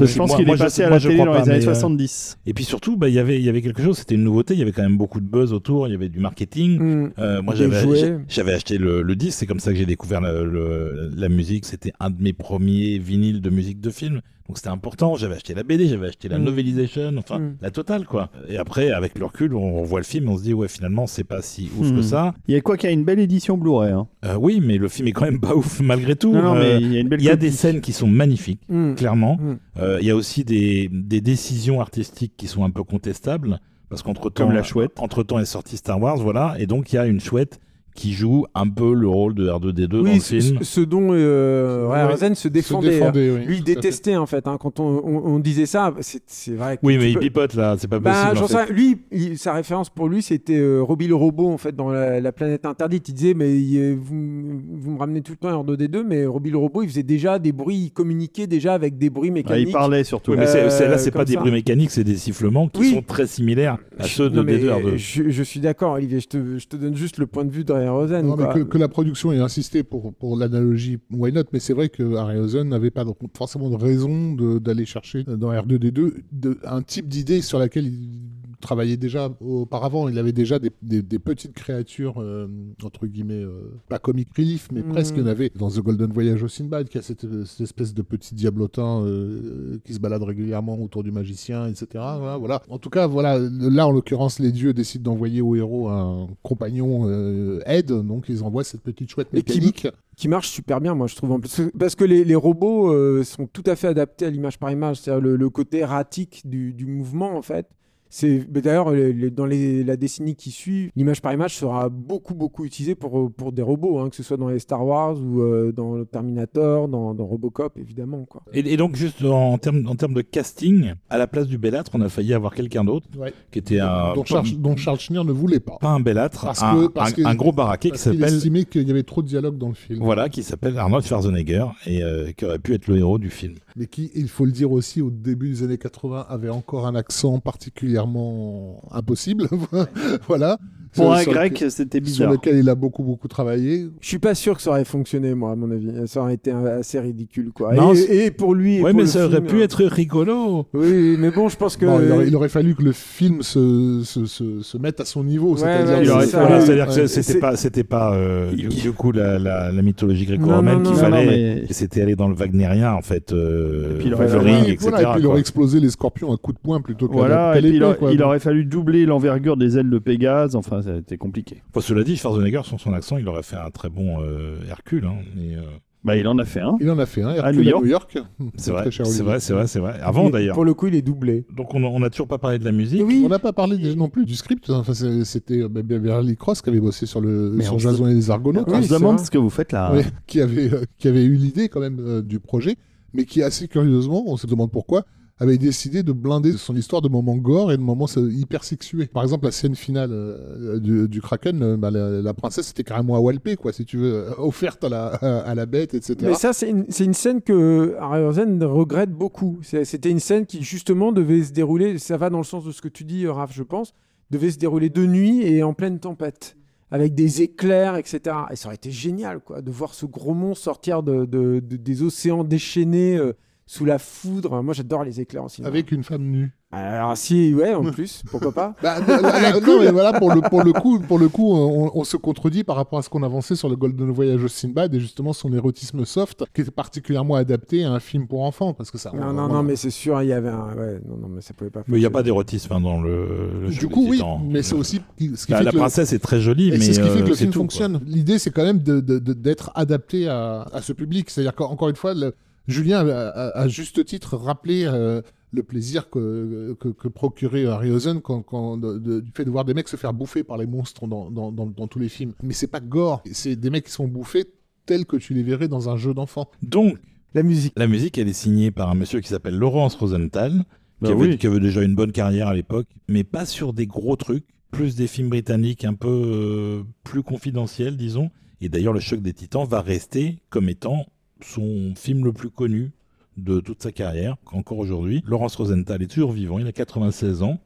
Je pense qu'il est passé à la télé dans les années mais, euh, 70. Et puis surtout, bah, il y avait- il y avait quelque chose, c'était une nouveauté, il y avait quand même beaucoup de buzz autour, il y avait du marketing. Mm. Euh, moi, j'avais acheté le, disque, c'est comme ça que j'ai découvert la musique. C'était un de mes premiers vinyles de musique de film. Donc c'était important. J'avais acheté la BD, j'avais acheté la Mm. novelisation, enfin Mm. la totale quoi. Et après, avec le recul, on, on voit le film, on se dit ouais, finalement, c'est pas si ouf Mm. que ça. Il y a quoi qu'il y a une belle édition Blu-ray. hein. Euh, oui, mais le film est quand même pas ouf malgré tout. Non, non, Euh, mais il y a une belle il y a des scènes qui sont magnifiques, Mm. clairement. Mm. Euh, il y a aussi des, des décisions artistiques qui sont un peu contestables. Parce qu'entre temps, Comme la chouette. Entre temps est sorti Star Wars, voilà. Et donc, il y a une chouette qui joue un peu le rôle de R2D2 dans le ce, film. ce- ce dont euh, Ouais. Se Se défendait. oui, Lui, il fait. détestait, en fait. hein. Quand on, on- on disait ça, c'est vrai. que Oui, mais il pipote là, c'est pas Bah, possible. en fait. Lui, il- sa référence pour lui, c'était euh, Robbie le robot, en fait, dans la, la planète interdite. Il disait, mais euh, vous, vous me ramenez tout le temps R2D2, mais Robbie le robot, il faisait déjà des bruits, il communiquait déjà avec des bruits Ah, mécaniques. il parlait surtout. Oui, mais c'est- c'est- là, c'est Euh, pas des bruits mécaniques, c'est des sifflements qui Oui. sont très similaires à ceux de Non, mais, D2 euh, R2. je, je suis d'accord, Olivier. Je te, je te donne juste le point de vue de Non, mais que, que la production ait insisté pour, pour l'analogie, why not? Mais c'est vrai que Harryhausen n'avait pas forcément de raison d'aller chercher dans R2D2 de- un type d'idée sur laquelle il travaillait déjà auparavant. Il avait déjà des, des- des petites créatures, euh, entre guillemets, euh, pas comic relief, mais Mm. presque. Il y en avait dans The Golden Voyage au Sinbad, qui a cette, cette espèce de petit diablotin euh, qui se balade régulièrement autour du magicien, etc. Voilà, voilà. En tout cas, voilà, là, en l'occurrence, les dieux décident d'envoyer au héros un compagnon euh, aide, donc ils envoient cette petite chouette Et qui- mécanique. qui marche super bien, moi je trouve en plus. Parce que les, les robots euh, sont tout à fait adaptés à l'image par image, c'est-à-dire le, le côté erratique du, du mouvement en fait. C'est d'ailleurs dans les- la décennie qui suit, l'image par image sera beaucoup beaucoup utilisée pour pour des robots, hein, que ce soit dans les Star Wars ou euh, dans le Terminator, dans, dans Robocop évidemment quoi. Et, et donc, juste en termes en termes de casting, à la place du Bellâtre, on a failli avoir quelqu'un d'autre Ouais. qui était un. dont, Charles, dont Charles Schneer ne voulait pas. Pas un Bellâtre, Parce un, que- parce un- que- un gros baraquet qui Parce s'appelle. estimait qu'il y avait trop de dialogue dans le film. Voilà, qui s'appelle Arnold Schwarzenegger et euh, qui aurait pu être le héros du film. Mais qui, il faut le dire aussi, au début des années 80, avait encore un accent particulièrement impossible. voilà. Pour Sur- un sur grec, lequel- c'était Sur bizarre. lequel il a beaucoup, beaucoup travaillé. Je suis pas sûr que ça aurait fonctionné moi à mon avis, ça aurait été assez ridicule quoi. Non, et, pour lui. pour mais le ça aurait pu euh, être rigolo. Oui, mais bon, je pense que. Il, aurait, il aurait fallu que le film se, se, se, se mette à son niveau. Ouais, c'est-à-dire ouais, que- Voilà, que c'était pas, c'était pas euh, du, du coup la, la, la mythologie gréco-romaine qu'il fallait. mais- c'était aller dans le wagnerien en fait, euh, Et puis il le aurait- Oui, etc. et puis il aurait explosé les scorpions à coups de poing plutôt qu'à Voilà, et puis il aurait fallu doubler l'envergure des ailes de Pégase, enfin ça a été compliqué. Enfin, cela dit, Schwarzenegger, sur son accent, il aurait fait un très bon euh, Hercule. Hein, mais, euh, Bah il en a fait un. Il en a fait un, Hercule À New York. c'est vrai, c'est vrai, c'est vrai, c'est vrai. Avant il- d'ailleurs. Pour le coup, il est doublé. Donc on n'a toujours pas parlé de la musique. Oui. On n'a pas parlé non plus du script. Enfin, c'est- c'était euh, Beverly Cross qui avait bossé sur, le, Mais sur on se- Jason et les Argonautes, Oui, On se c'est demande vrai. ce que vous faites là. ouais, qui, avait, euh, qui avait eu l'idée quand même euh, du projet, mais qui assez curieusement, on se demande pourquoi, avait décidé de blinder son histoire de moments gore et de moments euh, hyper sexués. Par exemple, la scène finale euh, du, Kraken, euh, bah, la, princesse était carrément à walper, quoi, si tu veux, offerte à la, à la bête, etc. Mais ça, c'est une, une, scène que Harryhausen regrette beaucoup. C'était une scène qui, justement, devait se dérouler, ça va dans le sens de ce que tu dis, Raph, je pense, devait se dérouler de nuit et en pleine tempête avec des éclairs, etc. Et ça aurait été génial, quoi, de voir ce gros monstre sortir de, de, de des océans déchaînés sous la foudre. Moi, j'adore les éclairs aussi. Avec une femme nue. Alors si, ouais, en plus, pourquoi pas bah, la, la, Non, mais voilà, pour le, pour le coup, pour le coup on, on se contredit par rapport à ce qu'on avançait sur le Golden Voyage au Sinbad et justement son érotisme soft, qui est particulièrement adapté à un film pour enfants, parce que ça... Non, non, non, mais c'est sûr, il y avait un... Ouais, non, non, mais ça pouvait pas... Mais il n'y a pas d'érotisme hein, dans le, le Du coup, oui, mais c'est aussi... Ce qui la, fait la que princesse le... est très jolie, mais c'est ce qui fait que le euh, film tout, fonctionne. L'idée, c'est quand même d'être de, de, de, adapté à, à, ce public. C'est-à-dire qu'encore une fois, le... Julien a, a, à juste titre rappelé euh, le plaisir que, que, que procurait Harryhausen quand, quand de, de, du fait de voir des mecs se faire bouffer par les monstres dans, dans, dans, dans tous les films. Mais c'est pas gore, c'est des mecs qui sont bouffés tels que tu les verrais dans un jeu d'enfant. Donc, la musique. La musique, elle est signée par un monsieur qui s'appelle Laurence Rosenthal, Bah qui, avait, oui. qui avait déjà une bonne carrière à l'époque, mais pas sur des gros trucs, plus des films britanniques un peu euh, plus confidentiels, disons. Et d'ailleurs, Le Choc des Titans va rester comme étant son film le plus connu de toute sa carrière, encore aujourd'hui. Laurence Rosenthal est toujours vivant, il a 96 ans.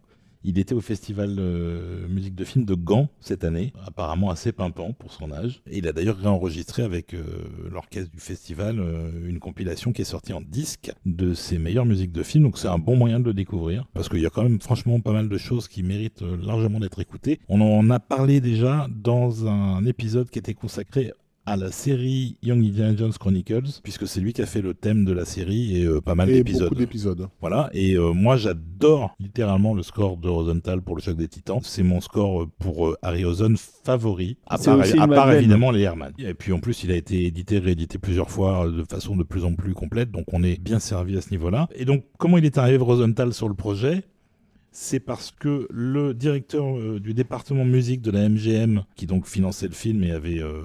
Il était au festival euh, musique de film de Gand cette année, apparemment assez pimpant pour son âge. Il a d'ailleurs réenregistré avec euh, l'orchestre du festival euh, une compilation qui est sortie en disque de ses meilleures musiques de film. Donc c'est un bon moyen de le découvrir parce qu'il y a quand même franchement pas mal de choses qui méritent largement d'être écoutées. On en a parlé déjà dans un épisode qui était consacré à la série Young Indiana Jones Chronicles, puisque c'est lui qui a fait le thème de la série et euh, pas mal Et d'épisodes. beaucoup d'épisodes. Voilà, et euh, moi j'adore littéralement le score de Rosenthal pour le choc des titans. C'est mon score euh, pour euh, Harryhausen favori, à part, à part évidemment les Herman. Et puis en plus il a été édité, réédité plusieurs fois de façon de plus en plus complète, donc on est bien servi à ce niveau-là. Et donc comment il est arrivé Rosenthal sur le projet? C'est parce que le directeur euh, du département musique de la MGM, qui donc finançait le film et avait euh,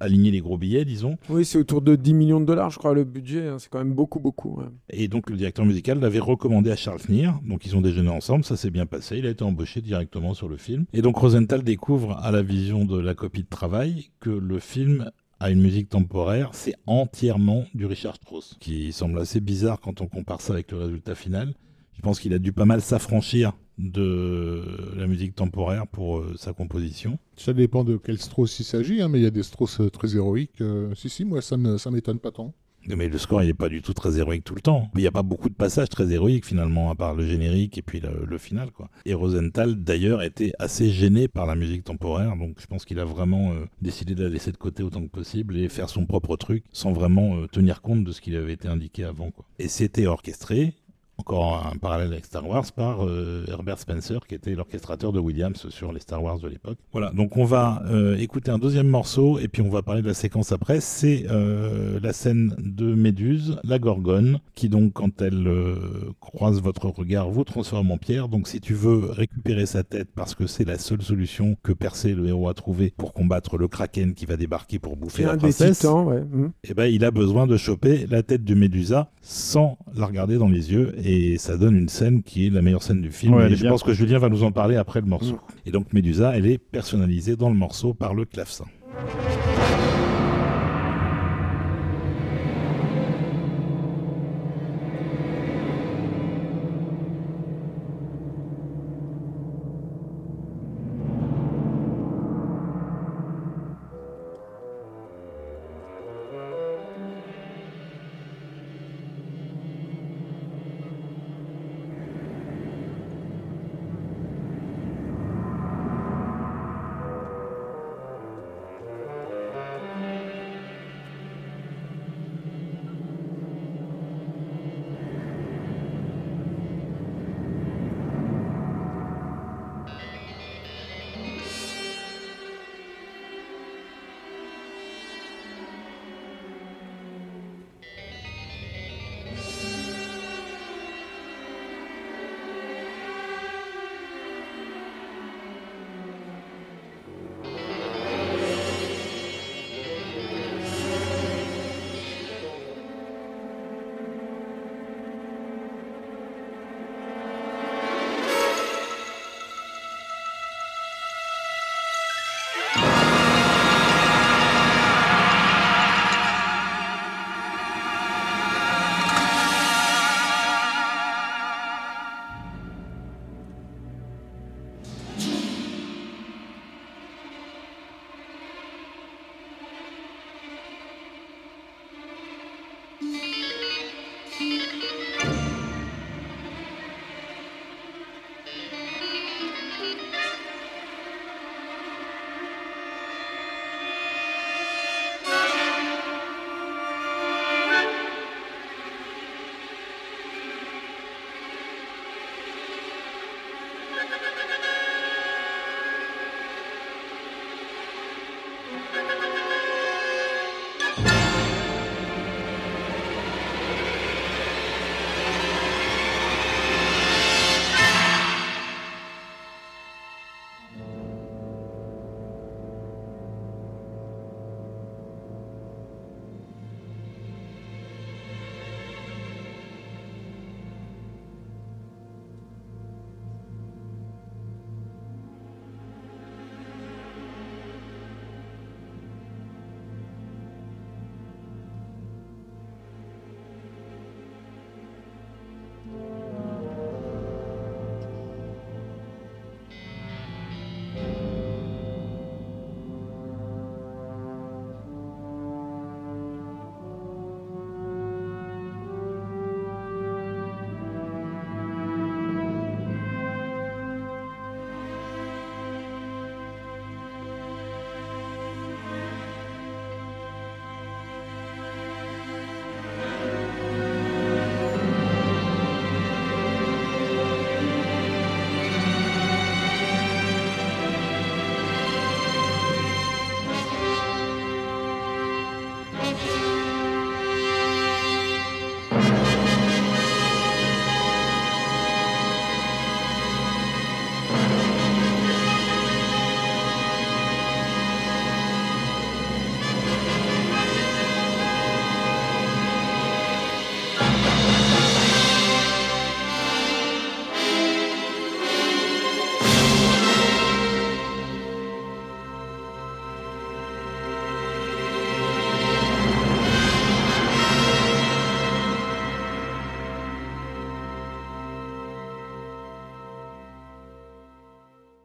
aligné les gros billets, disons, Oui, c'est autour de 10 millions de dollars, je crois, le budget. hein. C'est quand même beaucoup, beaucoup. ouais. Et donc le directeur musical l'avait recommandé à Charles Nier. Donc ils ont déjeuné ensemble, ça s'est bien passé. Il a été embauché directement sur le film. Et donc Rosenthal découvre à la vision de la copie de travail que le film a une musique temporaire, c'est entièrement du Richard Strauss, qui semble assez bizarre quand on compare ça avec le résultat final. Je pense qu'il a dû pas mal s'affranchir de la musique temporaire pour euh, sa composition. Ça dépend de quel Strauss il s'agit, hein, mais il y a des Strauss euh, très héroïques. euh, si, si, moi, ça ne ça m'étonne pas tant. Mais le score, il n'est pas du tout très héroïque tout le temps. Il n'y a pas beaucoup de passages très héroïques finalement, à part le générique et puis le, le final. Quoi. Et Rosenthal, d'ailleurs, était assez gêné par la musique temporaire, donc je pense qu'il a vraiment euh, décidé de la laisser de côté autant que possible et faire son propre truc sans vraiment tenir compte de ce qui avait été indiqué avant. Quoi. Et c'était orchestré, encore un parallèle avec Star Wars, par euh, Herbert Spencer, qui était l'orchestrateur de Williams sur les Star Wars de l'époque. Voilà, donc on va euh, écouter un deuxième morceau, et puis on va parler de la séquence après. C'est euh, la scène de Méduse, la Gorgone, qui donc, quand elle euh, croise votre regard, vous transforme en pierre. Donc si tu veux récupérer sa tête, parce que c'est la seule solution que Percé, le héros, a trouvé pour combattre le Kraken qui va débarquer pour bouffer la princesse, titans, ouais. hmm. eh ben, il a besoin de choper la tête de Médusa sans la regarder dans les yeux et ça donne une scène qui est la meilleure scène du film Ouais, et je bien. pense que Julien va nous en parler après le morceau. Et donc Médusa, elle est personnalisée dans le morceau par le clavecin.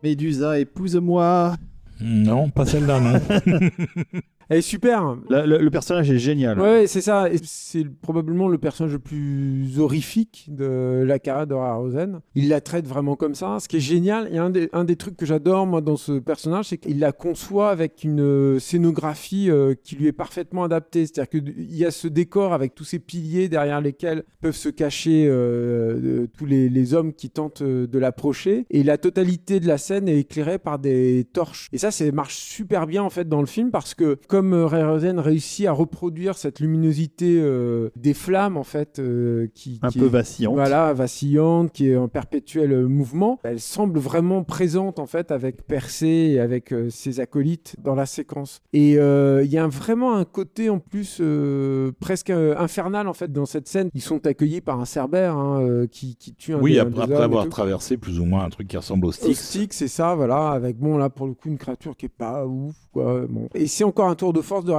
Médusa, épouse-moi. Non, pas celle-là, non. Elle est super. Le, le- le personnage est génial. Ouais, c'est ça. Et C'est probablement le personnage le plus horrifique de la carrière de Harryhausen. Il la traite vraiment comme ça. Ce qui est génial, et un des, un des trucs que j'adore moi dans ce personnage, c'est qu'il la conçoit avec une euh, scénographie euh, qui lui est parfaitement adaptée. C'est-à-dire qu'il y a ce décor avec tous ces piliers derrière lesquels peuvent se cacher euh, tous les, les hommes qui tentent euh, de l'approcher. Et la totalité de la scène est éclairée par des torches. Et ça, ça marche super bien en fait dans le film parce que comme euh, Rayrosen réussit à reproduire cette luminosité euh, des flammes en fait euh, qui, Un qui peu est- vacillante. voilà, vacillante, qui est en perpétuel euh, mouvement. Elle semble vraiment présente en fait avec Percé et avec euh, ses acolytes dans la séquence. Et euh, il y a un- vraiment un côté en plus euh, presque euh, infernal en fait dans cette scène. Ils sont accueillis par un cerbère hein, euh, qui, qui tue un Oui, des- un après, des après avoir traversé plus ou moins un truc qui ressemble au Au Styx. Styx, c'est ça, voilà, avec bon là pour le coup une créature qui est pas ouf, quoi. Bon. Et c'est encore un tour de force de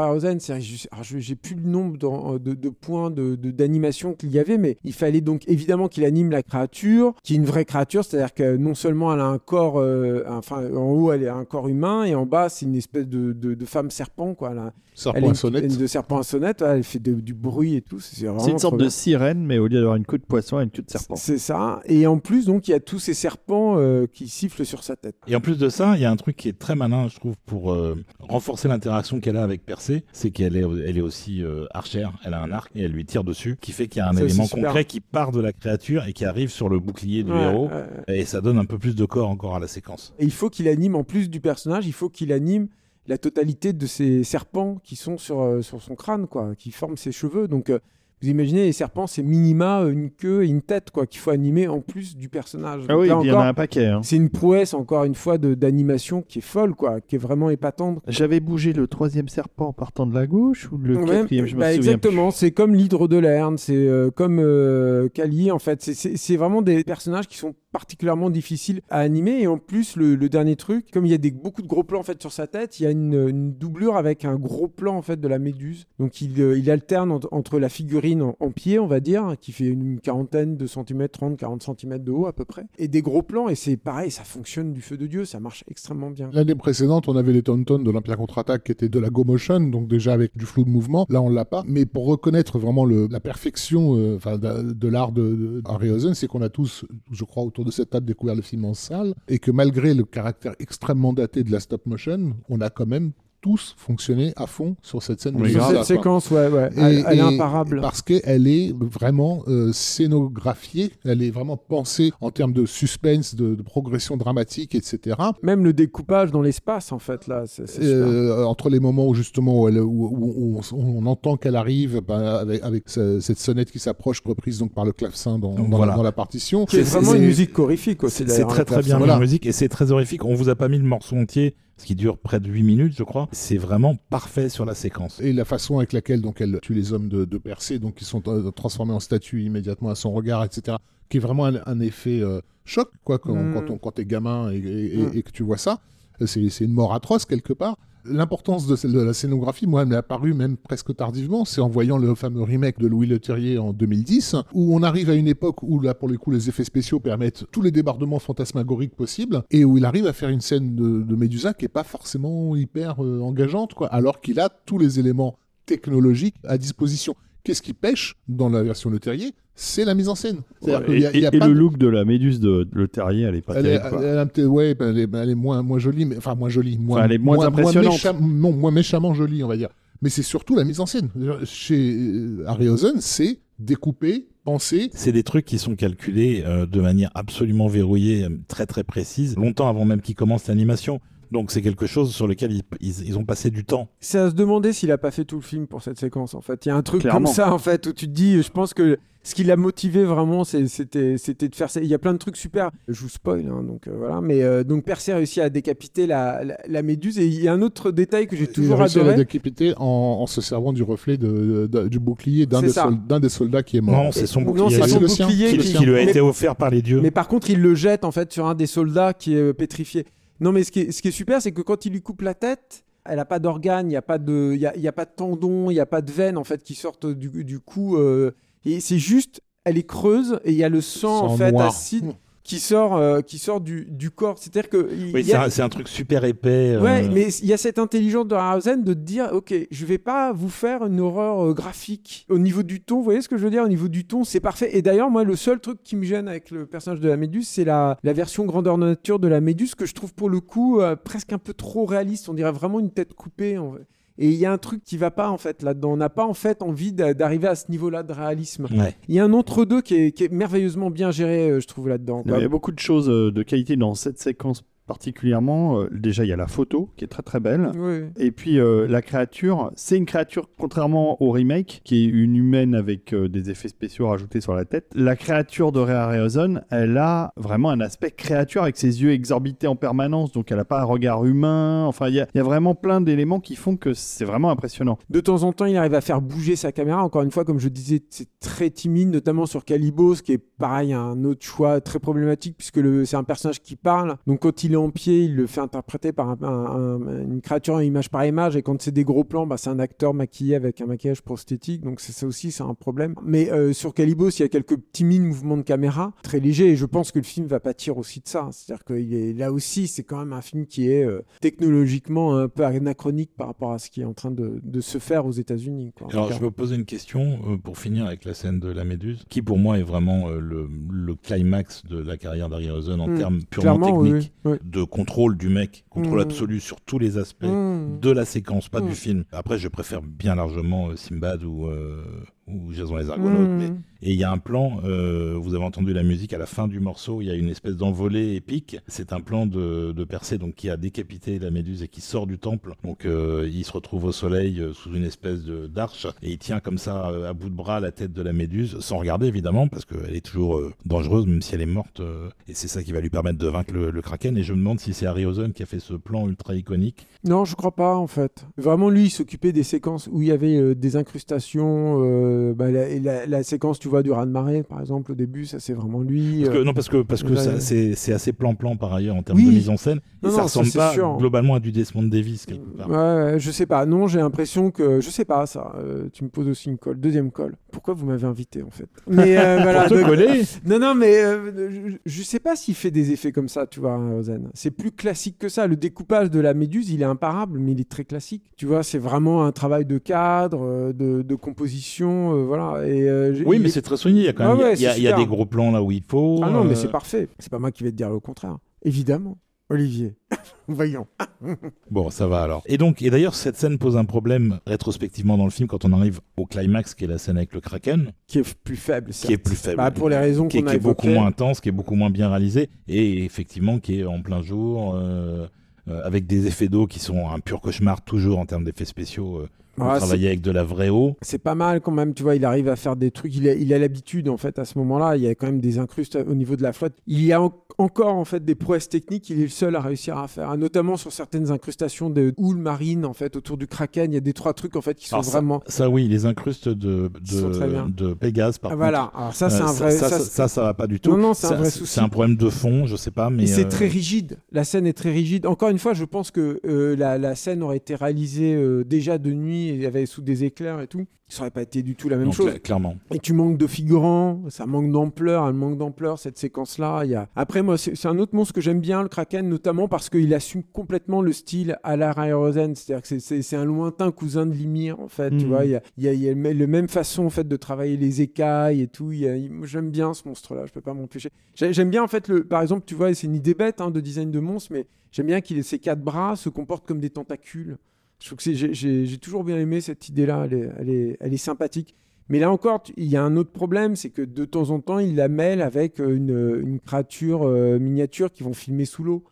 je- j'ai plus le nombre dans- de, de points d'animation qu'il y avait, mais il fallait donc évidemment qu'il anime la créature, qui est une vraie créature, c'est-à-dire que non seulement elle a un corps, euh, enfin en haut elle a un corps humain et en bas c'est une espèce de, femme serpent, quoi. Serpent à une- sonnette. une de serpent à sonnette, elle fait de- du bruit et tout. C'est une sorte de sirène, mais au lieu d'avoir une queue de poisson, elle a une queue de serpent. C'est ça. Et en plus, donc, il y a tous ces serpents euh, qui sifflent sur sa tête. Et en plus de ça, il y a un truc qui est très malin, je trouve, pour euh, renforcer l'interaction qu'elle a avec Percé, c'est qu'elle est, elle est aussi euh, archère, elle a un arc et elle lui tire dessus, qui fait qu'il y a un Ça, élément concret qui part de la créature et qui arrive sur le bouclier du Ouais, héros, et ça donne un peu plus de corps encore à la séquence. Et il faut qu'il anime, en plus du personnage, il faut qu'il anime la totalité de ces serpents qui sont sur, euh, sur son crâne, quoi, qui forment ses cheveux. Donc, euh, vous imaginez, les serpents, c'est minima euh, une queue et une tête, quoi, qu'il faut animer en plus du personnage. Ah oui, il y en a un paquet. hein. C'est une prouesse, encore une fois, de- d'animation qui est folle, quoi, qui est vraiment épatante. J'avais bougé le troisième serpent en partant de la gauche ou le Ouais, quatrième, je me bah, souviens exactement, c'est comme l'hydre de Lerne, c'est euh, comme euh, Kali, en fait. C'est vraiment des personnages qui sont particulièrement difficiles à animer. Et en plus, le, dernier truc, comme il y a beaucoup de gros plans en fait, sur sa tête, il y a une, doublure avec un gros plan en fait, de la méduse. Donc il, euh, alterne ent- entre la figurine en, pied, on va dire, qui fait une quarantaine de centimètres, 30, 40 centimètres de haut à peu près, et des gros plans. Et c'est pareil, ça fonctionne du feu de Dieu, ça marche extrêmement bien. L'année précédente, on avait les Tauntaun de l'Empire contre-attaque qui étaient de la go motion, donc déjà avec du flou de mouvement. Là, on l'a pas. Mais pour reconnaître vraiment la perfection euh, de l'art de, de Harryhausen, c'est qu'on a tous, je crois, autour de cette table découvert le film en salle et que malgré le caractère extrêmement daté de la stop motion, on a quand même tous fonctionné à fond sur cette scène. Oui, cette quoi. séquence, ouais, ouais, Et- elle, elle est imparable. Parce qu'elle est vraiment euh, scénographiée, elle est vraiment pensée en termes de suspense, de, de progression dramatique, etc. Même le découpage dans l'espace, en fait, là, c'est. Euh, entre les moments où justement où, elle- où- où on, on entend qu'elle arrive bah, avec, avec ce- cette sonnette qui s'approche, reprise donc par le clavecin dans, Donc dans voilà. la, dans la partition. C'est- vraiment une musique horrifique aussi. C'est très très bien. Voilà. la musique et c'est très horrifique. On vous a pas mis le morceau entier, ce qui dure près de 8 minutes, je crois. C'est vraiment parfait sur la séquence. Et la façon avec laquelle donc elle tue les hommes de, de Persée, donc qui sont euh, transformés en statues immédiatement à son regard, etc. Qui est vraiment un, un effet euh, choc, quoi, quand, Mm. quand, on, quand t'es gamin et, et- et- Mm. et que tu vois ça. C'est une mort atroce quelque part. L'importance de, la scénographie, moi, elle m'est apparue même presque tardivement. C'est en voyant le fameux remake de Louis Leterrier en 2010, où on arrive à une époque où, là, pour le coup, les effets spéciaux permettent tous les débordements fantasmagoriques possibles, et où il arrive à faire une scène de, de Médusa qui est pas forcément hyper euh, engageante, quoi, alors qu'il a tous les éléments technologiques à disposition. Qu'est-ce qui pêche dans la version Le Terrier C'est la mise en scène. Et, y a- il y a et pas le de- look de la méduse de Le Terrier, elle est pas elle terrible. elle est un petit- ouais, elle, est, elle est moins, moins jolie, mais enfin moins jolie, moins, Enfin, elle est moins impressionnante. mécham- non, moins méchamment jolie, on va dire. Mais c'est surtout la mise en scène. Chez euh, Harryhausen, c'est découpé, pensé. C'est des trucs qui sont calculés euh, de manière absolument verrouillée, euh, très très précise, longtemps avant même qu'il commence l'animation. Donc c'est quelque chose sur lequel ils, ils- ils ont passé du temps. C'est à se demander s'il a pas fait tout le film pour cette séquence. En fait, il y a un truc Clairement. comme ça en fait où tu te dis, je pense que ce qui l'a motivé vraiment, c'était c'était de faire ça. Il y a plein de trucs super. Je vous spoil, hein, donc euh, voilà. Mais euh, donc Percy a réussi à décapiter la, la, la méduse. Et il y a un autre détail que j'ai Il a toujours réussi à la adoré. décapiter en, en se servant du reflet de, de- du bouclier d'un des, soldats qui est mort. Non, c'est son Non, bouclier. c'est Ah, son bouclier qui, lui a mais- été offert par les dieux. Mais par contre, il le jette en fait sur un des soldats qui est euh, pétrifié. Non, mais ce qui est, ce qui est super, c'est que quand il lui coupe la tête, elle n'a pas d'organes, il n'y a pas de, y a, y a pas de tendons, il n'y a pas de veines en fait qui sortent du, du cou. euh, et c'est juste, elle est creuse et il y a le sang, en fait noir. acide qui sort, euh, qui sort du, du corps. C'est-à-dire que Oui, c'est a- un, truc super épais. euh, Ouais, mais il y a cette intelligence de Harryhausen de dire, ok, je vais pas vous faire une horreur euh, graphique. Au niveau du ton, vous voyez ce que je veux dire? Au niveau du ton, c'est parfait. Et d'ailleurs, moi, le seul truc qui me gêne avec le personnage de la Méduse, c'est la, la version grandeur nature de la Méduse que je trouve pour le coup euh, presque un peu trop réaliste. On dirait vraiment une tête coupée. en fait. Et il y a un truc qui va pas en fait là-dedans. On n'a pas en fait envie d'a- d'arriver à ce niveau-là de réalisme. Ouais. Il y a un entre-deux qui est, qui est merveilleusement bien géré, euh, je trouve, là-dedans. Il y a beaucoup de choses euh, de qualité dans cette séquence particulièrement. Euh, Déjà, il y a la photo qui est très très belle. Oui. Et puis euh, la créature, c'est une créature, contrairement au remake, qui est une humaine avec euh, des effets spéciaux rajoutés sur la tête. La créature de Ray Harryhausen, elle a vraiment un aspect créature avec ses yeux exorbités en permanence, donc elle n'a pas un regard humain. Enfin, il y, y a vraiment plein d'éléments qui font que c'est vraiment impressionnant. De temps en temps, il arrive à faire bouger sa caméra. Encore une fois, comme je disais, c'est très timide, notamment sur Calibos, qui est pareil, un autre choix très problématique, puisque c'est un personnage qui parle. Donc quand il est en pied, il le fait interpréter par un- un- un- une créature image par image. Et quand c'est des gros plans, bah, c'est un acteur maquillé avec un maquillage prosthétique. Donc c'est ça aussi, c'est un problème. Mais euh, sur Calibos, il y a quelques timides mouvements de caméra, très légers. Et je pense que le film va pâtir aussi de ça. C'est-à-dire que est, là aussi, c'est quand même un film qui est euh, technologiquement un peu anachronique par rapport à ce qui est en train de, de se faire aux États-Unis. Alors, je me posais une question euh, pour finir avec la scène de la Méduse, qui pour moi est vraiment le, le climax de la carrière d'Harryhausen en Mm. termes purement oui, techniques, oui. De contrôle du mec, contrôle Mm. absolu sur tous les aspects Mmh. de la séquence, pas Mm. du film. Après, je préfère bien largement euh, Simbad ou, euh, ou Jason les Argonautes. Mmh. mais- Et il y a un plan, euh, vous avez entendu la musique à la fin du morceau, il y a une espèce d'envolée épique. C'est un plan de, de Persée donc, qui a décapité la méduse et qui sort du temple. Donc euh, il se retrouve au soleil euh, sous une espèce d'arche et il tient comme ça à bout de bras la tête de la méduse, sans regarder évidemment, parce qu'elle est toujours dangereuse, même si elle est morte. et c'est ça qui va lui permettre de vaincre le, le kraken. Et je me demande si c'est Harryhausen qui a fait ce plan ultra iconique. Non, je crois pas en fait. Vraiment, lui, il s'occupait des séquences où il y avait des incrustations. Euh, bah, la, et la- la séquence, tu vois, du raz-de-marée, par exemple, au début, ça c'est vraiment lui. Parce que- euh. non, parce que, parce que ça, c'est assez plan-plan par ailleurs en termes Oui. de mise en scène. Non, et non, ça ressemble pas sûr. globalement à du Desmond Davis quelque part. Ouais, je sais pas. Non, j'ai l'impression que. Je sais pas ça. Euh, tu me poses aussi une colle. Deuxième colle. Pourquoi vous m'avez invité en fait? Mais voilà. Pour te coller Non, non, mais je, je sais pas s'il fait des effets comme ça, tu vois, Rosen. C'est plus classique que ça. Le découpage de la méduse, il est imparable, mais il est très classique. Tu vois, c'est vraiment un travail de cadre, de, de composition, euh, voilà. Et, euh, Oui, mais est- c'est très soigné. Il y a quand Ah même il y a- des gros plans là où il faut. Ah non, mais euh, c'est parfait. C'est pas moi qui vais te dire le contraire. Évidemment. Olivier. Voyons. Bon, ça va alors. Et donc, et d'ailleurs, cette scène pose un problème rétrospectivement dans le film quand on arrive au climax, qui est la scène avec le Kraken, Qui est plus faible, qui est plus faible. Bah, pour les raisons qui est, qu'on a qui est beaucoup moins intense, qui est beaucoup moins bien réalisé, et effectivement qui est en plein jour, euh, euh, avec des effets d'eau qui sont un pur cauchemar toujours en termes d'effets spéciaux. euh, on Ah, travaillait avec de la vraie eau. C'est pas mal quand même, tu vois, il arrive à faire des trucs, il a il a l'habitude en fait à ce moment-là, il y a quand même des incrustes au niveau de la flotte. Il y a en- encore en fait des prouesses techniques, il est le seul à réussir à faire, notamment sur certaines incrustations de houles marines en fait autour du Kraken, il y a des trois trucs en fait qui sont ça- vraiment... Ça, oui, les incrustes de, de, de Pégase, par Ah, voilà, alors ça c'est euh, un vrai... Ça, ça, ça, ça, va pas du tout. Non, non, c'est un vrai souci. C'est un problème de fond, je sais pas, mais. C'est euh, très rigide. La scène est très rigide. Encore une fois, je pense que euh, la, la scène aurait été réalisée euh, déjà de nuit, il y avait sous des éclairs et tout. Ça aurait pas été du tout la même non, chose. cla- clairement. Et tu manques de figurants, ça manque d'ampleur, elle manque d'ampleur cette séquence-là. Il y a... Après, moi, c'est un autre monstre que j'aime bien, le Kraken, notamment parce qu'il assume complètement le style à la Rosen. C'est-à-dire que c'est- un lointain cousin de Limir, en fait. Tu Mhm. vois, il y a, y a, il y a le mê- le même façon en fait de travailler les écailles et tout. Il y a- il- moi, J'aime bien ce monstre-là, je peux pas m'empêcher. J'ai- J'aime bien en fait, le... par exemple, tu vois, c'est une idée bête hein, de design de monstre, mais j'aime bien qu'il ait ses quatre bras se comportent comme des tentacules. Je trouve que j'ai- toujours bien aimé cette idée-là, elle est, sympathique. Mais là encore, il y a un autre problème, c'est que de temps en temps, il la mêle avec euh, une, une créature euh, miniature qui vont filmer sous l'eau.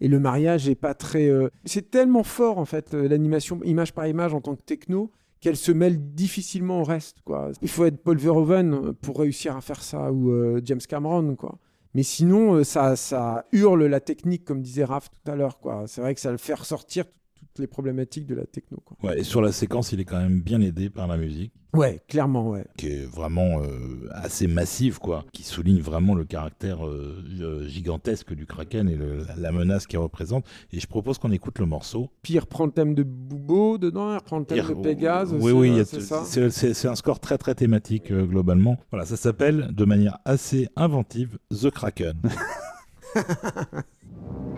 et le mariage est pas très. euh, C'est tellement fort en fait euh, l'animation image par image en tant que techno qu'elle se mêle difficilement au reste quoi. Il faut être Paul Verhoeven euh, pour réussir à faire ça ou euh, James Cameron quoi. Mais sinon euh, ça ça hurle la technique comme disait Raph tout à l'heure. C'est vrai que ça le fait ressortir toutes les problématiques de la techno quoi. Ouais, et sur la séquence, il est quand même bien aidé par la musique, Ouais, clairement ouais. qui est vraiment euh, assez massive, quoi, qui souligne vraiment le caractère euh, euh, gigantesque du Kraken et le- la menace qu'il représente. Et je propose qu'on écoute le morceau. Puis il reprend le thème de Boubo dedans, il reprend le thème de Pégase aussi, oui, oui, ouais, il y a- c'est ça. c'est c'est- c'est un score très très thématique euh, globalement. Voilà, ça s'appelle de manière assez inventive The Kraken.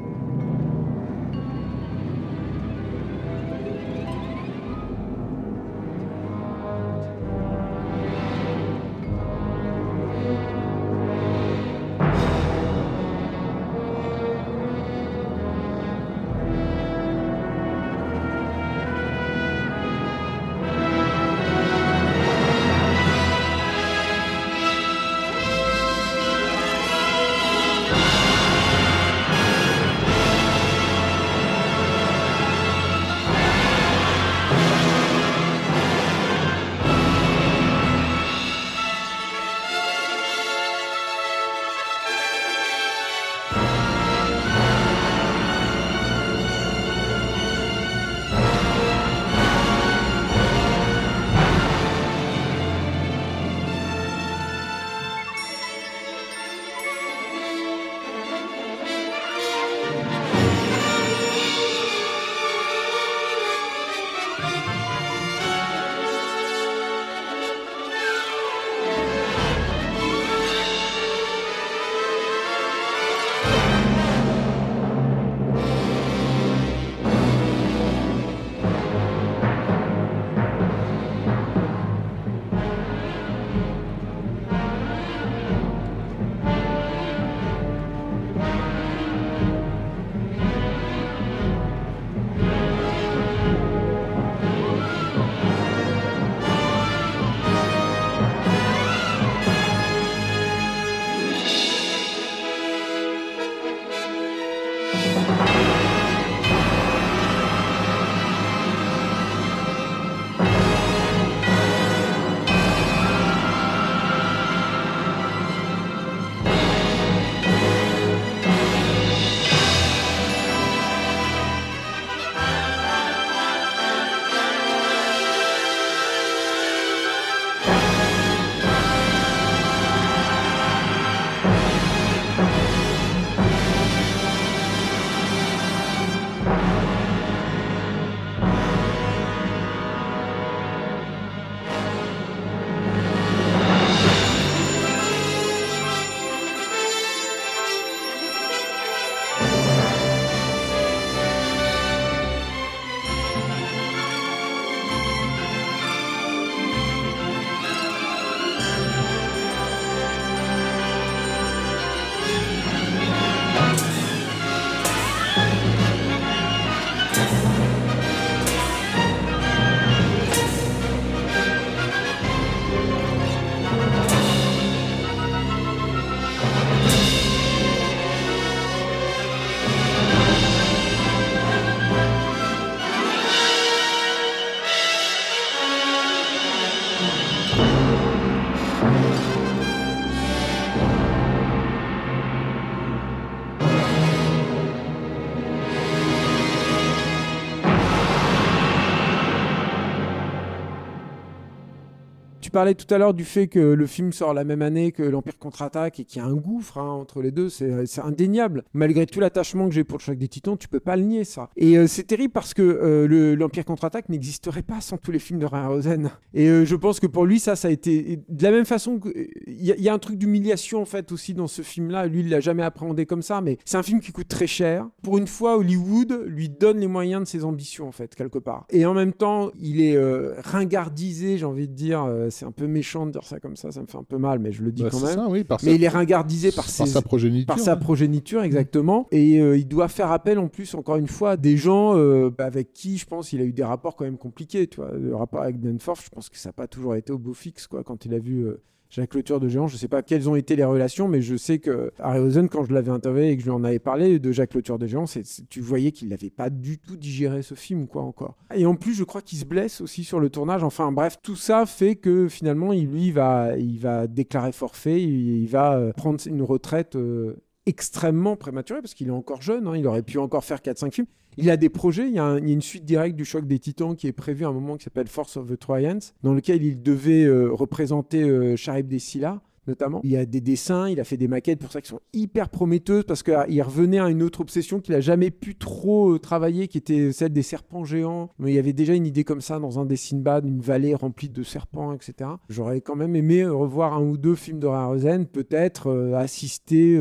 Tu parlais tout à l'heure du fait que le film sort la même année que l'Empire contre-attaque et qu'il y a un gouffre hein, entre les deux, c'est c'est indéniable. Malgré tout l'attachement que j'ai pour le choc des titans, tu peux pas le nier ça. Et euh, c'est terrible parce que euh, le- l'Empire contre-attaque n'existerait pas sans tous les films de Harryhausen. Et euh, je pense que pour lui, ça, ça a été de la même façon. Il y, a- il y a un truc d'humiliation en fait aussi dans ce film-là. Lui, il l'a jamais appréhendé comme ça, mais c'est un film qui coûte très cher. Pour une fois, Hollywood lui donne les moyens de ses ambitions en fait, quelque part. Et en même temps, il est euh, ringardisé, j'ai envie de dire. euh, c'est un peu méchant de dire ça comme ça, ça me fait un peu mal, mais je le dis Bah, quand c'est même. ça, oui, par Mais sa- il est ringardisé par, sa progéniture. par sa progéniture, exactement. Et euh, il doit faire appel en plus, encore une fois, à des gens euh, avec qui, je pense, il a eu des rapports quand même compliqués. Tu vois. Le rapport avec Danforth, je pense que ça n'a pas toujours été au beau fixe quoi, quand il a vu. euh, Le Tueur de Géant. Je sais pas quelles ont été les relations, mais je sais que Harryhausen, quand je l'avais interviewé et que je lui en avais parlé de Jacques Tueur de Géant, c'est, tu voyais qu'il n'avait pas du tout digéré ce film, quoi, encore. Et en plus, je crois qu'il se blesse aussi sur le tournage. Enfin, bref, tout ça fait que finalement, il, lui, va, il va déclarer forfait, il, il va euh, prendre une retraite euh, extrêmement prématurée parce qu'il est encore jeune. hein, il aurait pu encore faire 4-5 films. Il a des projets. Il y a, une suite directe du choc des titans qui est prévue à un moment qui s'appelle Force of the Troyans, dans lequel il devait euh, représenter euh, Charib Dessila notamment. Il y a des dessins, il a fait des maquettes pour ça qui sont hyper prometteuses parce qu'il revenait à une autre obsession qu'il a jamais pu trop euh, travailler, qui était celle des serpents géants. Mais il y avait déjà une idée comme ça dans un des Sinbad, une vallée remplie de serpents, etc. J'aurais quand même aimé euh, revoir un ou deux films de Rarozen, peut-être assister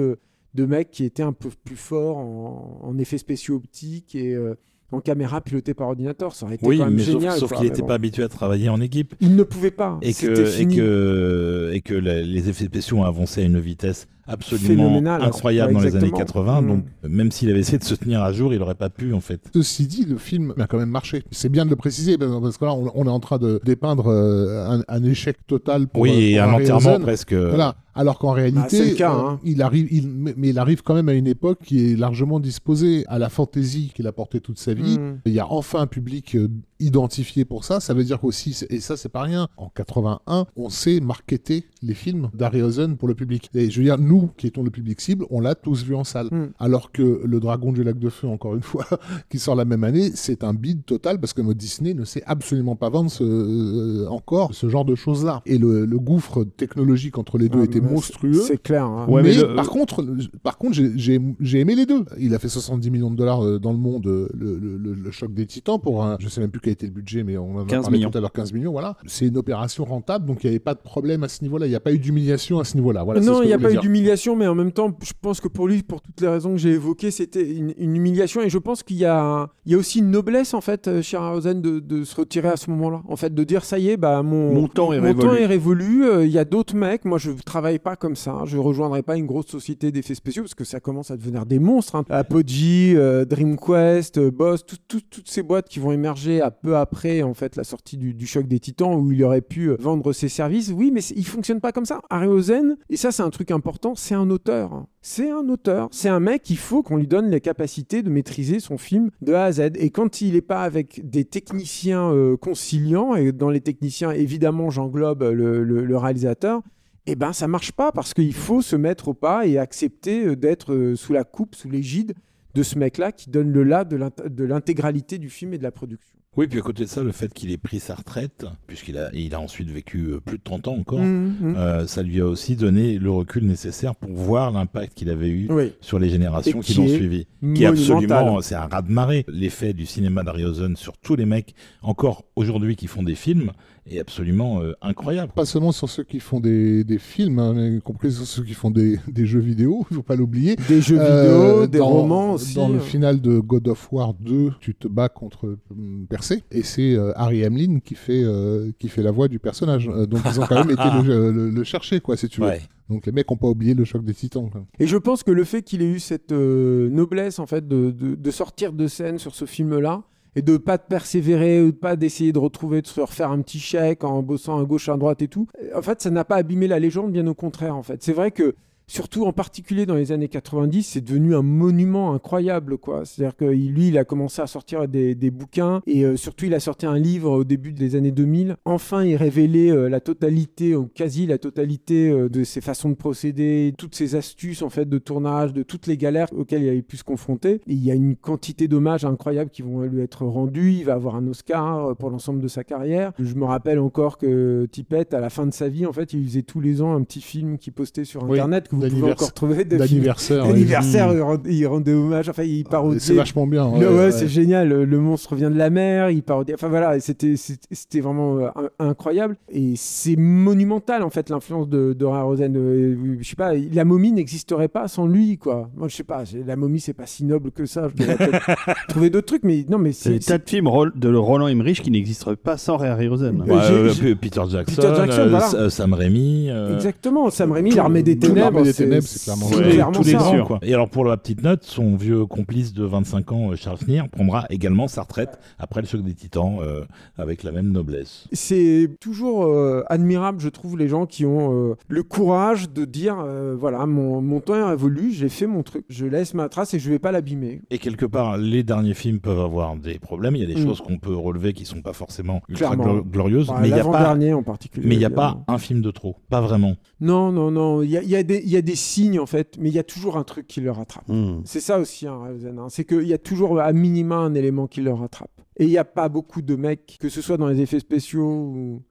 de mecs qui étaient un peu plus forts en, en effets spéciaux optiques et euh, en caméra pilotée par ordinateur. Ça aurait été Oui, quand même mais sauf, génial. sauf quoi, qu'il n'était bon. pas habitué à travailler en équipe. Il ne pouvait pas. Et que, et, que, et que la- les effets spéciaux ont avancé à une vitesse absolument Phénoménal, incroyable ouais, dans les années exactement. 80. Mm. Donc, même s'il avait essayé de se tenir à jour, il n'aurait pas pu, en fait. Ceci dit, le film a quand même marché. C'est bien de le préciser parce que là, on, on est en train de dépeindre euh, un, un échec total pour, oui, euh, et pour un enterrement presque. Voilà. Alors qu'en réalité, Bah, c'est le cas, euh, hein. il arrive, il, mais il arrive quand même à une époque qui est largement disposée à la fantaisie qu'il a portée toute sa vie. Mm. Il y a enfin un public euh, identifié pour ça. Ça veut dire qu'aussi, et ça c'est pas rien, en 81, on sait marketer les films d'Harryhausen pour le public. Et je veux dire, nous qui étions le public cible, on l'a tous vu en salle. Mm. Alors que Le Dragon du Lac de Feu, encore une fois, qui sort la même année, c'est un bide total parce que Disney ne sait absolument pas vendre ce- euh, encore ce genre de choses-là. Et le, le gouffre technologique entre les deux Ah, était monstrueux. C'est clair. hein. Ouais, mais mais le- par contre, par contre, j'ai- j'ai j'ai aimé les deux. Il a fait 70 millions de dollars euh, dans le monde, euh, le, le- le- le choc des Titans pour un, je sais même plus quel était le budget, mais on en a 15 parlé millions. tout à l'heure, 15 millions, voilà. C'est une opération rentable, donc il n'y avait pas de problème à ce niveau-là. Il n'y a pas eu d'humiliation à ce niveau-là. Voilà, non, il n'y a pas eu d'humiliation, mais en même temps, je pense que pour lui, pour toutes les raisons que j'ai évoquées, c'était une, une humiliation. Et je pense qu'il y a, il y a aussi une noblesse, en fait, euh, chez Harryhausen, de, de se retirer à ce moment-là. En fait, de dire, ça y est, bah, mon, Mon temps est mon temps révolu. est révolu. euh, Il y a d'autres mecs. Moi, je ne travaille pas comme ça. hein. Je ne rejoindrai pas une grosse société d'effets spéciaux parce que ça commence à devenir des monstres. Hein. Apogee, euh, DreamQuest, euh, Boss, tout- tout- toutes ces boîtes qui vont émerger à peu après en fait la sortie du, choc des Titans où il aurait pu euh, vendre ses services. Oui, mais il fonctionne pas comme ça. Harryhausen, et ça c'est un truc important, c'est un auteur. hein. C'est un auteur. C'est un mec. Il faut qu'on lui donne les capacités de maîtriser son film de A à Z. Et quand il n'est pas avec des techniciens euh, conciliants et dans les techniciens évidemment j'englobe le- le- le réalisateur eh ben ça marche pas parce qu'il faut se mettre au pas et accepter euh, d'être euh, sous la coupe, sous l'égide de ce mec-là qui donne le là de l'int- de l'intégralité du film et de la production. Oui, puis à côté de ça, le fait qu'il ait pris sa retraite, puisqu'il a, il a ensuite vécu euh, plus de 30 ans encore, Mhm, mhm. euh, ça lui a aussi donné le recul nécessaire pour voir l'impact qu'il avait eu oui, sur les générations qui qui l'ont suivi. Qui est absolument, c'est un raz-de-marée. L'effet du cinéma d'Harryhausen sur tous les mecs, encore aujourd'hui, qui font des films, est absolument euh, incroyable. Pas seulement sur ceux qui font des, des films, hein, mais y compris sur ceux qui font des, des jeux vidéo, il faut pas l'oublier. Des jeux Euh, vidéo, des dans- romans aussi. Dans le euh. final de God of War 2, tu te bats contre hum, Percé, et c'est euh, Harry Hamlin qui fait, euh, qui fait la voix du personnage. Euh, donc ils ont quand même été le, le- le chercher, quoi, si tu veux. Ouais. Donc les mecs ont pas oublié le choc des titans. quoi. Et je pense que le fait qu'il ait eu cette euh, noblesse en fait de, de- de sortir de scène sur ce film-là et de pas persévérer ou de pas d'essayer de retrouver de se refaire un petit chèque en bossant à gauche à droite et tout. En fait, ça n'a pas abîmé la légende, bien au contraire. En fait, c'est vrai que surtout en particulier dans les années 90, c'est devenu un monument incroyable, quoi. C'est-à-dire que lui, il a commencé à sortir des, des bouquins et euh, surtout, il a sorti un livre au début des années 2000. Enfin, il révélait euh, la totalité, ou quasi la totalité euh, de ses façons de procéder, toutes ses astuces en fait de tournage, de toutes les galères auxquelles il avait pu se confronter. Et il y a une quantité d'hommages incroyables qui vont lui être rendus. Il va avoir un Oscar euh, pour l'ensemble de sa carrière. Je me rappelle encore que Tippett, à la fin de sa vie, en fait, il faisait tous les ans un petit film qu'il postait sur Oui, Internet que vous pouvez d'annivers- encore trouver. de films- D'anniversaire. D'anniversaire, Mm. il rend- il rendait hommage. Enfin, il parodiait. C'est vachement bien. Ouais, ouais. c'est génial. Le, le monstre vient de la mer. Il parodie. Enfin voilà, c'était vraiment euh, in- incroyable. Et c'est monumental en fait l'influence de, de Rosen. Euh, je sais pas, la momie n'existerait pas sans lui quoi. Moi je sais pas, la momie c'est pas si noble que ça. Je trouver d'autres trucs, mais non mais C'est tas de films de Roland Emmerich qui n'existeraient pas sans Ray Harryhausen. Euh, euh, Peter Jackson, Peter Jackson, voilà. Sam Raimi. euh, exactement. Sam Raimi, l'armée des ténèbres, des c'est- ténèbres, c'est clairement tous les hein. quoi. Et alors pour la petite note, son vieux complice de 25 ans, euh, Charles Schneer, prendra également sa retraite après le choc des Titans euh, avec la même noblesse. C'est toujours euh, admirable, je trouve, les gens qui ont euh, le courage de dire euh, voilà, mon, mon temps est révolu, j'ai fait mon truc, je laisse ma trace et je vais pas l'abîmer. Et quelque part, les derniers films peuvent avoir des problèmes. Il y a des Mm. choses qu'on peut relever qui sont pas forcément ultra Clairement. glorieuses, Bah, mais il n'y a pas. L'avant-dernier en particulier. Mais il n'y a pas un film de trop, pas vraiment. Non, non, non. Il y a, il y a des- il y a des signes, en fait, mais il y a toujours un truc qui le rattrape. Hmm. C'est ça aussi, hein, hein. c'est qu'il y a toujours à minima un élément qui le rattrape. Et il n'y a pas beaucoup de mecs, que ce soit dans les effets spéciaux ou,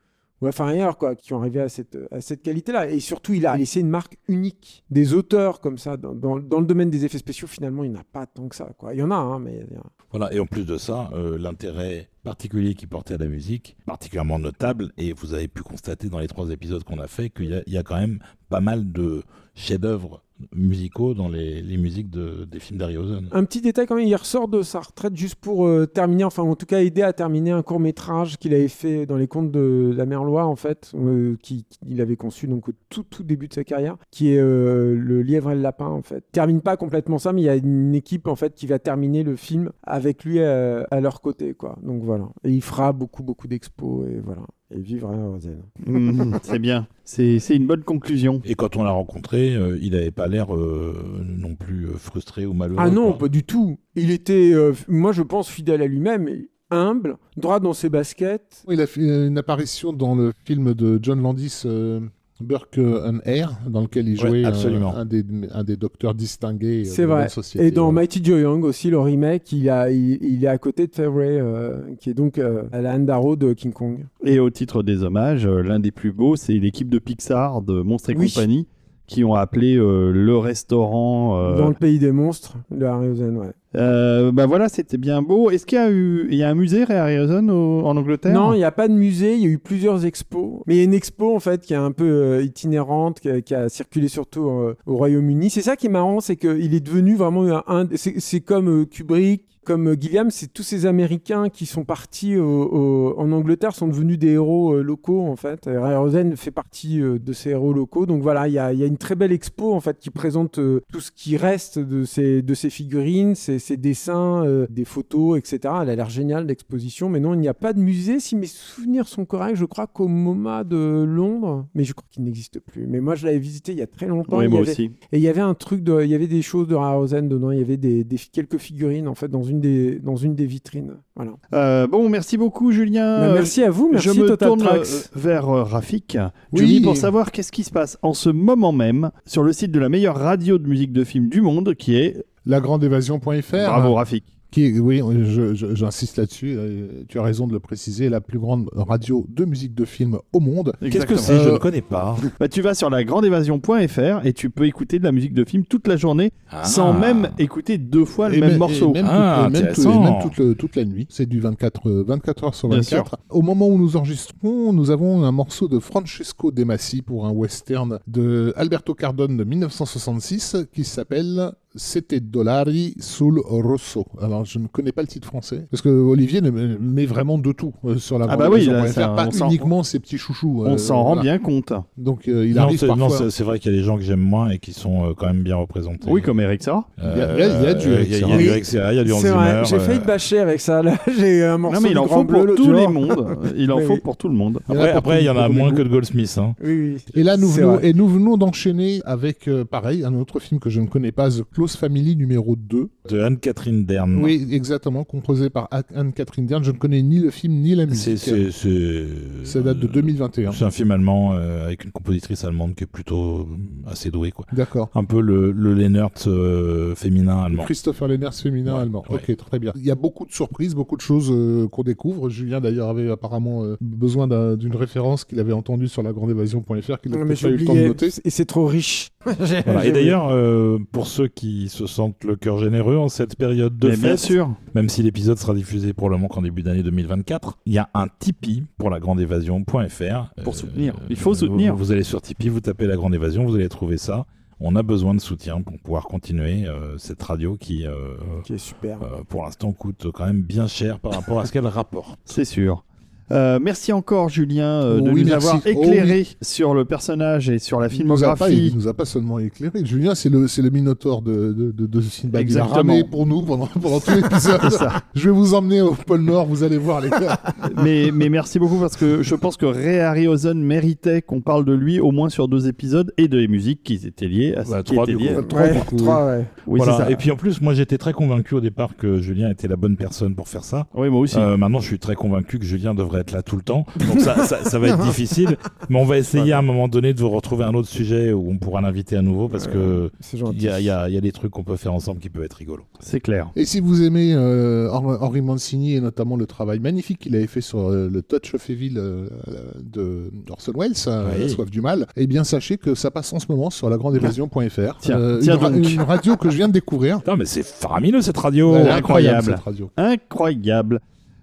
ou enfin ailleurs, quoi, qui ont arrivé à cette, à cette qualité-là. Et surtout, il a laissé une marque unique. Des auteurs comme ça, dans, dans- le domaine des effets spéciaux, finalement, il n'y en a pas tant que ça. Quoi. Il y en a, hein, mais... Voilà, et en plus de ça, euh, l'intérêt particulier qu'il portait à la musique, particulièrement notable, et vous avez pu constater dans les trois épisodes qu'on a fait qu'il y a quand même pas mal de chefs-d'œuvre musicaux dans les, les musiques de- des films d'Harryhausen. Un petit détail quand même, il ressort de sa retraite juste pour euh, terminer, enfin en tout cas aider à terminer un court métrage qu'il avait fait dans les contes de la mer Loire en fait, euh, qui- qu'il avait conçu donc au tout tout début de sa carrière, qui est euh, le lièvre et le lapin en fait. Termine pas complètement ça, mais il y a une équipe en fait qui va terminer le film avec lui euh, à leur côté quoi. Donc voilà, et il fera beaucoup beaucoup d'expos et voilà. Et vivre à Rosen. Hmm, c'est bien. C'est une bonne conclusion. Et quand on l'a rencontré, euh, il n'avait pas l'air euh, non plus euh, frustré ou malheureux. Ah non, quoi. pas du tout. Il était, euh, moi je pense, fidèle à lui-même, et humble, droit dans ses baskets. Il a fait une apparition dans le film de John Landis, euh, Burke and Air, dans lequel il jouait un- absolument. un, des, un des docteurs distingués. euh, C'est de la vrai. société. Et dans. Mighty Joe Young aussi, le remake, il, a, il, il est à côté de Fairway, euh, qui est donc euh, à la Handaro de King Kong. Et au titre des hommages, euh, l'un des plus beaux, c'est l'équipe de Pixar de Monstres et Oui. compagnie qui ont appelé euh, le restaurant. euh, Dans le pays des monstres, de Harryhausen, ouais. euh, bah voilà, c'était bien beau. Est-ce qu'il y a eu, il y a un musée Ray Harryhausen au- en Angleterre? Non, il n'y a pas de musée, il y a eu plusieurs expos. Mais il y a une expo, en fait, qui est un peu euh, itinérante, qui a, qui a circulé surtout au Royaume-Uni. C'est ça qui est marrant, c'est qu'il est devenu vraiment un... c'est comme Kubrick, comme euh, Gilliam, c'est tous ces Américains qui sont partis au- au- en Angleterre, sont devenus des héros euh, locaux, en fait. Ray Rosen fait partie euh, de ces héros locaux. Donc voilà, il y a, il y a une très belle expo, en fait, qui présente tout ce qui reste de ces, de ces figurines, ces, ces dessins, euh, des photos, etc. Elle a l'air géniale, l'exposition. Mais non, il n'y a pas de musée. Si mes souvenirs sont corrects, je crois qu'au MoMA de Londres, mais je crois qu'il n'existe plus. Mais moi, je l'avais visité il y a très longtemps. Oui, Il y moi avait- aussi. et il y avait un truc, de, il y avait des choses de Rausen dedans, il y avait des, des- quelques figurines en fait dans une des, dans une des vitrines. Voilà. Euh, bon, merci beaucoup, Julien. Bah, merci à vous, merci je me Total tourne euh, vers euh, Rafik, Oui. Julie, pour savoir qu'est-ce qui se passe en ce moment même sur le site de la meilleure radio de musique de film du monde, qui est Lagrandeévasion.fr. Bravo Rafik. Qui oui, j'insiste là-dessus. euh, tu as raison de le préciser, la plus grande radio de musique de film au monde. Qu'est-ce que c'est Je Euh, ne connais pas. Bah, tu vas sur lagrandeévasion.fr et tu peux écouter de la musique de film toute la journée Ah. sans même écouter deux fois le Et même même- morceau. et même, Ah, toute, même, tout- intéressant. même toute, le- toute la nuit. C'est du 24, euh, 24 heures sur Bien 24. Au moment où nous enregistrons, nous avons un morceau de Francesco De Masi pour un western de Alberto Cardone de 1966 qui s'appelle C'était Dollari sul Rosso. Alors, je ne connais pas le titre français parce que Olivier ne- met vraiment de tout euh, sur la Ah bah oui, là, ça, pas uniquement ses petits chouchous. On euh, s'en rend bien compte. Donc, euh, il non, arrive parfois. c'est- vrai qu'il y a des gens que j'aime moins et qui sont euh, quand même bien représentés. Oui, comme Eric Serra. Il y a- il y a- il y a du Eric Serra. Il y a du Oui. Eric Serra, il y a du Hans C'est vrai, Zimmer, j'ai failli euh, te bâcher avec ça. Là, j'ai un morceau Non, mais il en faut Bleu, pour tous les mondes. Il en faut pour tout le monde. Après, il y en a moins que de Goldsmith. Hein. Oui, oui. Et là, nous venons, d'enchaîner avec, pareil, un autre film que je ne connais pas, The Close Family numéro 2. De Anne-Catherine Dern. Oui, exactement, composé par A- Anne-Catherine Dern. Je ne connais ni le film ni la C'est, musique. c'est, c'est... Ça date de 2021. C'est un film allemand euh, avec une compositrice allemande qui est plutôt euh, assez douée. Quoi. D'accord. Un peu le, le Lennart euh, féminin allemand. Christopher Lenners féminin Ouais, allemand. ouais. Ok, très bien. Il y a beaucoup de surprises, beaucoup de choses euh, qu'on découvre. Julien d'ailleurs avait apparemment euh, besoin d'un- d'une référence qu'il avait entendue sur la lagrandeévasion.fr qu'il n'a pas eu le temps de noter. Et c'est trop riche. Voilà. Et d'ailleurs, euh, pour ceux qui se sentent le cœur généreux en cette période de Mais bien fête, sûr. même si l'épisode sera diffusé pour le moment qu'en début d'année 2024, il y a un Tipeee pour la grande évasion.fr. Pour soutenir. Il faut soutenir. Vous, vous allez sur Tipeee, vous tapez la grande évasion, vous allez trouver ça. On a besoin de soutien pour pouvoir continuer euh, cette radio qui, euh, Qui est super. euh, pour l'instant, coûte quand même bien cher par rapport à ce qu'elle rapporte. C'est sûr. Euh, merci encore Julien euh, de Oui, nous merci. avoir Oh, éclairé sur le personnage et sur la Il nous, pas, il filmographie. nous a pas seulement éclairé. Julien, c'est le, c'est le Minotaure de, de, de, de Sinbad. Il a Exactement. ramé pour nous pendant, pendant tout l'épisode. Je vais vous emmener au pôle Nord, vous allez voir les gars. mais, mais merci beaucoup parce que je pense que Ray Harryhausen méritait qu'on parle de lui au moins sur deux épisodes et des musiques qui étaient liées à ce Bah, qui trois, était lié. coup. Trois, Ouais, trois, ouais. Oui, Voilà. c'est ça. Et puis en plus, moi j'étais très convaincu au départ que Julien était la bonne personne pour faire ça. Oui, moi aussi. Euh, maintenant, je suis très convaincu que Julien devrait être là tout le temps. Donc ça, ça, ça va être difficile. Mais on va essayer à un moment donné de vous retrouver un autre sujet où on pourra l'inviter à nouveau parce que C'est il gentil. y y y a des trucs qu'on peut faire ensemble qui peuvent être rigolos. C'est clair. Et si vous aimez euh, Henri Mancini et notamment le travail magnifique qu'il avait fait sur euh, le Touch of Evil euh, de Orson Welles, euh, Oui. La Soif du mal, eh bien sachez que ça passe en ce moment sur lagrandeévasion.fr. Tiens, Euh, tiens une, ra- donc. une radio que je viens de découvrir. Putain, mais c'est faramineux cette radio. Incroyable cette radio. Incroyable.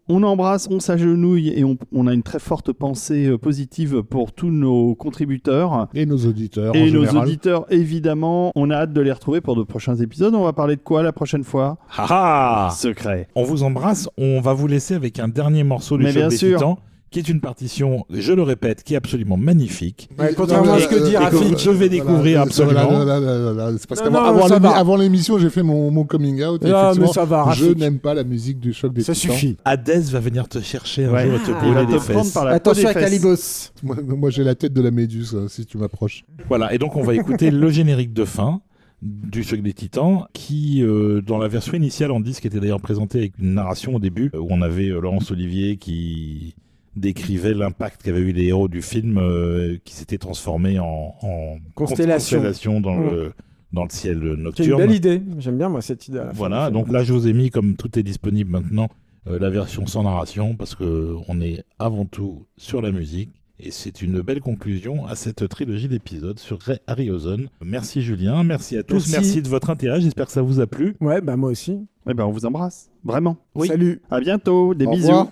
On embrasse, on s'agenouille et on, on a une très forte pensée euh, positive pour tous nos contributeurs. Et nos auditeurs. Et en nos général. auditeurs, évidemment, on a hâte de les retrouver pour de prochains épisodes. On va parler de quoi la prochaine fois? Ah ah Secret. On vous embrasse. On va vous laisser avec un dernier morceau du Mais Choc bien des sûr. Titans, qui est une partition, je le répète, qui est absolument magnifique. Ouais, contrairement à ce que dit que Rafik. vous devez découvrir absolument. Voilà, voilà, voilà, voilà. C'est parce Non, qu'avant non, avant l'émission, j'ai fait mon, mon coming out. et Non, mais effectivement, ça va, je n'aime pas la musique du choc des Ça titans. suffit. Hadès va venir te chercher un Ouais. jour et te Ah. Brûler prendre fesses. par la peau Attention des à. Calibos. Moi, moi, j'ai la tête de la méduse hein, si tu m'approches. Voilà, et donc on va écouter le générique de fin du Choc des Titans, qui, euh, dans la version initiale en disque, était d'ailleurs présenté avec une narration au début, où on avait euh, Laurence Olivier qui décrivait l'impact qu'avaient eu les héros du film, euh, qui s'étaient transformés en, en Constellation. constellation dans, le, dans le ciel C'est une nocturne. belle idée. J'aime bien, moi, cette idée. à la fin Voilà, donc là je vous ai mis, comme tout est disponible maintenant, euh, la version sans narration, parce que on est avant tout sur la musique. Et c'est une belle conclusion à cette trilogie d'épisodes sur Ray Harryhausen. Merci Julien, merci à tous, Merci. merci, de votre intérêt, j'espère que ça vous a plu. Ouais, bah moi aussi. Eh ben, on vous embrasse. Vraiment. Oui. Salut. À bientôt. Des Au bisous. revoir.